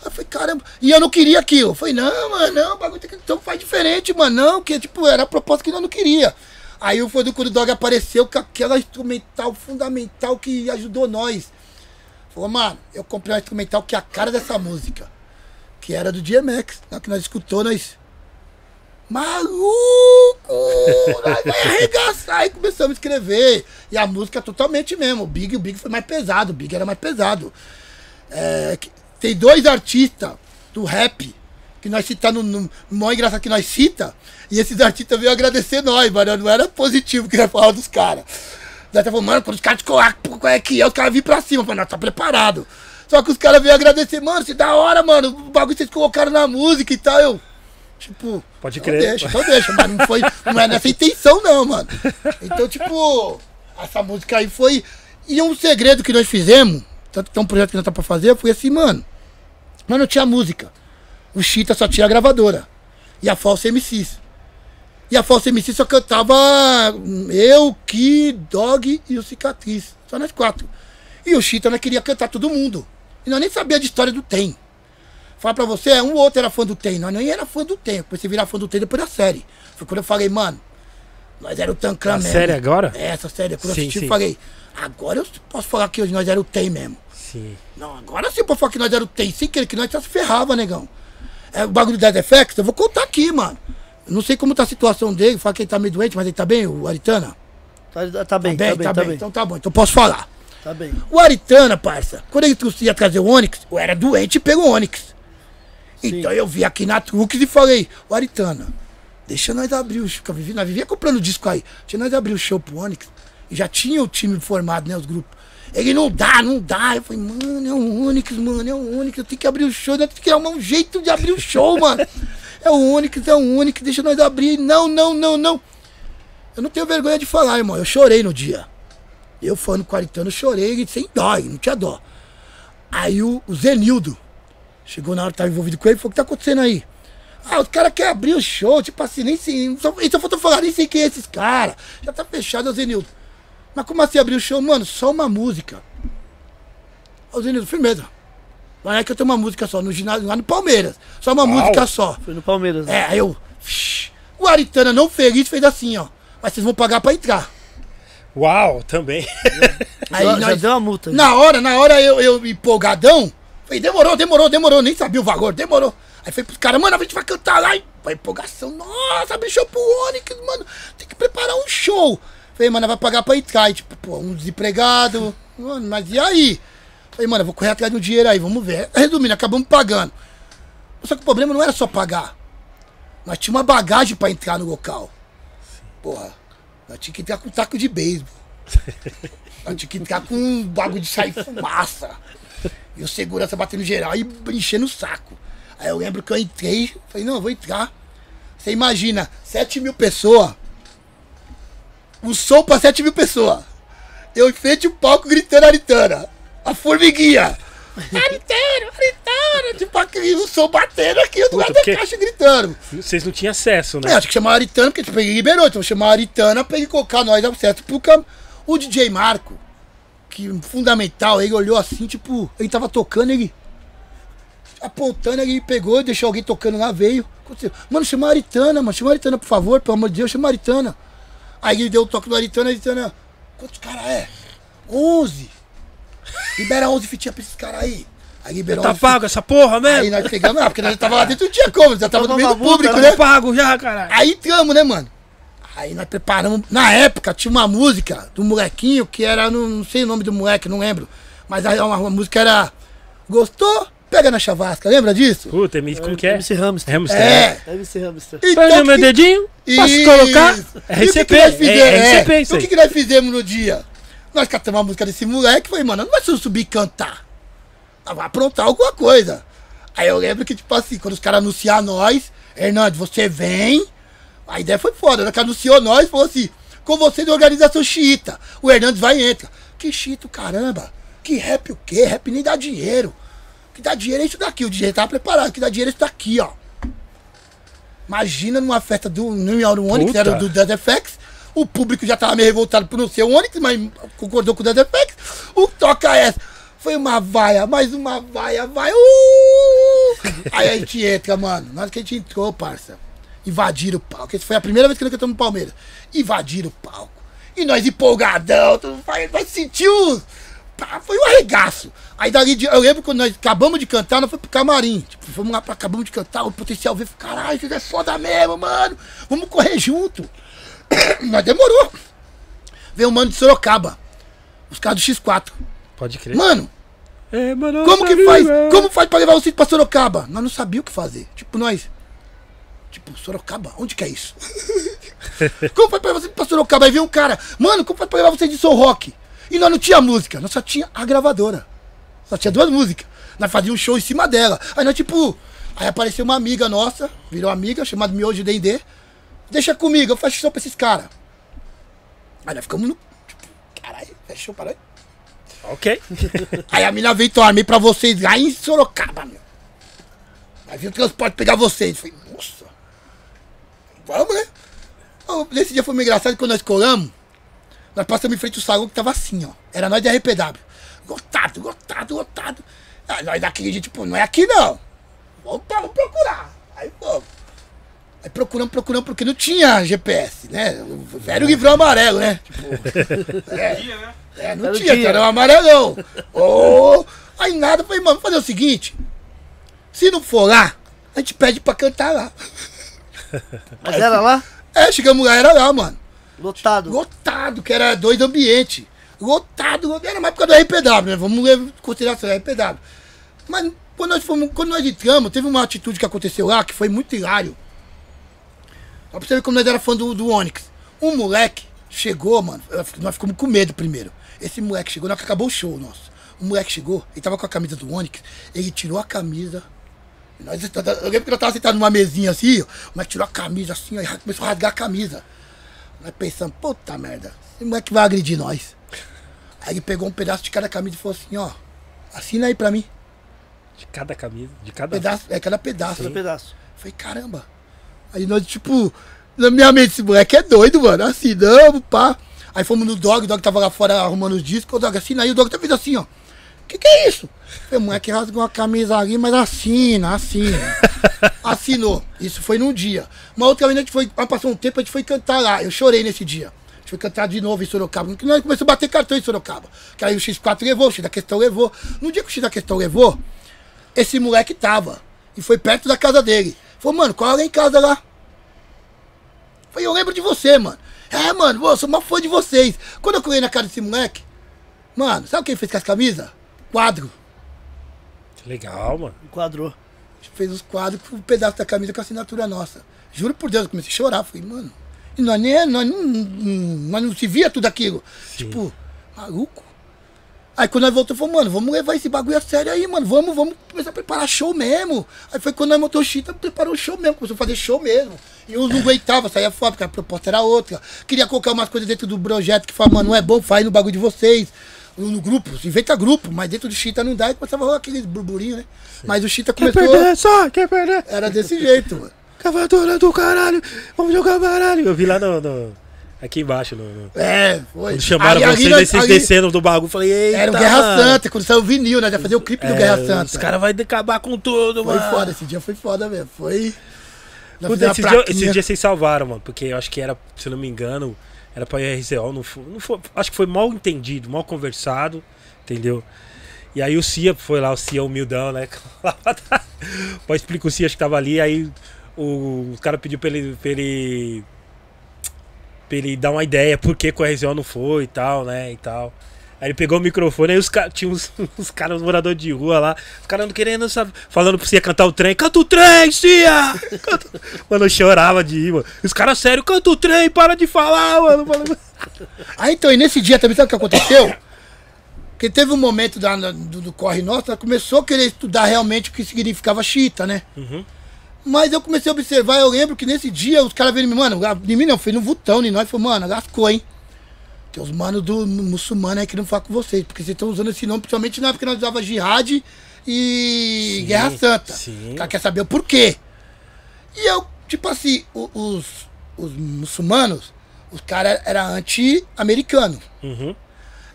Aí eu falei, caramba. E eu não queria aquilo. Eu falei, não, mano, não, o bagulho tem que. Então faz diferente, mano. Não, que tipo, era a proposta que nós não queria. Aí foi do quando o Dog apareceu com aquela instrumental fundamental que ajudou nós. Falou, mano, eu comprei um instrumental que é a cara dessa música. Que era do DMX. Hora que nós escutou, nós. Maluco! Nós vai arregaçar. E começamos a escrever. E a música totalmente mesmo. O Big, o Big foi mais pesado. O Big era mais pesado. É, tem dois artistas do rap que nós citamos no, no maior engraçado que nós cita. E esses artistas veio agradecer nós, mano. Não era positivo que nós falávamos dos caras. Nós até falamos, mano, quando os caras te colocam, qual é que é? Os caras vêm pra cima, mano, tá preparado. Só que os caras veio agradecer, mano, se da hora, mano, o bagulho que vocês colocaram na música e tal. Eu, tipo, Pode então crer. deixa, então deixa, mas não foi, não é nessa intenção, não, mano. Então, tipo, essa música aí foi. E um segredo que nós fizemos, tanto que tem um projeto que nós tá pra fazer, foi assim, mano. Mas não tinha música. O Chita só tinha a gravadora. E a Falsa MCs. E a Falsa MC só cantava hum, eu, Ki, Dog e o Cicatriz. Só nós quatro. E o Chita nós queria cantar todo mundo. E nós nem sabia de história do Tem. Falar pra você, um ou outro era fã do Tem. Nós nem era fã do Tem. Eu comecei a virar fã do Tem depois da série. Foi quando eu falei, mano, nós era o Tancran mesmo. série agora? É, essa série. Quando Sim, eu assisti, sim. eu falei, agora eu posso falar que hoje nós era o Tem mesmo. Sim. Não, agora sim pra falar que nós era o Tem. Sem querer, que nós só se ferrava, negão. É, o bagulho do Dead Effects, eu vou contar aqui, mano. Eu não sei como tá a situação dele, fala que ele tá meio doente, mas ele tá bem, o Aritana? Tá, tá bem, tá bem, tá bem. Então tá bom, então posso falar. Tá bem. O Aritana, parça, quando ele trouxe- ia trazer o Onix, eu era doente pelo Onix. Então eu vi aqui na Trux e falei, o Aritana, deixa nós abrir o show. Nós vivia comprando disco aí. Deixa nós abrir o show pro Onix. E já tinha o time formado, né? Os grupos. Ele não dá, não dá. Eu falei, mano, é o Onix, mano, é o Onix. Eu tenho que abrir o show, nós temos que arrumar um jeito de abrir o show, mano. (laughs) É o Onix, é o Onix, deixa nós abrir. Não, não, não, não. Eu não tenho vergonha de falar, irmão. Eu chorei no dia. Eu falando com o Aritano, eu chorei sem dó, não tinha dó. Aí o, o Zenildo chegou na hora que tava envolvido com ele e falou: O que tá acontecendo aí? Ah, os caras querem abrir o show, tipo assim, nem sei. Só, só faltou falar, nem sei quem é esses caras. Já tá fechado, o Zenildo. Mas como assim abrir o show? Mano, só uma música. Ô Zenildo, firmeza. Não é que eu tenho uma música só, no ginásio, lá no Palmeiras. Só uma música só. Foi no Palmeiras. né? É, aí eu. O Aritana, não feliz, fez assim, ó. Mas vocês vão pagar pra entrar. Uau, também. Aí já, já nós- deu uma multa. já. Na hora, na hora eu, eu empolgadão, falei, demorou, demorou, demorou, nem sabia o valor, demorou. Aí falei pros caras, mano, a gente vai cantar lá. E a empolgação, nossa, show pro Onix, mano, tem que preparar um show. Falei, mano, vai pagar pra entrar. E tipo, pô, um desempregado, mano, mas e aí? Falei, mano, vou correr atrás do dinheiro aí, vamos ver. Resumindo, acabamos pagando. Só que o problema não era só pagar. Nós tínhamos uma bagagem pra entrar no local. Porra, nós tínhamos que entrar com um taco de beisebol. (laughs) Nós tínhamos que entrar com um bagulho de sair fumaça. E o segurança batendo geral e enchendo o saco. Aí eu lembro que eu entrei, falei, não, eu vou entrar. Você imagina, 7 mil pessoas. O som pra 7 mil pessoas. Eu em frente o palco gritando Aritana. A formiguinha. (laughs) Aritana, Aritana. Tipo aquele o som batendo aqui, Puta, lado da caixa gritando. Vocês não tinham acesso, É, né? acho que chamar Aritana, porque tipo, ele liberou. Então chamar Aritana pra ele colocar nós ao certo. Porque o DJ Marco, que fundamental, ele olhou assim, tipo, ele tava tocando, ele. Apontando, ele pegou, deixou alguém tocando lá, veio. Aconteceu. Mano, chama a Aritana, mano. Chama a Aritana, por favor, pelo amor de Deus, chama a Aritana. Aí ele deu o toque do Aritana, a Aritana. Quantos caras é? 11. Libera 11 fitinhas pra esses caras aí. Aí liberou Tá 11 pago essa porra Aí mesmo? nós pegamos, ah, porque nós já tava lá dentro, não tinha como, já tava no meio do público, Tá né? pago já, caralho. Aí entramos, né, mano? Aí nós preparamos. Na época tinha uma música do molequinho que era. Não, não sei o nome do moleque, não lembro. Mas aí uma, uma música era. Gostou? Pega na chavasca, lembra disso? Puta, me- como que é? MC Hamster. Hamster. É. MC Hamster. Põe no meu dedinho, posso Isso. colocar? E o que RCP, que nós fizemos? é, É, RCP isso o que, que nós fizemos no dia? Nós catamos a música desse moleque e falei, mano, não vai ser eu subir e cantar. Nós Vai aprontar alguma coisa. Aí eu lembro que, tipo assim, quando os caras anunciaram nós, Hernandes, você vem. A ideia foi foda. Na hora que anunciou nós, falou assim: com você da organização xiita. O Hernandes vai e entra. Que xiita, caramba. Que rap o quê? Rap nem dá dinheiro. Que dá dinheiro é isso daqui. O DJ tava preparado. Que dá dinheiro é isso daqui, ó. Imagina numa festa do New York One, que Puta. era do Dead Effects. O público já tava meio revoltado por não ser o Onix, mas concordou com o Dead Effects. O toca essa. Foi uma vaia, mais uma vaia, vai. Uh! Aí a gente entra, mano. Na hora que a gente entrou, parça, invadiram o palco. Essa foi a primeira vez que nós cantamos no Palmeiras. Invadiram o palco. E nós empolgadão, tu vai, vai sentir o. Foi um arregaço. Aí dali, de- eu lembro quando nós acabamos de cantar, nós fomos pro camarim. Tipo, fomos lá pra acabamos de cantar, o potencial veio. Caralho, isso é foda mesmo, mano. Vamos correr junto. (coughs) Nós demorou. Veio um mano de Sorocaba. Os caras do X4. Pode crer. Mano, É, mano, como que amigo. faz? Como faz pra levar vocês pra Sorocaba? Nós não sabíamos o que fazer. Tipo, nós. Tipo, Sorocaba? Onde que é isso? (laughs) como faz pra vocês ir pra Sorocaba? Aí veio um cara, mano, como faz pra levar vocês de Soul Rock? E nós não tinha música, nós só tinha a gravadora. Só tinha duas músicas. Nós fazíamos um show em cima dela. Aí nós, tipo. Aí apareceu uma amiga nossa, virou amiga, chamada Miojo Dendê. Deixa comigo, eu faço show pra esses caras. Aí nós ficamos no. Tipo, caralho, fechou, para aí. Ok. (laughs) Aí a mina veio, então, armei pra vocês lá em Sorocaba, meu. Aí veio o transporte pegar vocês. Falei, nossa. Vamos, né? Nesse dia foi meio engraçado quando nós colamos. Nós passamos em frente ao salão que tava assim, ó. Era nós da RPW. Lotado, lotado, lotado. Aí nós daqui, a gente, tipo, não é aqui não. Vamos, procurar. Aí fomos. Aí procuramos, procuramos, porque não tinha GPS, né? O velho livrão amarelo, né? Tipo, é, (laughs) é, não tinha, tinha. era um amarelão. Ô, aí nada, falei, mano, vamos fazer o seguinte. Se não for lá, a gente pede pra cantar lá. (laughs) Mas era lá? É, chegamos lá, era lá, mano. Lotado. Lotado, que era dois ambientes. Lotado, era mais por causa do RPW, né? Vamos consideração, é RPW. Mas quando nós, fomos, quando nós entramos, teve uma atitude que aconteceu lá que foi muito hilário. Só pra você ver como nós era fã do, do Onix. Um moleque chegou, mano. Nós ficamos com medo primeiro. Esse moleque chegou, na hora que acabou o show nosso. O moleque chegou, ele tava com a camisa do Onix, ele tirou a camisa. Nós, eu lembro que nós tava sentado numa mesinha assim, ó, mas tirou a camisa assim, aí começou a rasgar a camisa. Nós pensando, puta merda, esse moleque vai agredir nós. Aí ele pegou um pedaço de cada camisa e falou assim, ó, assina aí pra mim. De cada camisa, de cada. Pedaço, é cada pedaço. Cada pedaço. Falei, caramba. Aí nós, tipo, na minha mente, esse moleque é doido, mano. Assinamos, pá. Aí fomos no Dog, o Dog tava lá fora arrumando os discos. O Dog assina aí, o Dog tá fez assim, ó. Que que é isso? Falei, moleque rasgou a camisa ali, mas assina, assina. (laughs) Assinou. Isso foi num dia. Uma outra vez a gente foi, passou um tempo, a gente foi cantar lá. Eu chorei nesse dia. A gente foi cantar de novo em Sorocaba. Nós começamos a bater cartão em Sorocaba. Que aí o X4 levou, o X da questão levou. No dia que o X da questão levou, esse moleque tava. E foi perto da casa dele. Falou, mano, qual é em casa lá? Falei, eu lembro de você, mano. É, mano, eu sou uma fã de vocês. Quando eu colei na casa desse moleque, mano, sabe quem fez com as camisas? Quadro. Legal, mano. Enquadrou. Fez os quadros com um pedaço da camisa com a assinatura nossa. Juro por Deus, eu comecei a chorar. Falei, mano, e nós, nem, nós, não, nós não se via tudo aquilo. Tipo, maluco. Aí quando nós voltamos, falou, mano, vamos levar esse bagulho a sério aí, mano. Vamos, vamos começar a preparar show mesmo. Aí foi quando nós montou o Chita, preparou o show mesmo, começou a fazer show mesmo. E uns não aguentavam, saía fora, porque a proposta era outra. Queria colocar umas coisas dentro do projeto que fala, mano, não é bom, faz no bagulho de vocês. No no grupo, inventa grupo, mas dentro do Chita não dá e começava a rolar aqueles burburinhos, né? Mas o Chita começou. só, quer perder? Era desse jeito, mano. (laughs) Cavadora do caralho, vamos jogar baralho. Eu vi lá no. no- aqui embaixo, no. no- É, foi. Quando chamaram ali vocês, aí vocês ali- descendo do bagulho. Falei, eita. Era o Guerra mano. Santa, quando saiu o vinil, né? Já fazer o clipe do É, Guerra Santa. Os caras vão acabar com tudo, Foi mano. foda, esse dia foi foda mesmo. Foi. Puta, dias, plaquinha. esses dias vocês salvaram, mano. Porque eu acho que era, se eu não me engano, era pra RZO. Não foi, não foi, acho que foi mal entendido, mal conversado, entendeu? E aí o Cia foi lá, o Cia humildão, né? (laughs) Pode explicar o Cia, que tava ali. Aí o, os caras pediu pra ele, pra ele. pra ele dar uma ideia por que, que o RZO não foi e tal, né? E tal. Aí ele pegou o microfone, aí os caras, tinha uns, (laughs) uns caras, uns moradores de rua lá, os caras não querendo, sabe, falando pra Cia cantar o trem, canta o trem, Cia! Canta... (laughs) Mano, eu chorava de ir, mano. Os caras, sério, canta o trem, para de falar, mano. Falando- (laughs) Ah, então, e nesse dia também, sabe o que aconteceu? Porque teve um momento da, do, do corre nosso, ela começou a querer estudar realmente o que significava chita, né? Uhum. Mas eu comecei a observar, eu lembro que nesse dia os caras viram, mano, em mim não, foi no Vutão, em nós, falou, mano, lascou, hein? Tem os manos do muçulmano aí querendo falar com vocês, porque vocês estão usando esse nome, principalmente na época que nós usava jihad e Sim, Guerra Santa. sim. O cara quer saber o porquê. E eu, tipo assim, os, os muçulmanos, os caras eram anti-americanos. Uhum.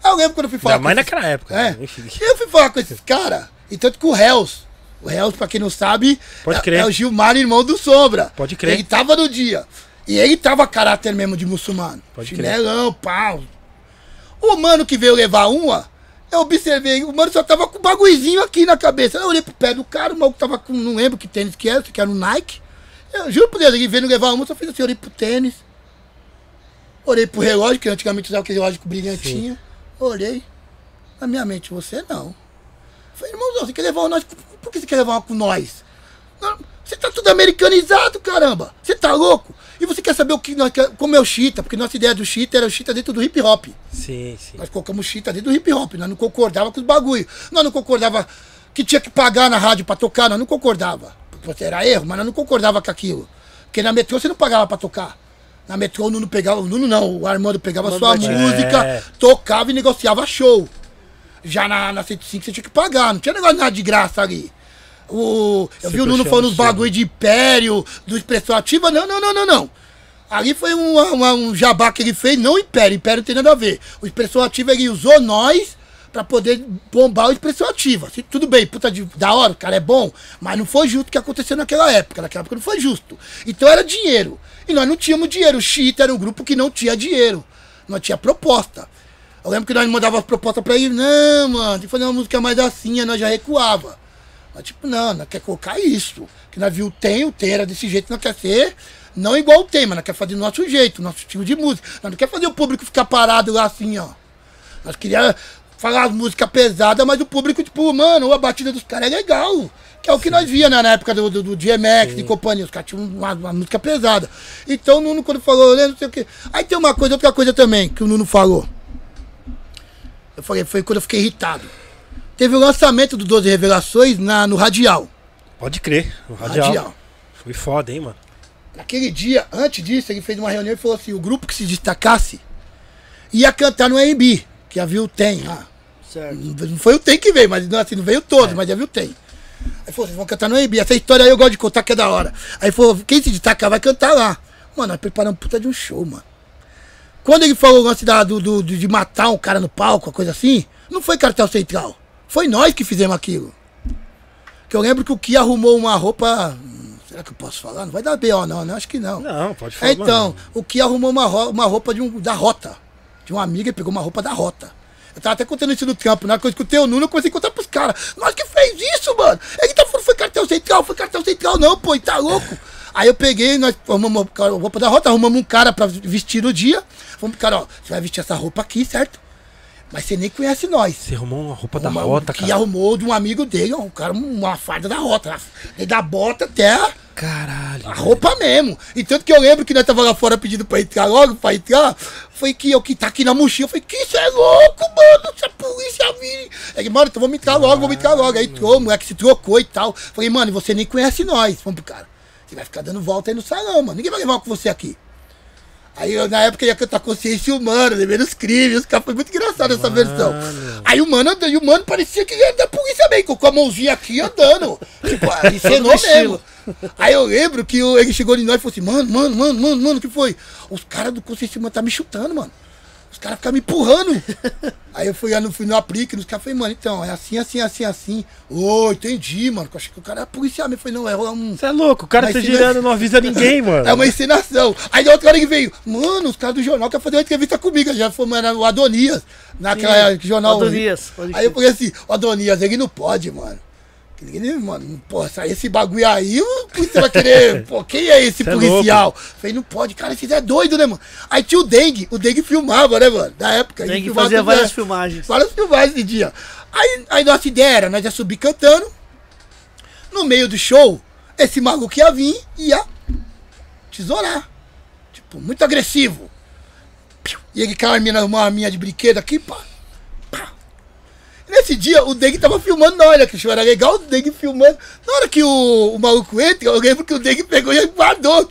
Eu lembro quando eu fui falar Ainda mais esses- naquela época. é. né? Eu fui falar com esses caras, e tanto que o Hells, o Hells, pra quem não sabe, Pode é, crer. é o Gilmar, irmão do Sombra. Pode crer. Ele tava no dia. E ele tava caráter mesmo de muçulmano. Pode crer. Chinelão, pau. O mano que veio levar uma, eu observei, o mano só tava com um bagulhozinho aqui na cabeça. Eu olhei pro pé do cara, o maluco tava com, não lembro que tênis que era, se que era um Nike. Eu juro por Deus, ele veio levar uma, só fiz assim, olhei pro tênis. Olhei pro relógio, que antigamente usava aquele relógio com brilhantinho. Olhei. Na minha mente, você não. Falei, irmãozão, você quer levar uma nós? Por que você quer levar uma com nós? Você tá tudo americanizado, caramba. Você tá louco? E você quer saber o que nós como é o Chita? Porque nossa ideia do Chita era o Chita dentro do hip hop. Sim, sim. Nós colocamos Chita dentro do hip hop. Nós não concordava com os bagulho. Nós não concordava que tinha que pagar na rádio pra tocar. Nós não concordava. Porque era erro, mas nós não concordava com aquilo. Porque na metrô você não pagava pra tocar. Na metrô o Nuno pegava, o Nuno não, o Armando pegava Armando sua Batista. música, É. tocava e negociava show. Já na, na 105 você tinha que pagar, não tinha negócio nada de graça ali. O, eu vi o Nuno falando os bagulho de império, do expressão ativa. Não, não, não, não, não. Ali foi um, uma- um jabá que ele fez, não Império, Império não tem nada a ver. O Expressão Ativa, ele usou nós pra poder bombar o Expressão Ativa. Assim, tudo bem, puta de, da hora, o cara é bom, mas não foi justo o que aconteceu naquela época. Naquela época não foi justo. Então era dinheiro. E nós não tínhamos dinheiro. O Chita era um grupo que não tinha dinheiro. Não tinha proposta. Eu lembro que nós mandávamos proposta pra ele, não, mano, tem que fazer uma música mais assim, aí nós já recuava. Mas tipo, não, nós quer colocar isso. Que nós viu o tem, o tem era desse jeito, nós quer ser não igual o tem, mas nós quer fazer do nosso jeito, nosso estilo de música. Nós não quer fazer o público ficar parado lá assim, ó. Nós queríamos falar as músicas pesadas, mas o público, tipo, mano, a batida dos caras é legal. Que é o que nós via né, na época do, do, do DMX e companhia. Os caras tinham uma, uma música pesada. Então o Nuno, quando falou, né, não sei o quê. Aí tem uma coisa, outra coisa também, que o Nuno falou. Eu falei, foi quando eu fiquei irritado. Teve o lançamento do 12 Revelações na, no Radial. Pode crer. O radial. Radial. Foi foda, hein, mano. Naquele dia, antes disso, ele fez uma reunião e falou assim: o grupo que se destacasse ia cantar no R&B, que havia o Tem lá. Certo. Não foi o Tem que veio, mas não, assim, não veio todo, mas havia o Tem. Aí falou: vocês vão cantar no R&B. Essa história aí eu gosto de contar que é da hora. Aí falou: quem se destacar vai cantar lá. Mano, nós preparamos puta de um show, mano. Quando ele falou o lance da, do, do- do- de matar um cara no palco, uma coisa assim, não foi cartel central. Foi nós que fizemos aquilo. Que eu lembro que o Ki arrumou uma roupa. hum, Será que eu posso falar? Não vai dar B.O. não, né? Acho que não. Não, pode falar. Então, o Ki arrumou uma, uma roupa de um, da Rota. De uma amiga e pegou uma roupa da Rota. Eu tava até contando isso no campo. Na hora que eu escutei o Nuno, eu comecei a contar pros caras. Nós que fez isso, mano. Ele tá falando, foi cartel central, foi cartel central, não, pô, ele tá louco. Aí eu peguei, nós arrumamos a roupa da Rota, arrumamos um cara pra vestir no dia. Pro cara, ó, você vai vestir essa roupa aqui, certo? Mas você nem conhece nós. Você arrumou uma roupa da rota, que cara. arrumou de um amigo dele, um cara, uma farda da Rota. Da bota até a- Caralho. a roupa mesmo. E tanto que eu lembro que nós tava lá fora pedindo pra entrar logo, pra entrar. Foi que eu que tá aqui na mochila. Eu falei, que isso é louco, mano. Se a polícia vir. Ele, mano, então vamos entrar logo, vamos entrar logo. Aí entrou, o moleque se trocou e tal. Falei, mano, você nem conhece nós. Vamos pro cara. Você vai ficar dando volta aí no salão, mano. Ninguém vai levar com você aqui. Aí eu, na época, ia cantar consciência humana, levando os crimes. Os caras foi muito engraçado essa versão. Aí o mano, andando- e o mano parecia que era da polícia mesmo, com a mãozinha aqui andando. (laughs) Tipo, ah, encenou mesmo. Aí eu lembro que ele chegou de nós e falou assim: mano, mano, mano, mano, mano, o que foi? Os caras do consciência humana tá me chutando, mano. Os caras ficam me empurrando. Aí eu fui lá no, fui no aplique, nos caras falei, mano, então, é assim, assim, assim, assim. Ô, entendi, mano. Eu achei que o cara era policial. Eu falei, não, é um. Você é louco, o cara tá girando, não- avisa ninguém, mano. É uma encenação. Aí na outra hora que veio, mano, os caras do jornal querem fazer uma entrevista comigo. Já foi mano, o Adonias, naquela Sim, jornal. Adonias, Aí eu falei assim, o Adonias, ele não pode, mano. Ele, mano, pô, sair esse bagulho aí, o polícia vai querer. (laughs) Pô, quem é esse Cê é policial? falei, não pode, cara, esse é doido, né, mano? Aí tinha o Dengue, o Dengue filmava, né, mano? Da época. filmava fazer tudo, várias né? filmagens. Várias filmagens esse dia. Aí, aí nossa ideia era, nós ia subir cantando. No meio do show, esse maluco ia vir e ia tesourar. Tipo, muito agressivo. E ele com a mina, uma arminha de brinquedo aqui, pá. Nesse dia, o Deng tava filmando nós, né? Que era legal, o Deng filmando. Na hora que o, o maluco entra, eu lembro que o Deng pegou e guardou.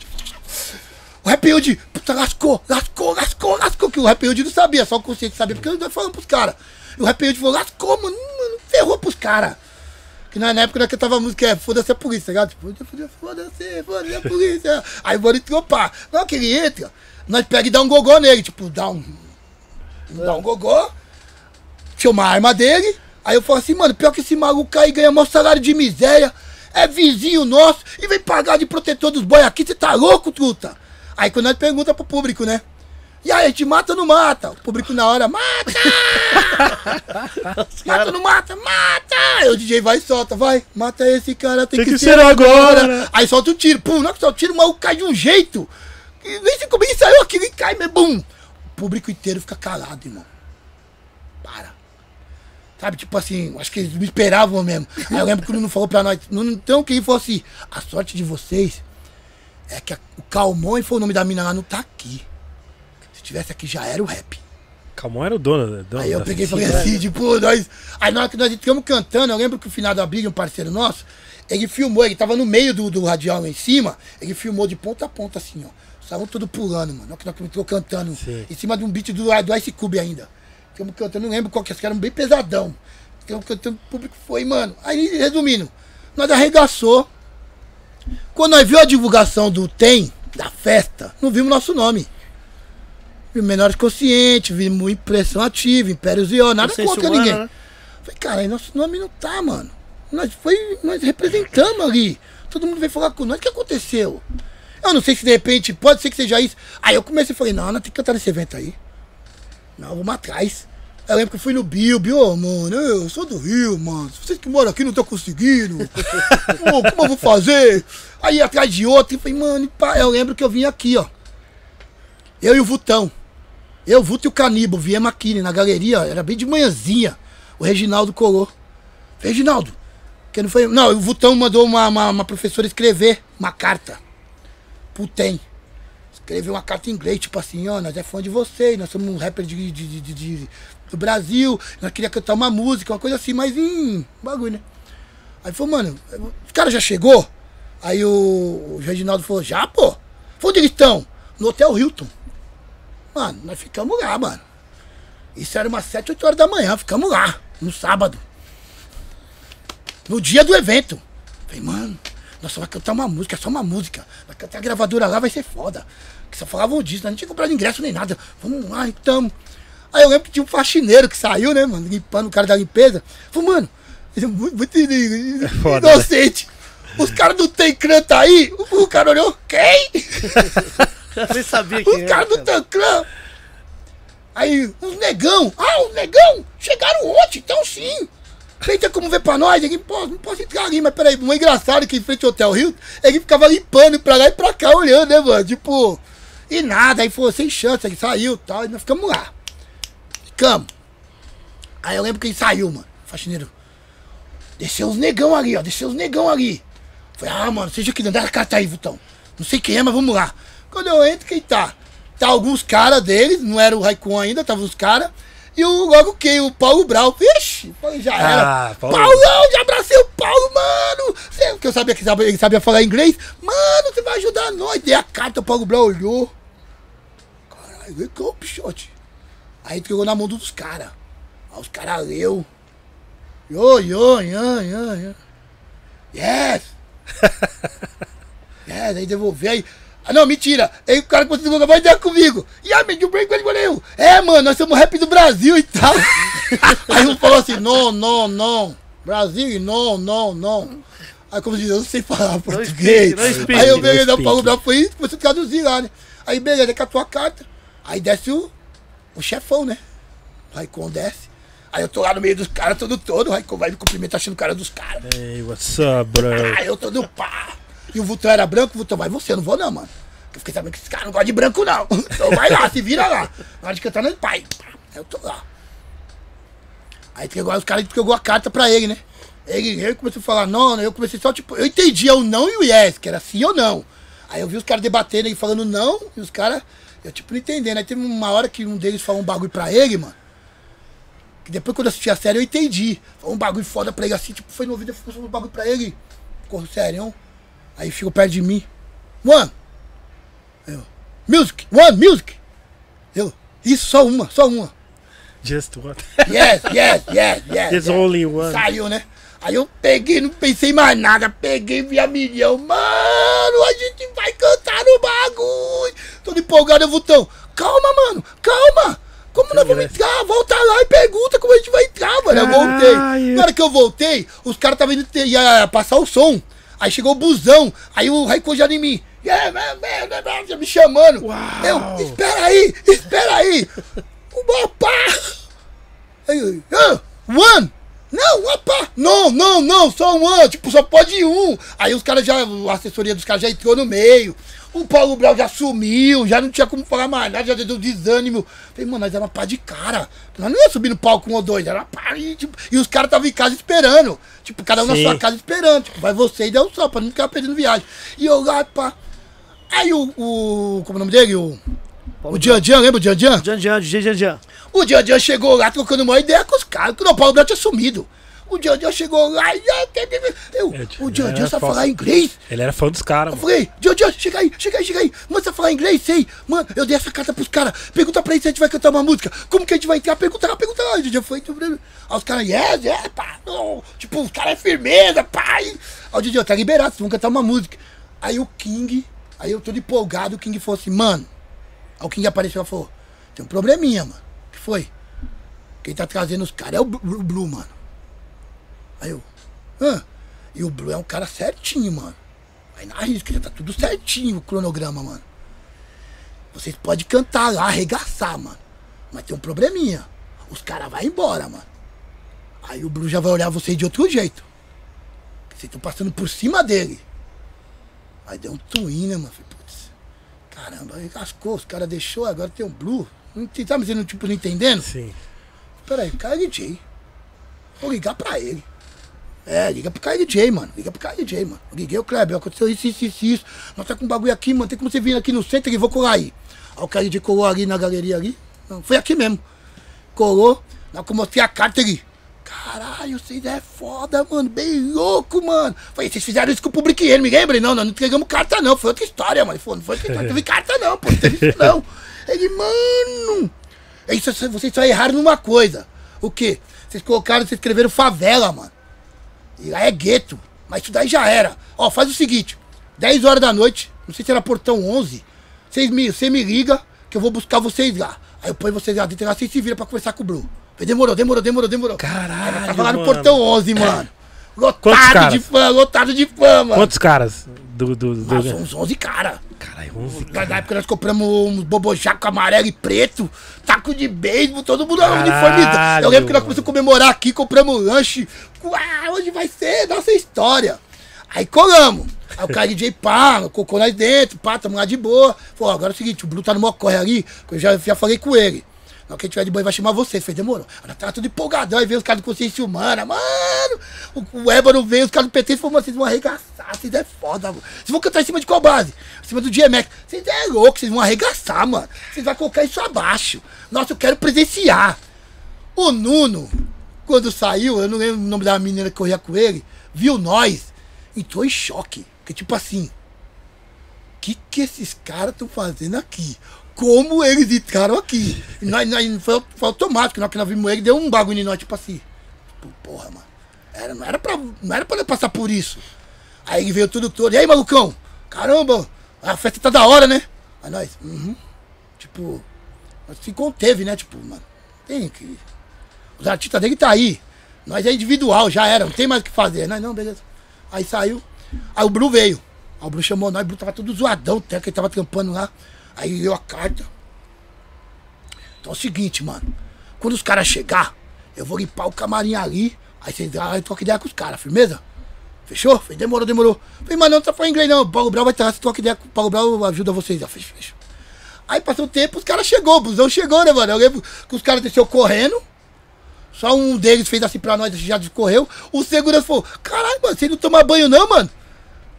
O Rap Hood, puta, lascou, lascou, lascou, lascou. Que o Hood não sabia, só o consciente sabia, porque nós falando pros caras. E o Hood falou, lascou, mano, mano, ferrou pros caras. Que na na época nós cantava a música é Foda-se a polícia, tá ligado? Tipo, foda-se, foda-se, a polícia. (laughs) Aí entrou, pá. Na hora que ele entra, nós pega e dá um gogó nele, tipo, dá um. Dá um gogó. Tinha uma arma dele. Aí eu falo assim, mano, pior que esse maluco aí ganha maior salário de miséria. É vizinho nosso e vem pagar de protetor dos boi aqui, você tá louco, truta? Aí quando nós pergunta pro público, né? E aí, a gente mata ou não mata? O público na hora, mata! (laughs) mata ou não mata? Mata! Aí o DJ vai e solta, vai, mata esse cara, tem, que, ser, agora. Aí solta o tiro, pum, na que solta o tiro, o maluco cai de um jeito. E nem se ele saiu aquilo e cai, mas bum! O público inteiro fica calado, irmão. Para. Sabe, tipo assim, acho que eles me esperavam mesmo. Aí eu lembro que o Nuno falou pra nós, Nuno, então que ele falou assim, a sorte de vocês é que a- o Calmon, e foi o nome da mina lá, não tá aqui. Se tivesse aqui já era o rap. Calmon era o dono, né? dono Aí eu peguei e falei assim, tipo, nós. Aí na hora que nós entramos cantando, eu lembro que o final da briga, um parceiro nosso, ele filmou, ele tava no meio do, do radial lá em cima, ele filmou de ponta a ponta assim, ó. Estavam tudo pulando, mano. Na hora que nós entrou cantando Sim. em cima de um beat do, do Ice Cube ainda. Ficamos cantando, não lembro qual que é, eram bem pesadão. Ficamos cantando, o público foi, mano. Aí, resumindo, nós arregaçou. Quando nós viu a divulgação do Tem, da festa, não vimos nosso nome. Vimos Menores Conscientes, vimos Impressão Ativa, Império Zion, nada contra ninguém. né? Falei, cara, aí nosso nome não tá, mano. Nós, foi, nós representamos ali. Todo mundo veio falar com nós. O que aconteceu? Eu não sei se de repente pode ser que seja isso. Aí eu comecei e falei, não, nós tem que cantar nesse evento aí. Não, vamos atrás. Eu lembro que eu fui no Bill, Bill, ô, mano, eu sou do Rio, mano. Vocês que moram aqui não estão conseguindo. (laughs) Pô, como eu vou fazer? Aí atrás de outro, e falei, mano, pá, eu lembro que eu vim aqui, ó. Eu e o Vutão. Eu, o Vuto e o Canibo, viemos aqui né, na galeria, era bem de manhãzinha. O Reginaldo colou. Reginaldo, que não foi. Não, o Vutão mandou uma, uma, uma professora escrever uma carta pro Escreveu uma carta em inglês, tipo assim, ó, nós é fã de vocês, nós somos um rapper de, de, de- de- do Brasil, nós queria cantar uma música, uma coisa assim, mas em bagulho, né? Aí falou, mano, os caras já chegou? Aí o, o Reginaldo falou, já, pô? Foi onde estão? No Hotel Hilton. Mano, nós ficamos lá, mano. Isso era umas 7, 8 horas da manhã, ficamos lá, no sábado. No dia do evento. Falei, mano, nós só vai cantar uma música, só uma música. Vai cantar a gravadora lá, vai ser foda. Que só falavam disso, nós não tinha comprado ingresso nem nada. Vamos lá, então. Aí eu lembro que tinha um faxineiro que saiu, né, mano, limpando o cara da limpeza. Falei, mano, ele é muito, muito in- foda, inocente. Os caras não tem cranta aí. O, o cara olhou, quem? (laughs) Eu nem sabia Os quem era. caras do. Tancrã. Aí, os negão. Ah, os negão. Chegaram ontem, então sim. Feita como ver pra nós. Ele, pô, não posso entrar ali, mas peraí. O engraçado é que em frente ao Hotel Rio, ele ficava limpando pra lá e pra cá, olhando, né, mano? Tipo, e nada. Aí falou, sem chance. Ele saiu e tal. E nós ficamos lá. Ficamos. Aí eu lembro que ele saiu, mano. Faxineiro. Desceu os negão ali, ó. Desceu os negão ali. Falei, ah, mano, seja que não dá a carta aí, Vutão. Não sei quem é, mas vamos lá. Quando eu entro, quem tá? Tá alguns caras deles, não era o Raikon ainda, tava os caras. E o, logo quem? O Paulo Brau. Vixe, falei, já era. Ah, Paulo. Paulão, já abracei o Paulo, mano. Porque eu sabia que ele sabia falar inglês. Mano, você vai ajudar nós. Dei a carta, o Paulo Brau olhou. Caralho, legal, pichote. Aí na mão dos caras. Aí os caras leu. Yo, yo, yo, yo, yo. Yes! (laughs) yes, aí devolveu aí. Ah, não, mentira. Aí o cara conseguiu gravar ideia comigo. E aí, me break with eu. É, mano, nós somos rap do Brasil e tal. (laughs) aí um falou assim: não, não, não. Brasil, não, não, não. Aí como diz, eu não sei falar português. speak, não speak. Aí eu Não peguei speak. Paulo Brau, foi isso, comecei a traduzir lá, né? Aí beleza, catou a carta. Aí desce o, o chefão, né? O Raikon desce. Aí eu tô lá no meio dos caras, todo todo. O Raikon vai me cumprimentar achando o cara dos caras. Hey, what's up, bro? Aí eu tô no pá. E o Vultão era branco, o Vultão vai você, eu não vou não, mano. Eu fiquei sabendo que esse cara não gosta de branco, não. (laughs) Então vai lá, se vira lá. Na hora de cantar, nós pai. Aí eu tô lá. Aí entregou, os caras entregou a carta pra ele, né? Ele, ele começou a falar não, eu comecei só, tipo, eu entendia o não e o yes, que era sim ou não. Aí eu vi os caras debatendo e falando não, e os caras, eu tipo, não entendendo. Aí teve uma hora que um deles falou um bagulho pra ele, mano. Que depois quando eu assisti a série eu entendi. Falou um bagulho foda pra ele assim, tipo, foi no ouvido, falou um bagulho pra ele. Ficou sério. Aí ficou perto de mim. One. Eu, music, one, music. Eu, isso, só uma, só uma. Just what? Yes, yes, yes, (laughs) yes. There's yes. only one. Saiu, né? Aí eu peguei, não pensei mais nada, peguei via milhão. Mano, a gente vai cantar no bagulho. Todo empolgado, eu Vutão. Calma, mano, calma. Como nós vamos entrar? Volta lá e pergunta como a gente vai entrar, mano. Eu voltei. Na hora que eu voltei, os caras estavam indo ter- ia passar o som. Aí chegou o busão. Aí o Raikon já em mim. Já me chamando. Uau. Eu, espera aí, espera aí. O mapa. Aí, eu, ah, one! Não, opa! Não, não, não, só um ano, tipo, só pode um. Aí os caras já, a assessoria dos caras já entrou no meio. O Paulo Brau já sumiu, já não tinha como falar mais nada, já deu desânimo. Falei, mano, nós era uma pá de cara. Nós não ia subir no palco um ou dois, era uma pá e, tipo, e os caras estavam em casa esperando. Tipo, cada um Sim. na sua casa esperando. Tipo, vai você e deu só, pra não ficar perdendo viagem. E eu lá, pá. Aí o, o. Como é o nome dele? O. O Jean Jean, lembra o Jean Jean? Jan, Jan, Jan, Jan, Jan. O Jean Jean chegou lá trocando uma ideia com os caras, que o Paulo Brau tinha sumido. O Jean Jean chegou lá e. Eu, É, o Jean era Jean sabe falar inglês. Ele era fã dos caras, Eu falei, Jean Jean, chega aí, chega aí, chega aí. Mano, você falar inglês? Sei. Mano, eu dei essa carta pros caras. Pergunta pra eles se a gente vai cantar uma música. Como que a gente vai entrar? Pergunta lá, pergunta lá. O Jean Jean foi. tudo bem. Aí os caras, yes, yes, pá. não. Tipo, os caras é firmeza, pai. Aí o Jean Jean, tá liberado, vocês vão cantar uma música. Aí o King Aí eu todo empolgado, o King falou assim, mano. Aí o King apareceu e falou, tem um probleminha, mano. O que foi? Quem tá trazendo os caras é o Blue, Blue, mano. Aí eu, hã? E o Blue é um cara certinho, mano. Aí na risca, já tá tudo certinho o cronograma, mano. Vocês podem cantar lá, arregaçar, mano. Mas tem um probleminha. Os caras vão embora, mano. Aí o Blue já vai olhar vocês de outro jeito. Vocês estão passando por cima dele. Aí deu um twin, né, mano? Falei, caramba, aí lascou, os caras deixou, agora tem um Blue. Não Tá me dizendo, tipo, não entendendo? Sim. Peraí, KLJ. Vou ligar pra ele. É, liga pro KLJ, mano. Liga pro KLJ, mano. Eu liguei o Kleber, aconteceu isso, isso, isso, isso. Nós tá com um bagulho aqui, mano. Tem como você vir aqui no centro e vou colar aí. Aí o KLJ colou ali na galeria ali. Não, foi aqui mesmo. Colou. Eu mostrei a carta ali. Caralho, vocês é foda, mano. Bem louco, mano. Falei, vocês fizeram isso com o Public Enemy, lembra? Não, nós não entregamos carta, não. Foi outra história, mano. Ele falou, não foi outra história. Não teve (laughs) carta, não, pô. Não teve isso, não. Ele, mano. É isso, vocês só erraram numa coisa. O quê? Vocês colocaram, vocês escreveram favela, mano. E lá é gueto. Mas isso daí já era. Ó, faz o seguinte: 10 horas da noite, não sei se era portão 11, vocês me, você me liga que eu vou buscar vocês lá. Aí eu ponho vocês lá dentro, lá vocês se viram pra conversar com o Bruno. Falei, demorou, demorou, demorou, demorou. Caralho, Tava lá no mano. portão 11, mano. Lotado caras? de fã, lotado de fã, mano. Quantos caras do. do, do... São uns 11 caras. Caralho, 11 Na na época nós compramos uns bobojaco amarelo e preto, taco de beisebol, todo mundo era uniformizado. Eu lembro que nós começamos a comemorar aqui, compramos lanche. Uau, hoje vai ser nossa história. Aí colamos. Aí o cara (laughs) DJ pá, colocou nós dentro, pá, tamo lá de boa. Falou, agora é o seguinte, o Blue tá no mocorre ali, que eu já, já falei com ele. Na hora que tiver de ele vai chamar você. Falei, demorou. Ela tava tudo empolgadão, aí veio os caras do Consciência Humana, mano. O, o Ébano veio, os caras do PT, falou, vocês vão arregaçar, vocês é foda, mano. Vocês vão cantar em cima de qual base? Em cima do DMX. Vocês é louco, vocês vão arregaçar, mano. Vocês vão colocar isso abaixo. Nossa, eu quero presenciar. O Nuno, quando saiu, eu não lembro o nome da menina que corria com ele, viu nós, entrou em choque. Porque, tipo assim, o que, que esses caras estão fazendo aqui? Como eles entraram aqui? E nós, nós, foi, foi automático, hora que nós vimos ele, deu um bagulho em nós, tipo assim. Tipo, porra, mano. Era, não, era pra, não era pra nós passar por isso. Aí ele veio tudo todo. E aí, malucão? Caramba, a festa tá da hora, né? Aí nós, uhum. Tipo, nós se conteve, né? Tipo, mano, tem que. Os artistas dele tá aí. Nós é individual, já era, não tem mais o que fazer. Nós não, beleza. Aí saiu. Aí o Bru veio. Aí o Bru chamou nós, o Bru tava todo zoadão, até que ele tava trampando lá. Aí leu a carta. Então é o seguinte, mano. Quando os caras chegar, eu vou limpar o camarim ali. Aí vocês e troca ideia com os caras, firmeza? Fechou? Falei, demorou, demorou. Falei, mas não tá falando inglês não. O Paulo Brau vai estar, você troca ideia com o Paulo Brau, ajuda vocês. Já fechou, fechou. Aí passou o tempo, os caras chegou, o busão chegou, né, mano? Eu lembro que os caras desceu correndo. Só um deles fez assim pra nós, já correu. O segurança falou, caralho, mano, vocês não tomam banho não, mano?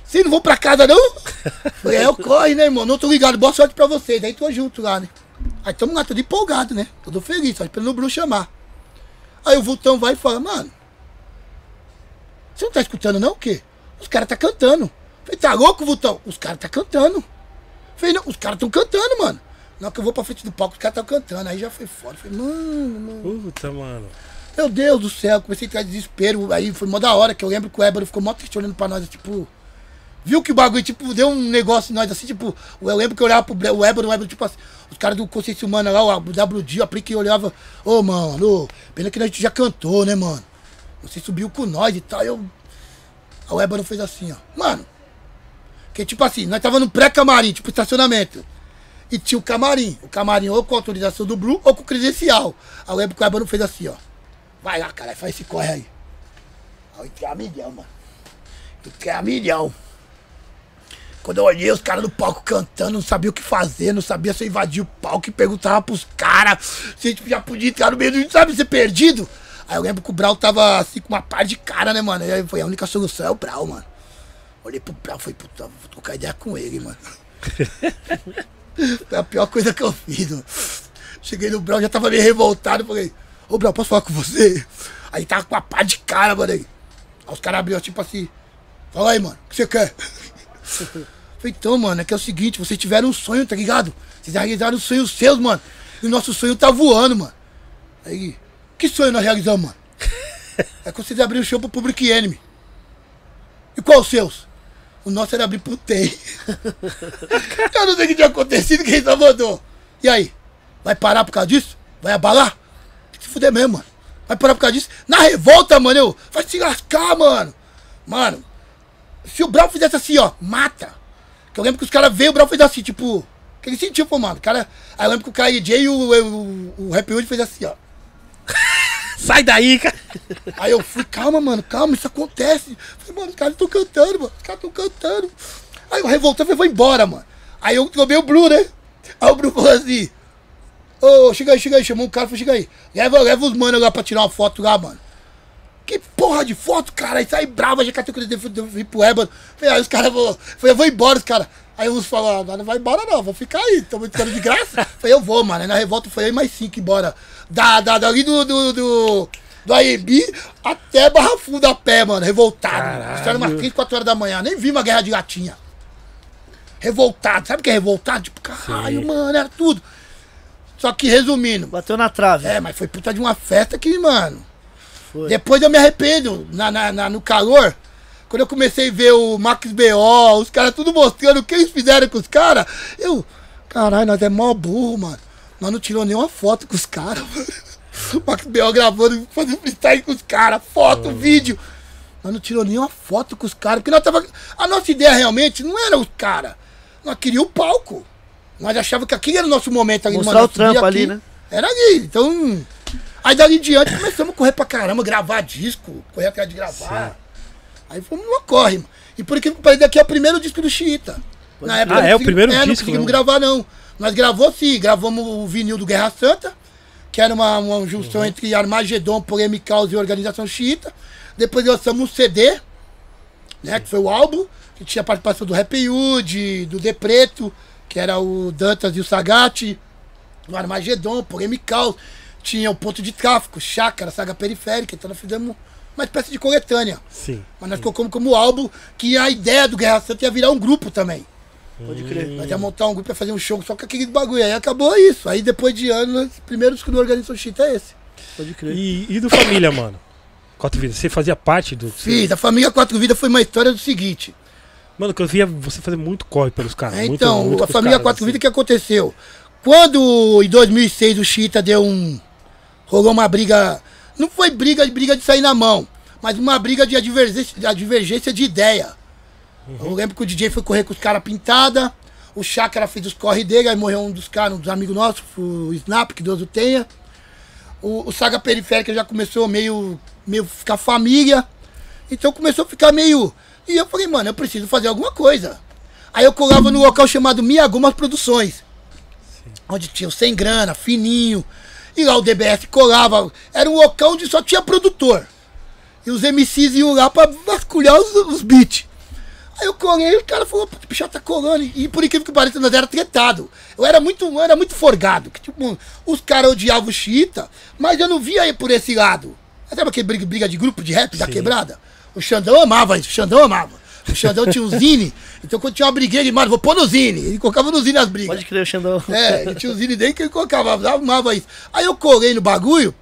Vocês não vão pra casa não? Falei, é, eu corre, né, irmão? Não tô ligado, boa sorte pra vocês. Aí tô junto lá, né? Aí tamo lá, todo empolgado, né? Todo feliz, só esperando o Bruno chamar. Aí o Vultão vai e fala, mano, você não tá escutando não o quê? Os caras tá cantando. Falei, tá louco, Vultão? Os caras tá cantando. Falei, não, os caras tão cantando, mano. Na hora que eu vou pra frente do palco, os caras tão cantando. Aí já foi foda. Falei, mano, mano. Puta, mano. Meu Deus do céu, comecei a entrar em desespero. Aí foi mó da hora, que eu lembro que o Ébano ficou mó triste olhando pra nós, tipo. Viu que o bagulho, tipo, deu um negócio em nós assim, tipo. Eu lembro que eu olhava pro o Ébano, o Ébano, tipo assim, os caras do Consciência Humana lá, o WD, a Prick, eu olhava, ô mano, ô, pena que a gente já cantou, né, mano? Você subiu com nós e tal, eu. Aí o Ébano fez assim, ó. Mano, que tipo assim, nós tava no pré-camarim, tipo estacionamento. E tinha o camarim. O camarim ou com autorização do Blue ou com credencial. Aí eu o Ébano fez assim, ó. Vai lá, cara, faz esse corre aí. Aí eu entrei a milhão, mano. Entrei a milhão. Quando eu olhei os caras no palco cantando, não sabia o que fazer, não sabia se eu invadia o palco e perguntava pros caras se a gente já podia entrar no meio do. Sabe, ser perdido? Aí eu lembro que o Brau tava assim com uma par de cara, né, mano? E aí foi a única solução é o Brau, mano. Olhei pro Brau e falei, puta, vou trocar ideia com ele, mano. (laughs) Foi a pior coisa que eu fiz, mano. Cheguei no Brau, já tava meio revoltado. Falei, ô Brau, posso falar com você? Aí tava com uma pá de cara, mano. Aí, aí os caras abriram tipo assim. Fala aí, mano, o que você quer? (laughs) Falei, então, mano, é que é o seguinte, vocês tiveram um sonho, tá ligado? Vocês realizaram os sonhos seus, mano. E o nosso sonho tá voando, mano. Aí, que sonho nós realizamos, mano? (laughs) É que vocês abriram o show pro Public Enemy. E qual os seus? O nosso era abrir pro TEI. (laughs) eu não sei o que tinha acontecido, quem só mandou. E aí? Vai parar por causa disso? Vai abalar? Tem que se fuder mesmo, mano. Vai parar por causa disso? Na revolta, mano, eu. Vai se lascar, mano. Mano, se o Brau fizesse assim, ó, mata. Que eu lembro que os caras veio, o Brau fez assim, tipo. Que ele sentiu, pô, mano. Cara. Aí eu lembro que o KJ e o, o, o Rap Hood fez assim, ó. (laughs) Sai daí, cara. Aí eu fui, calma, mano, calma, isso acontece. Falei, mano, os caras estão cantando, mano, os caras estão cantando. Aí eu revoltei, falei, vou embora, mano. Aí eu tomei o Blue, né? Aí o Blue falou assim, ô, chega aí, chega aí, chamou um cara, falou, chega aí. Leva, leva os manos lá pra tirar uma foto lá, mano. Que porra de foto, cara? Aí sai brava, já dedo, fui pro Ébano. Falei, Aí os caras falaram, falei, eu vou embora, os caras. Aí uns falaram, "Ah, não vai embora não, vou ficar aí, estamos ficando de graça. (laughs) falei, eu vou, mano. Aí na revolta foi eu e mais cinco embora. Da, da, dali do, do, do, do AEB até Barra Funda a pé, mano, revoltado. Caralho. Isso era umas 3, 4 horas da manhã, nem vi uma guerra de gatinha. Revoltado, sabe o que é revoltado? Tipo, caralho, Sim. mano, era tudo. Só que resumindo, Bateu na trave. é, mas foi puta de uma festa que, mano. Foi. Depois eu me arrependo na, na- na- no calor. Quando eu comecei a ver o Max B.O., os caras tudo mostrando o que eles fizeram com os caras. Eu, caralho, nós é mó burro, mano. Nós não tirou nenhuma foto com os caras, (laughs) mano. O Max B.O. gravando, fazendo freestyle com os caras, foto, vídeo. Nós não tirou nenhuma foto com os caras, porque nós tava. A nossa ideia realmente não era os caras. Nós queríamos o palco. Nós achávamos que aquele era o nosso momento ali, Mostrar mano, o trampo ali, aqui. né? Era ali, então. Aí dali em diante começamos a correr pra caramba, gravar disco, correr atrás de gravar. Aí fomos numa corre, mano. E por que pareça, daqui é o primeiro disco do Xiita. Na Ah, época é não o primeiro é, não disco, conseguimos né? gravar, não. Nós gravou sim, gravamos o vinil do Guerra Santa, que era uma, uma junção entre Armagedon, Polemicaus e Organização Xiita. Depois lançamos um CD, né? Que foi o álbum, que tinha participação do Rap Hood, do De Preto, que era o Dantas e o Sagatti, o Armagedon, Polemical, tinha o Ponto de Tráfico, Chácara, Saga Periférica, então nós fizemos uma espécie de coletânea. Sim. Mas nós colocamos como álbum que a ideia do Guerra Santa ia virar um grupo também. Pode crer. Nós ia montar um grupo pra fazer um show só com aquele bagulho. Aí acabou isso. Aí depois de anos, os primeiros que organizam o Chita é esse. Pode crer. E, e do família, mano? Quatro vidas. Você fazia parte do. Fiz, a família Quatro Vidas foi uma história do seguinte. Mano, que eu via você fazer muito corre pelos caras. É, muito- então, muito a com os família caras, Quatro assim. Vidas, o que aconteceu? Quando em 2006 o Chita deu um. Rolou uma briga. Não foi briga de briga de sair na mão, mas uma briga de divergência de, divergência de ideia. Eu lembro que o DJ foi correr com os caras pintada, o Chácara fez os corre dele, aí morreu um dos caras, um dos amigos nossos, o Snap, que Deus o tenha. O, o Saga Periférica já começou meio, meio ficar família. Então começou a ficar meio. E eu falei, mano, eu preciso fazer alguma coisa. Aí eu colava no local chamado Miagumas Produções. Onde tinha o Sem Grana, Fininho. E lá o DBS colava. Era um local onde só tinha produtor. E os MCs iam lá pra vasculhar os, os beats. Aí eu colei e o cara falou, "Pô, o bicho tá colando. E por incrível que pareça, nós era tretado. Eu era muito, eu era muito forgado. Que, tipo, os caras odiavam o Chita, mas eu não via aí por esse lado. Sabe aquele briga, briga de grupo de rap da quebrada? O Xandão amava isso, o Xandão amava. O Xandão tinha um zine, então quando tinha uma briguinha, ele, mano, vou pôr no zine. Ele colocava no zine as brigas. Pode crer, Xandão. É, ele tinha o zine dele que ele colocava, amava isso. Aí eu colei no bagulho,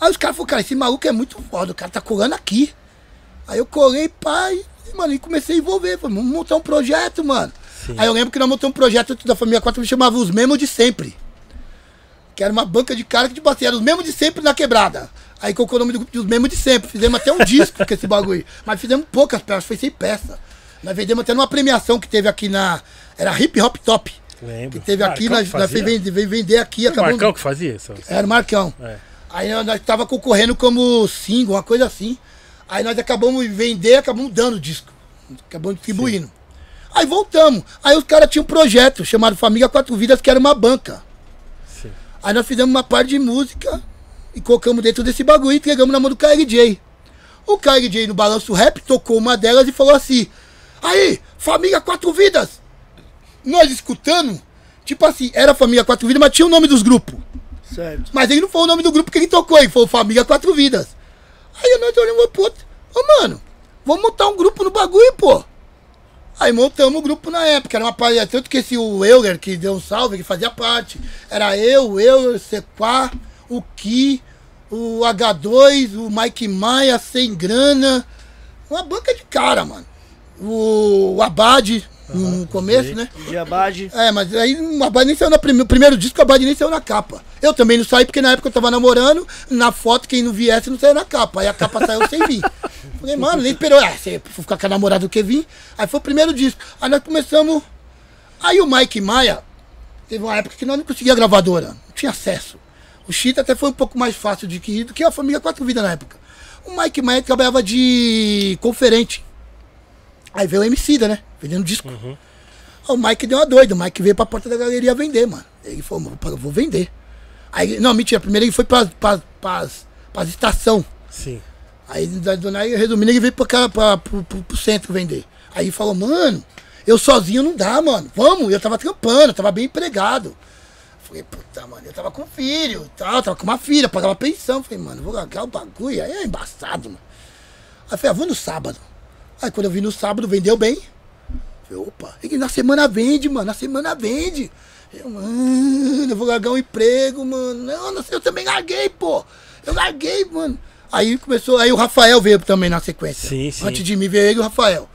aí os caras falaram, cara, esse maluco é muito foda, o cara tá colando aqui. Aí eu colei, pai, e, mano, e comecei a envolver, falei, vamos montar um projeto, mano. Aí eu lembro que nós montamos um projeto da família 4 que chamava Os Mesmos de Sempre. Que era uma banca de cara que, tipo assim, era os mesmos de sempre na quebrada. Aí colocou o nome do grupo de Os Mesmos de Sempre. Fizemos até um disco com esse bagulho. Mas fizemos poucas peças, foi sem peça. Nós vendemos até numa premiação que teve aqui na. Era Hip Hop Top. Lembro. Que teve aqui, nós, nós veio vender, aqui, Era o. Marcão que fazia isso? Era o Marcão. É. Aí nós, nós tava concorrendo como single, uma coisa assim. Aí nós acabamos de vender, acabamos dando o disco. Acabamos distribuindo. Aí voltamos. Aí os caras tinham um projeto chamado Família Quatro Vidas, que era uma banca. Sim. Aí nós fizemos uma parte de música e colocamos dentro desse bagulho e entregamos na mão do KLJ. O KLJ no Balanço Rap tocou uma delas e falou assim: Aí, Família Quatro Vidas! Nós escutando, tipo assim, era Família Quatro Vidas, mas tinha o nome dos grupos. Certo. Mas ele não foi o nome do grupo que ele tocou, ele foi Família Quatro Vidas. Aí nós olhamos pro outro, ô mano, vamos montar um grupo no bagulho, pô. Aí montamos o grupo na época, era uma palha, tanto que esse o Euler, que deu um salve, que fazia parte. Era eu, o Euler, o Sequá, o Ki, o H2, o Mike Maia, sem grana. Uma banca de cara, mano. o, o Abade no, começo, sei. né? Diabade. É, mas aí o Abade nem saiu na. O primeiro disco, o Abade nem saiu na capa. Eu também não saí, porque na época eu tava namorando, na foto, quem não viesse não saiu na capa. Aí a capa saiu sem vir. (laughs) Falei, mano, nem esperou. Ah, você for ficar com a namorada do que vir. Aí foi o primeiro disco. Aí nós começamos. Aí o Mike Maia, teve uma época que nós não conseguia gravadora, não tinha acesso. O Chita até foi um pouco mais fácil de ir do que a família Quatro Vidas na época. O Mike Maia trabalhava de conferente. Aí veio o Emicida, né? Vendendo disco. Aí o Mike deu uma doida. O Mike veio pra porta da galeria vender, mano. Ele falou, vou vender. Aí, não, mentira. Primeiro ele foi pra, pra, estação. Sim. Aí, aí, resumindo, ele veio pra, cá, pra, pro, pro, centro vender. Aí falou, mano, eu sozinho não dá, mano. Vamos, eu tava trampando, eu tava bem empregado. Falei, puta, mano, eu tava com filho, tal, tava com uma filha, pagava pensão. Falei, mano, vou largar o bagulho, aí é embaçado, mano. Aí falei, ah, vou no sábado. Aí quando eu vim no sábado, vendeu bem. Falei, opa, e na semana vende, mano, na semana vende. Eu, mano, eu vou largar um emprego, mano. Não, não sei, eu também larguei, pô. Eu larguei, mano. Aí começou, aí o Rafael veio também na sequência. Sim, sim. Antes de mim veio ele e o Rafael.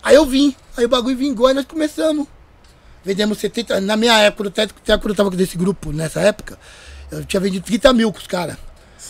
Aí eu vim, aí o bagulho vingou, aí nós começamos. Vendemos 70, na minha época, até até quando eu tava desse grupo, nessa época, eu tinha vendido 30 mil com os caras.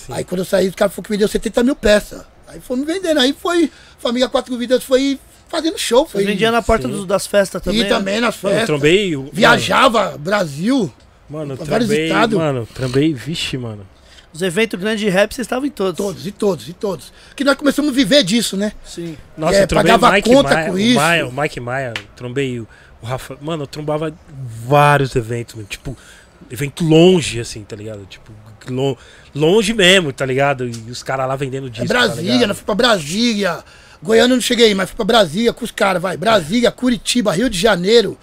Aí quando eu saí, os caras falaram que vendeu 70 mil peças. Aí fomos vendendo, aí foi, Família Quatro Vidas foi fazendo show. Foi, vendia na porta dos- das festas também. E né? também nas Mano, eu festas. trombei. o- Viajava, Brasil. Mano, eu pra vários trombei. estados. Mano, trombei, vixe, mano. Os eventos grandes de rap, vocês estavam em todos. Todos, e todos, e todos. Que nós começamos a viver disso, né? Sim. Nossa, É, eu trombei pagava o Mike conta Maia, com o isso. Maia, o Mike Maia, trombei o, o Rafa. Mano, eu trombava vários eventos, mano. Tipo, evento longe, assim, tá ligado? Tipo, lo- longe mesmo, tá ligado? E os caras lá vendendo É disco. tá Brasília, ligado? nós fui pra Brasília. Goiânia eu não cheguei, mas fui pra Brasília com os caras, vai. Brasília, Curitiba, Rio de Janeiro.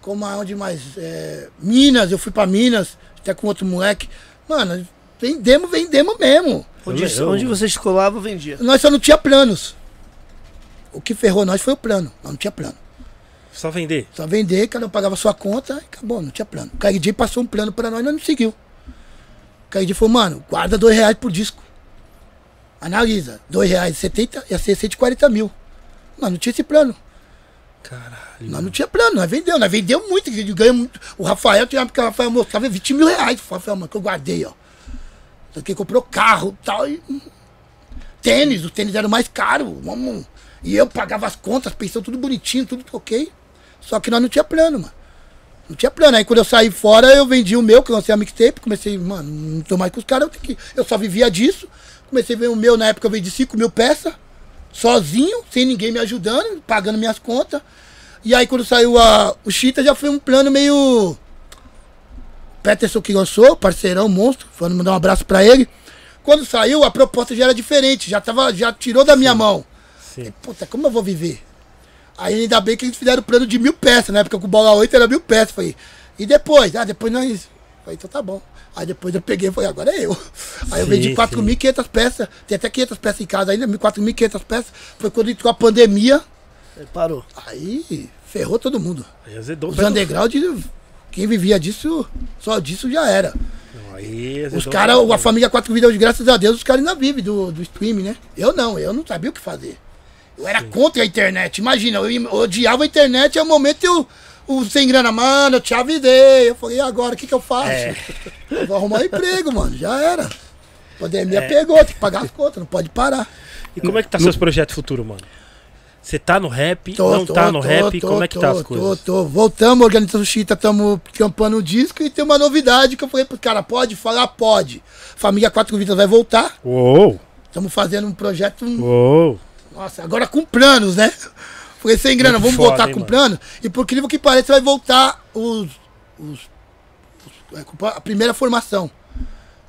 Como aonde mais? É, Minas, eu fui pra Minas, até com outro moleque. Mano, vendemos, vendemos mesmo. Onde, Eu- onde você escolava, vendia. Nós só não tinha planos. O que ferrou nós foi o plano. Nós não tinha plano. Só vender. Só vender, cada um pagava sua conta e acabou, não tinha plano. O KD passou um plano pra nós, nós não seguiu. O KD falou, mano, guarda dois reais por disco. Analisa, dois reais e setenta ia ser 140 mil. Nós não tinha esse plano. Caralho. Nós não tinha plano, nós vendeu, nós vendeu muito, ganha muito. O Rafael, tinha época que o Rafael mostrava 20 mil reais. O Rafael, mano, que eu guardei, ó. Então, que comprou carro e tal. E... Tênis, os tênis eram mais caros. Vamos... E eu pagava as contas, pensando tudo bonitinho, tudo ok. Só que nós não tinha plano, mano. Não tinha plano. Aí quando eu saí fora, eu vendi o meu, que eu lancei a mixtape. Comecei, mano, não tô mais com os caras, eu, tenho que... eu só vivia disso. Comecei a ver o meu, na época eu vendi 5 mil peças, sozinho, sem ninguém me ajudando, pagando minhas contas. E aí quando saiu a, o Chita já foi um plano meio. Peterson que lançou, parceirão, monstro, falando mandar um abraço pra ele. Quando saiu, a proposta já era diferente, já, tava, já tirou da minha mão. Sim. E, puta, como eu vou viver? Aí ainda bem que eles fizeram o plano de mil peças, na época com o bola 8 era mil peças. Falei, e depois? Ah, depois nós. Falei, então tá bom. Aí depois eu peguei e falei, agora é eu. Aí eu Sim, vendi sim. 4.500 peças, tem até 500 peças em casa ainda, 4.500 peças. Foi quando entrou a pandemia, Aí Parou. aí ferrou todo mundo. Aí azedou. Os underground, quem vivia disso, só disso já era. Aí Os caras, a família Quatro Vidas, graças a Deus, os caras ainda vivem do, do stream, né? Eu não, eu não sabia o que fazer. Eu era contra a internet. Imagina, eu odiava a internet e ao momento eu. O sem grana, mano, eu te avisei. Eu falei, e agora, o que, que eu faço? É. (laughs) Eu vou arrumar um emprego, mano. Já era. Pandemia pegou, tem que pagar as contas, não pode parar. E como é que tá seus projetos futuros, mano? Você tá no rap? Tô, não tô, tá no tô, rap? tô, como é que tô, tá as tô, coisas? Tô, Voltamos, organizando o Chita, estamos campando o disco e tem uma novidade que eu falei pros caras, pode falar? Pode. Família Quatro Vidas vai voltar. Uou! Estamos fazendo um projeto, Uou! Nossa, agora com planos, né? Falei, sem grana, Muito vamos foda, voltar hein, com mano? plano. E por incrível que pareça, vai voltar os, os- os- é, a primeira formação.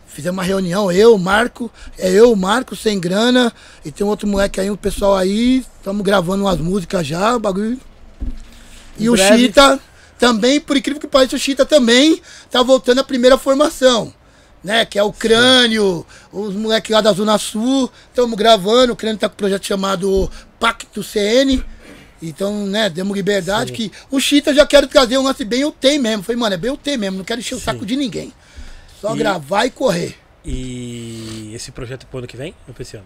Fizemos uma reunião, eu, Marco, é eu, o Marco, sem grana, e tem um outro moleque aí, um pessoal aí, estamos gravando umas músicas já, o bagulho. E Em o breve. Chita também, por incrível que pareça, o Chita também tá voltando à primeira formação. Né, que é o Crânio, os moleques lá da Zona Sul, estamos gravando, o Crânio tá com um projeto chamado Pacto CN, então, né, demos liberdade, que o Chita já quero trazer um lance bem UT mesmo, falei, mano, é bem UT mesmo, não quero encher o saco de ninguém, só E- gravar e correr. E esse projeto é pro ano que vem? Ou pra esse ano?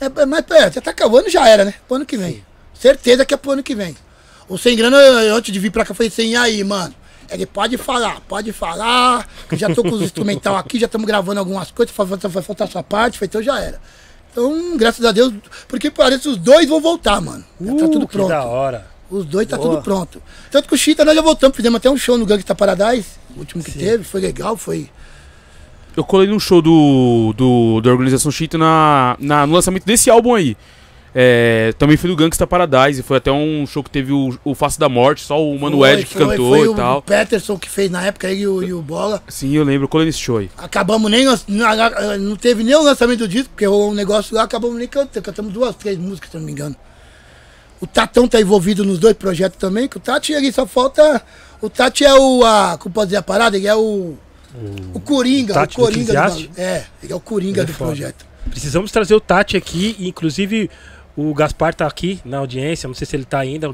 É, é, mas pera, já tá acabando, já era, né, pro ano que vem. Certeza que é pro ano que vem. O Sem Grana, eu, antes de vir pra cá, eu falei assim, aí, mano? Ele pode falar, pode falar. que Já tô com os instrumental aqui, já estamos gravando algumas coisas, vai faltar- sua parte, foi, então já era. Então, graças a Deus, porque parece que os dois vão voltar, mano. Já tá tudo Uh, que pronto. da hora. Os dois tá Boa. tudo pronto. Tanto que o Chita nós já voltamos, fizemos até um show no Gangsta Paradise, o último que teve, foi legal, foi. Eu colei num show do, do da organização Cheetah na, na, no lançamento desse álbum aí. É, também fui no Gangsta Paradise, foi até um show que teve o, o Face da Morte, só o Mano Ed que foi, cantou foi e o tal. Peterson que fez na época, ele e o, e o Bola. Sim, eu lembro, colei nesse show aí. Acabamos nem. Não, não teve nem o lançamento do disco, porque o negócio lá acabamos nem cantando. Cantamos duas, três músicas, se eu não me engano. O Tatão tá envolvido nos dois projetos também, que o Tati ali só falta. O Tati é o. A, como pode dizer a parada? Ele é o. O Coringa. O, Tati do Coringa do, bagulho. É, ele é o Coringa é do foda. projeto. Precisamos trazer o Tati aqui, inclusive o Gaspar tá aqui na audiência, não sei se ele tá ainda,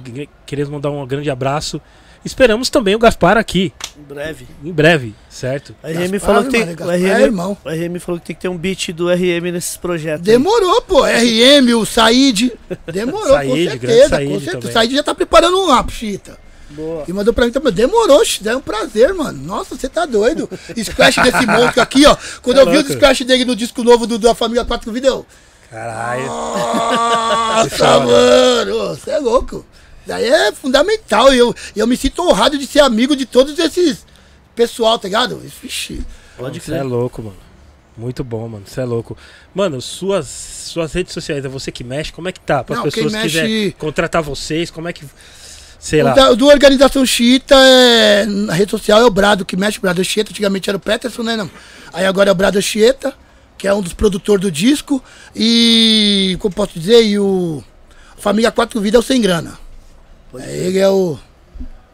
queremos mandar um grande abraço. Esperamos também o Gaspar aqui, Em breve. em breve, certo? A RM Gaspar, falou que tem. mano, o Gaspar é RM, irmão. o RM falou que tem que ter um beat do RM nesses projetos. aí. Demorou, pô. RM, o Said. Demorou, com Said, grande certeza. Said com certeza. também. O Said já tá preparando um lá pro Chita. Boa. E mandou pra mim também. Demorou, é um prazer, mano. Nossa, você tá doido. Splash desse monstro aqui, ó. Quando Tá eu vi louco. o splash dele no disco novo do, da família 4 Vídeo. Caralho. Nossa, mano. Você é louco. Daí é fundamental. E eu, eu me sinto honrado de ser amigo de todos esses pessoal, tá ligado? Vixe. Pode Você é crer. louco, mano. Muito bom, mano. Você é louco. Mano, suas, suas redes sociais, é você que mexe? Como é que tá? Para as pessoas que mexe- quiserem contratar vocês, como é que. Sei lá. O da, do Organização Chita, é, na rede social é o Brado que mexe, o Brado Chieta, antigamente era o Peterson, né? Não. Aí agora é o Brado Chieta, que é um dos produtores do disco, e, como posso dizer, e o Família Quatro Vidas é o Sem Grana. É, ele é o...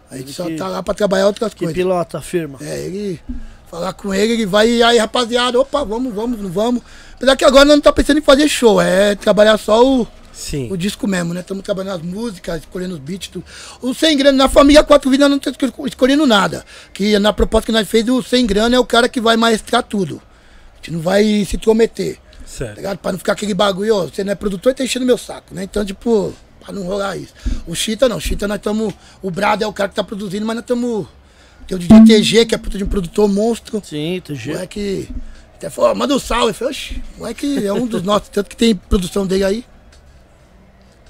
A gente Ele só que- tá lá pra trabalhar outras Que coisas. pilota firma. É, ele... Falar com ele, ele vai, e aí rapaziada, opa, vamos, vamos, não vamos. Apesar que agora não tá pensando em fazer show, é trabalhar só o Sim. o disco mesmo, né? Estamos trabalhando as músicas, escolhendo os beats. Tudo. O Sem Grana, na família Quatro Vidas, não estamos escolhendo nada. Que na proposta que nós fez, o Sem Grana é o cara que vai maestrar tudo. Gente não vai se intrometer, tá Certo. ligado? Pra não ficar aquele bagulho, ó, você não é produtor e tá enchendo meu saco, né? Então, tipo, pra não rolar isso. O Chita não, o Chita nós estamos. O Brado é o cara que tá produzindo, mas nós estamos. Tem o DJ TG, que é puta de um produtor monstro. Sim, já. moleque. Até falou, manda um salve. Eu falei, oxi, o moleque é um dos nossos, tanto que tem produção dele aí.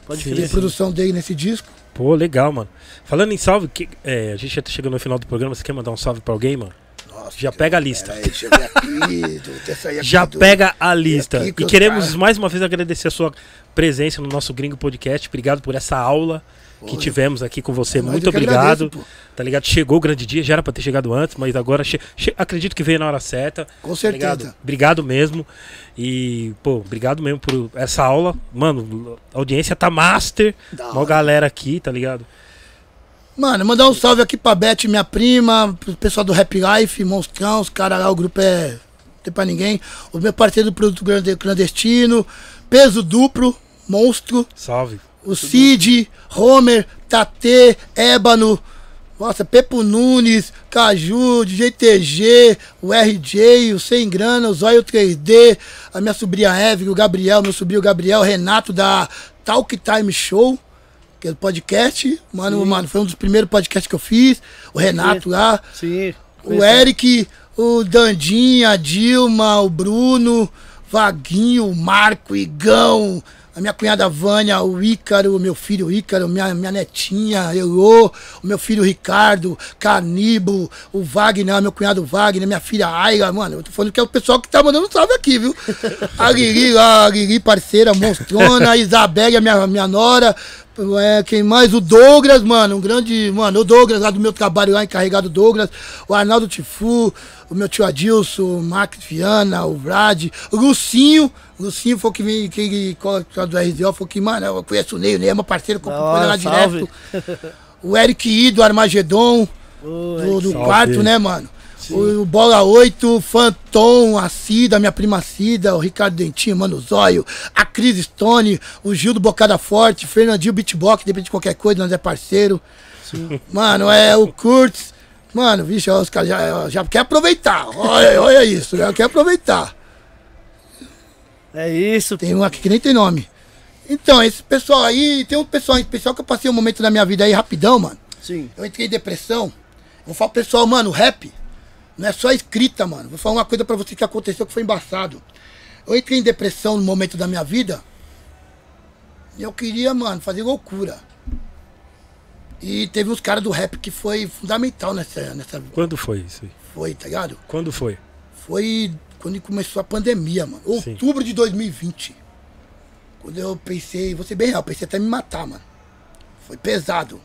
Pode Sim, Tem produção dele nesse disco. Pô, legal, mano. Falando em salve, que, é, a gente já tá chegando no final do programa. Você quer mandar um salve pra alguém, mano? Nossa, Já pega a lista. Peraí, deixa eu ver aqui. (laughs) aí aqui Já do- pega a lista. E os queremos cara- mais uma vez agradecer a sua presença no nosso Gringo Podcast. Obrigado por essa aula que tivemos aqui com você. é Muito obrigado. agradeço. Tá ligado? Chegou o grande dia, já era pra ter chegado antes, mas agora che- che- acredito que veio na hora certa. Com Tá certeza. ligado? Obrigado mesmo. E, pô, obrigado mesmo por essa aula. Mano, a audiência tá master. Hora. galera aqui, tá ligado? Mano, mandar um salve aqui pra Beth, minha prima, pro pessoal do Rap Life, Monstrão, os caras lá, o grupo é. Não tem pra ninguém. Os meus parceiros do produto clandestino, Peso Duplo, Monstro, Salve. o Cid, Homer, Tate, Ébano, nossa, Pepo Nunes, Caju, DJ TG, o RJ, o Sem Grana, o Zóio 3D, a minha sobrinha Eve, o Gabriel, meu sobrinho Gabriel, Renato da Talk Time Show, que é o podcast. Mano, mano, foi um dos primeiros podcasts que eu fiz. O Renato lá, Sim. o Eric, o Dandinha, a Dilma, o Bruno, Vaguinho, o Marco, o Igão, a minha cunhada Vânia, o Ícaro, o meu filho Ícaro, minha, minha netinha, Elô, o meu filho Ricardo, Canibo, o Wagner, meu cunhado Wagner, minha filha Ayla, mano, eu tô falando que é o pessoal que tá mandando salve aqui, viu? (laughs) A Lili a Lili parceira, monstrona, a Isabelle, a minha, minha nora, é, quem mais? O Douglas, mano, um grande. Mano, o Douglas lá do meu trabalho lá, encarregado Douglas, o Arnaldo Tifu, o meu tio Adilson, o Max Viana, o Vlad, o Lucinho. O Lucinho foi o que vem, que que- do RZO, foi que, mano, eu conheço o Ney, o Ney é meu parceiro, Da coisa lá salve. direto. (laughs) O Eric I do Armagedon, Ô, do, do quarto, né, mano? O, o Bola 8, o Fantom, a Cida, minha prima Cida, o Ricardo Dentinho, Mano Zóio, a Cris Stone, o Gil do Bocada Forte, Fernandinho Beatbox, depende de qualquer coisa, nós é parceiro. Mano, é o Kurtz. Mano, vixe, ó, os caras já, já quer aproveitar. Olha, olha isso, já quer aproveitar. É isso. Tem um aqui que nem tem nome. Então, esse pessoal aí, tem um pessoal em especial que eu passei um momento da minha vida aí rapidão, mano. Sim. Eu entrei em depressão. Vou falar pro pessoal, mano, rap não é só escrita, mano. Vou falar uma coisa pra você que aconteceu que foi embaçado. Eu entrei em depressão no momento da minha vida. E eu queria, mano, fazer loucura. E teve uns caras do rap que foi fundamental nessa, nessa. Quando foi isso aí? Foi, tá ligado? Quando foi? Foi quando começou a pandemia, mano. Sim. Outubro de 2020. Quando eu pensei, vou ser bem real, pensei até me matar, mano. Foi pesado.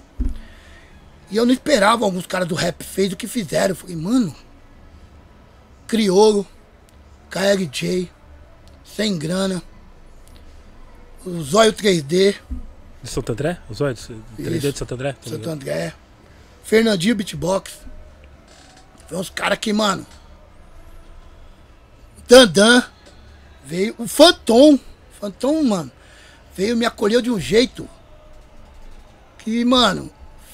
E eu não esperava alguns caras do rap fez o que fizeram. Eu falei, mano, Criolo, KLJ, Sem Grana, o Zóio 3D, De Santo André? Os olhos? 3D Isso. de Santo André? Tá Santo? André, Fernandinho Beatbox. Foi uns caras que, mano. Dandan. Veio. O Phantom. Phantom, mano. Veio me acolheu de um jeito. Que, mano.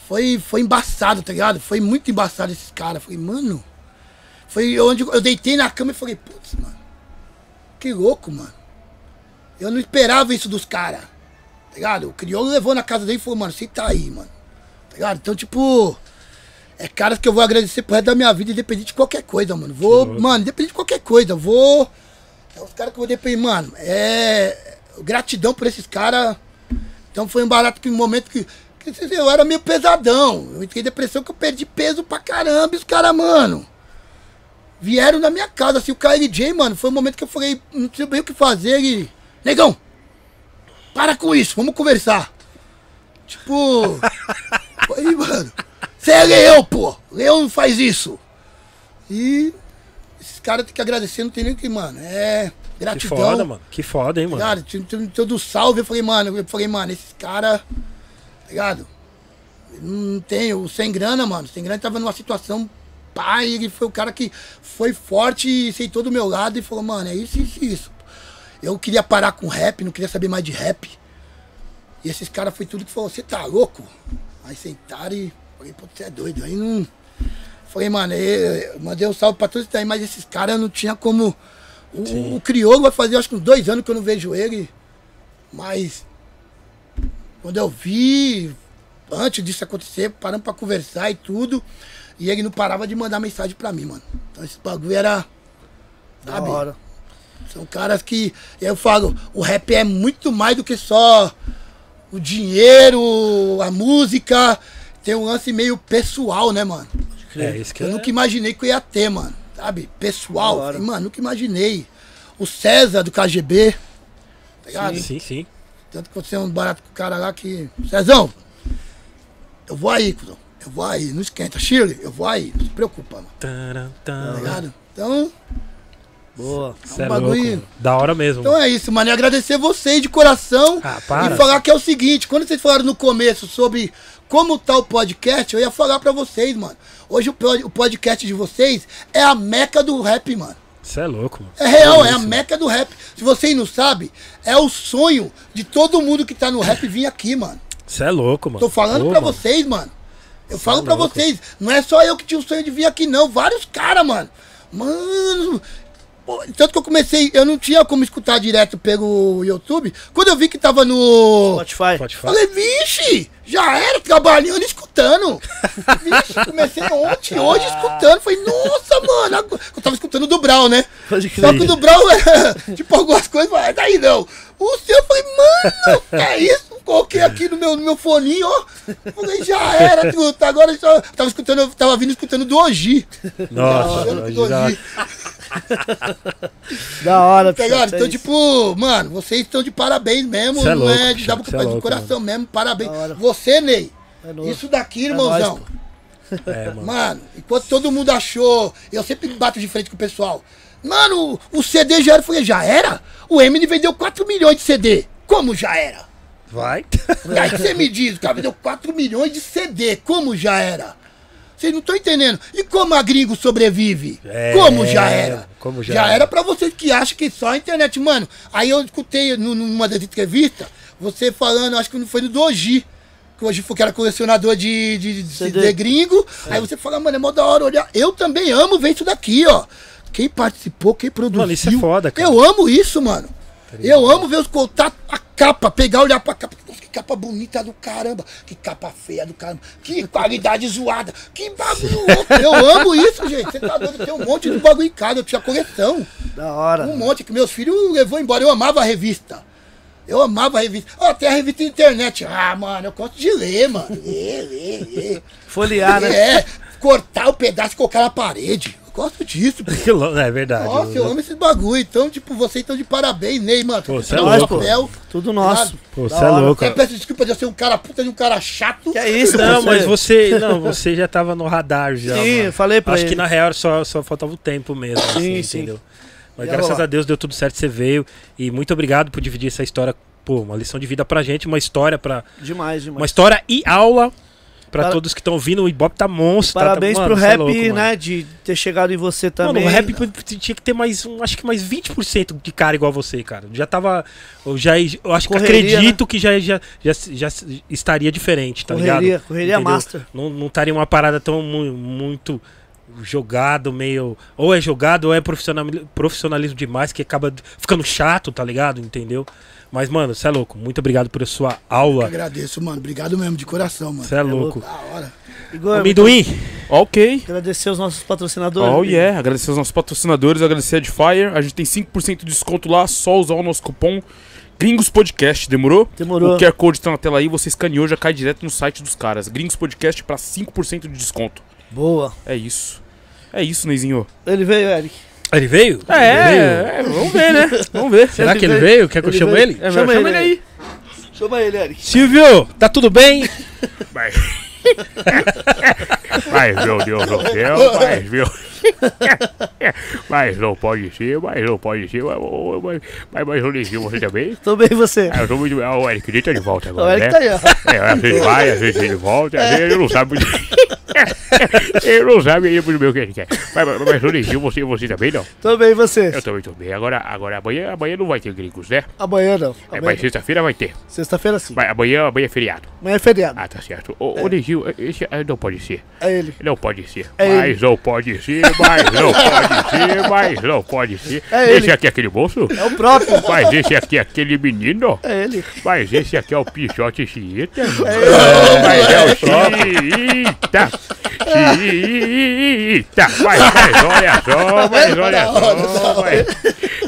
Foi, foi embaçado, tá ligado? Foi muito embaçado esses caras. Falei, mano. Foi onde eu deitei na cama e falei, putz, mano. Que louco, mano. Eu não esperava isso dos caras. Tá ligado? O crioulo levou na casa dele e falou, mano, você tá aí, mano. Tá ligado? Então, tipo. É caras que eu vou agradecer pro resto da minha vida, independente de qualquer coisa, mano. Vou, mano, independente de qualquer coisa. Vou. É os caras que eu vou depender, mano. É. Gratidão por esses caras. Então foi um barato que um momento que. que eu era meio pesadão. Eu entrei depressão que eu perdi peso pra caramba. E os caras, mano. Vieram na minha casa, assim, o KLJ, mano. Foi um momento que eu falei, não sei bem o que fazer. E. Negão! Para com isso, vamos conversar. Tipo. (laughs) aí, mano. Você é leão, pô. Leão não faz isso. E. Esses caras tem que agradecer, não tem nem o que, mano. É. Que Gratidão. foda, mano. Que foda, hein, mano. Cara, todo salve, eu falei, mano, eu falei, mano, esses caras, tá ligado? Não tem, o sem grana, mano. Sem grana tava numa situação pai, ele foi o cara que foi forte e sentou do meu lado e falou, mano, é isso, isso, isso. Eu queria parar com rap, não queria saber mais de rap. E esses caras foi tudo que falou, você tá louco? Aí sentaram e falei, pô, você é doido. Aí não. Falei, mano, eu, mandei um salve pra todos que tá aí, mas esses caras não tinha como. O, o crioulo vai fazer acho que uns dois anos que eu não vejo ele. Mas quando eu vi, antes disso acontecer, paramos pra conversar e tudo. E ele não parava de mandar mensagem pra mim, mano. Então esse bagulho era. Da Sabe? hora. São caras que. Eu falo, o rap é muito mais do que só o dinheiro, a música. Tem um lance meio pessoal, né, mano? É, isso que Eu é. nunca imaginei que eu ia ter, mano. Sabe? Pessoal. Da. Falei, Mano, nunca imaginei. O César do KGB. Tá ligado? Sim, sim, sim. Tanto que aconteceu um barato com o cara lá que. Cezão, eu vou aí, cuzão. Eu vou aí, não esquenta. Shirley, eu vou aí, não se preocupa, mano. Taran, Tá ligado? Então, Boa. É um bagulho- louco, mano. Da hora mesmo. então é isso, mano. E agradecer vocês de coração. Ah, para. E falar que é o seguinte, quando vocês falaram no começo sobre como tá o podcast, eu ia falar pra vocês, mano. Hoje o pod- o podcast de vocês é a meca do rap, mano. Você é louco, mano. É real, é a isso. meca do rap. Se vocês não sabem, é o sonho de todo mundo que tá no rap vir aqui, mano. Você é louco, mano. Tô falando Pô, pra mano. vocês, mano. Eu Cê falo é pra louco. vocês. Não é só eu que tinha o sonho de vir aqui, não. Vários caras, mano. Mano. pô, Tanto que eu comecei, eu não tinha como escutar direto pelo YouTube. Quando eu vi que tava no. Spotify. Falar. Falei, vixe, já era trabalhando e escutando. (laughs) Vixe, comecei ontem, hoje escutando. Falei, nossa, mano. Eu tava escutando do Brau, né? Só que o Brau, é, (laughs) tipo, algumas coisas, mas daí não. O seu, eu falei, mano, é isso? Coloquei aqui no meu, no meu foninho, ó. Falei, já era, truta. Agora eu só tava escutando, eu tava vindo escutando do Oji. Nossa, Tava do Oji. Da hora, Tá ligado? Então, é tipo, mano, vocês estão de parabéns mesmo. Cê é não louco, é de dar é louco, coração mesmo. Parabéns. Você, Ney. É. Isso daqui, É irmãozão. É, mano. Mano, enquanto todo mundo achou, eu sempre bato de frente com o pessoal. Mano, o CD já era. Já era? O Eminem vendeu 4 milhões de CD. Como já era? Vai. E aí que você me diz, o cara vendeu 4 milhões de CD. Como já era? Vocês não estão entendendo. E como a gringo sobrevive? É, como já era? como já já era. era pra vocês que acham que só a internet. Mano, aí eu escutei nu- numa das entrevistas, você falando, acho que não foi no Doji. Que hoje foi que era colecionador de, de, de CD. CD gringo. Aí você fala, mano, é mó da hora olhar. Eu também amo ver isso daqui, ó. Quem participou, quem produziu. Mano, isso é foda, cara. Eu amo isso, mano. Eu amo ver os contatos, a capa, pegar, olhar pra capa. Nossa, que capa bonita do caramba. Que capa feia do caramba. Que qualidade zoada. Que bagulho (laughs) louco. Eu amo isso, gente. Você tá doido? Tem um monte de bagulho em casa. Eu tinha coleção. Da hora. Um monte que meus filhos levou embora. Eu amava a revista. Eu amava a revista. Ó, tem a revista internet. Ah, mano, eu gosto de ler, mano. Ler, ler, ler. Folhear, né? É, cortar o pedaço e colocar na parede. Eu gosto disso, (laughs) É verdade. Nossa, eu amo esses bagulho. Então, tipo, vocês estão de parabéns, Ney, mano. Pô, cê Tá é no louco. papel, Tudo nosso. Pô, Da você é louco. Até peço desculpa de eu ser um cara puta de um cara chato. Que é isso, Não, pô, mas você. Não, você já tava no radar já. Sim, mano. eu falei pra Acho ele. que na real só, só faltava o tempo mesmo. Sim, assim, sim. Entendeu? Mas graças a Deus deu tudo certo, você veio. E muito obrigado por dividir essa história. Pô, uma lição de vida pra gente, uma história para Demais, demais. Uma história e aula pra Para- todos que estão ouvindo. O Ibope tá monstro. tá- Parabéns tá, pro mano, cê é rap, louco, mano. né? De ter chegado em você também. Mano, o rap tinha que ter mais, um, acho que mais 20% de cara igual você, cara. Já tava. Eu, já, eu acho que Correria, acredito que já, já, já, já estaria diferente, tá Correria, ligado? correria Entendeu? master. Não, não estaria uma parada tão mu- muito jogado, meio. Ou é jogado, ou é profissional, profissionalismo demais, que acaba ficando chato, tá ligado? Entendeu? Mas, mano, você é louco. Muito obrigado por sua Eu aula. agradeço, mano. Obrigado mesmo, de coração, mano. Você é louco. Da hora. Igor, Amendoim! Ok. agradecer os nossos patrocinadores. Oh yeah, agradecer aos nossos patrocinadores, agradecer a Edifier. A gente tem 5% de desconto lá, só usar o nosso cupom Gringos Podcast, demorou? Demorou. O QR Code tá na tela aí, você escaneou, já cai direto no site dos caras. Gringos Podcast pra 5% de desconto. Boa. É isso. É isso, Neizinho. Ele veio, Eric. Ele veio? É, é, vamos ver, né? Vamos ver. Será Ele que ele veio. veio? Quer que eu Ele chame veio. ele? É, Chama chama, ele ele aí. Chama ele, Eric. Silvio, tá tudo bem? Mas, (laughs) mas meu Deus do céu, mas meu. (laughs) mas não pode ser, mas não pode ser. Mas, mas, mas, mas você também? Tô bem, e você? Ah, eu tô muito. Ah, o Eric tá de volta O agora, Eric né? tá aí, ó. É, às vezes vai, às vezes ele volta, às vezes ele não sabe muito. (laughs) (laughs) ele não sabe ainda muito bem o que ele quer. Mas, mas, mas Olivinho, você, você também não? Tô bem, e você? Eu também tô bem. Agora, agora amanhã, amanhã não vai ter gringos, né? Amanhã não. É, Amanhã mas não. sexta-feira vai ter. Sexta-feira sim. Mas amanhã, amanhã é feriado. Amanhã é feriado. Ah, tá certo. Ô, ô Neginho, esse ah, não pode ser. É ele. Não pode ser. É mas não pode ser, mas não pode ser, mas não pode ser. É esse ele. aqui é aquele moço? É o próprio. Mas esse aqui é aquele menino? É ele. Mas esse aqui é o Pichote Chiita? Mas é o 咦咦咦咦！快快说呀，说快说呀，快！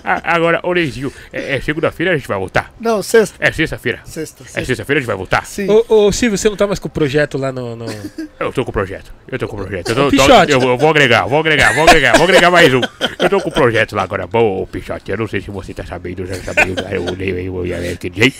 Agora, ô Neizinho, é, é segunda-feira a gente vai voltar? Não, sexta. É sexta-feira. Sexta. É sexta. É sexta-feira a gente vai voltar? Sim. Ô, ô, Silvio, você não tá mais com o projeto lá no. no... (laughs) Eu tô com o projeto. Eu tô com o projeto. Eu, tô, é tô, eu, eu vou agregar, vou agregar, vou agregar, vou agregar mais um. Eu tô com o projeto lá agora. Bom, ô Pichote, eu não sei se você tá sabendo, já sabia, eu leio o aquele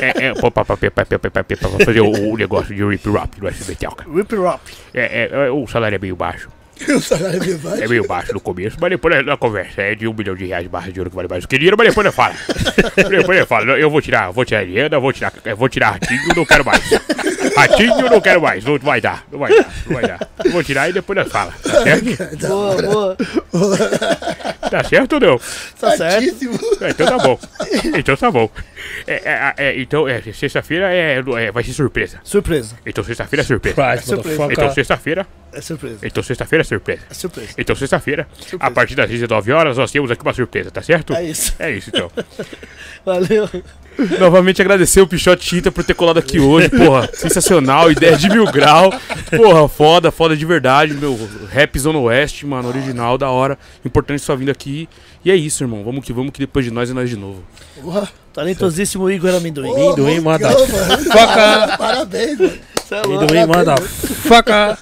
É, é, pra fazer o, o negócio de rip-rap do SBT. Rip-rap. É, é, é, o salário é meio baixo. (laughs) O salário é meio baixo. É meio baixo no começo, mas depois na conversa é de um milhão de reais de barra de ouro que vale mais do que dinheiro, mas depois eu falo. (laughs) depois eu falo, eu vou tirar, vou tirar Eliana, vou tirar, vou tirar ratinho, não quero mais. (laughs) Ratinho não quero mais, não vai dar, não vai dar, não vai dar. Eu vou tirar e depois nós fala. Tá certo? Boa, boa. Tá certo ou não? Tá. Certíssimo. É, então tá bom. (laughs) Então tá bom. É, é, é, então, é, sexta-feira é, é, vai ser surpresa. Surpresa. Então sexta-feira é surpresa. Surprise, surpresa. Então sexta-feira, É surpresa. então sexta-feira é surpresa. É surpresa. Então sexta-feira, a partir das 19 horas, nós temos aqui uma surpresa, tá certo? É isso. É isso então. (laughs) Valeu. (laughs) Novamente agradecer o Pichote Tinta por ter colado aqui hoje, porra, sensacional, ideia de mil grau, porra, foda, foda de verdade, meu, rap Zona Oeste, mano, original, da hora, importante sua vinda aqui, e é isso, irmão, vamos que vamos, que depois de nós é nós de novo. Porra. Talentosíssimo Igor Amendoim. Ô, Amendoim, manda foca. Parabéns, mano. É. Amendoim, manda faca.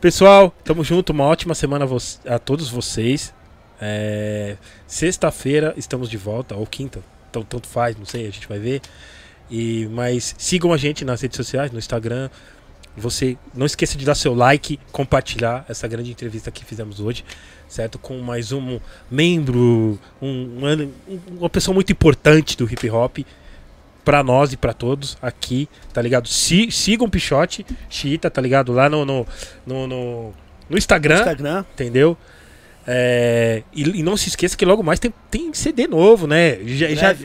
Pessoal, tamo junto. Uma ótima semana a todos vocês. É, Sexta-feira estamos de volta, ou quinta. Então, tanto faz, não sei, a gente vai ver. E, mas sigam a gente nas redes sociais, no Instagram. Você não esqueça de dar seu like, compartilhar essa grande entrevista que fizemos hoje, certo? Com mais um membro, um- um- uma pessoa muito importante do hip hop pra nós e pra todos aqui, tá ligado? Si- sigam o Pichote, Chita, tá ligado? Lá no, no, no, no- no Instagram, Instagram. entendeu? É, e, e, não se esqueça que logo mais tem, tem CD novo, né? Já, já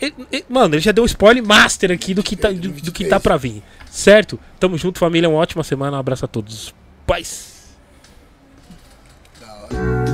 ele, ele, mano, ele já deu spoiler master aqui do que, tá, do, do que tá pra vir. Certo? Tamo junto, família. Uma ótima semana. Um abraço a todos. Paz! Da hora.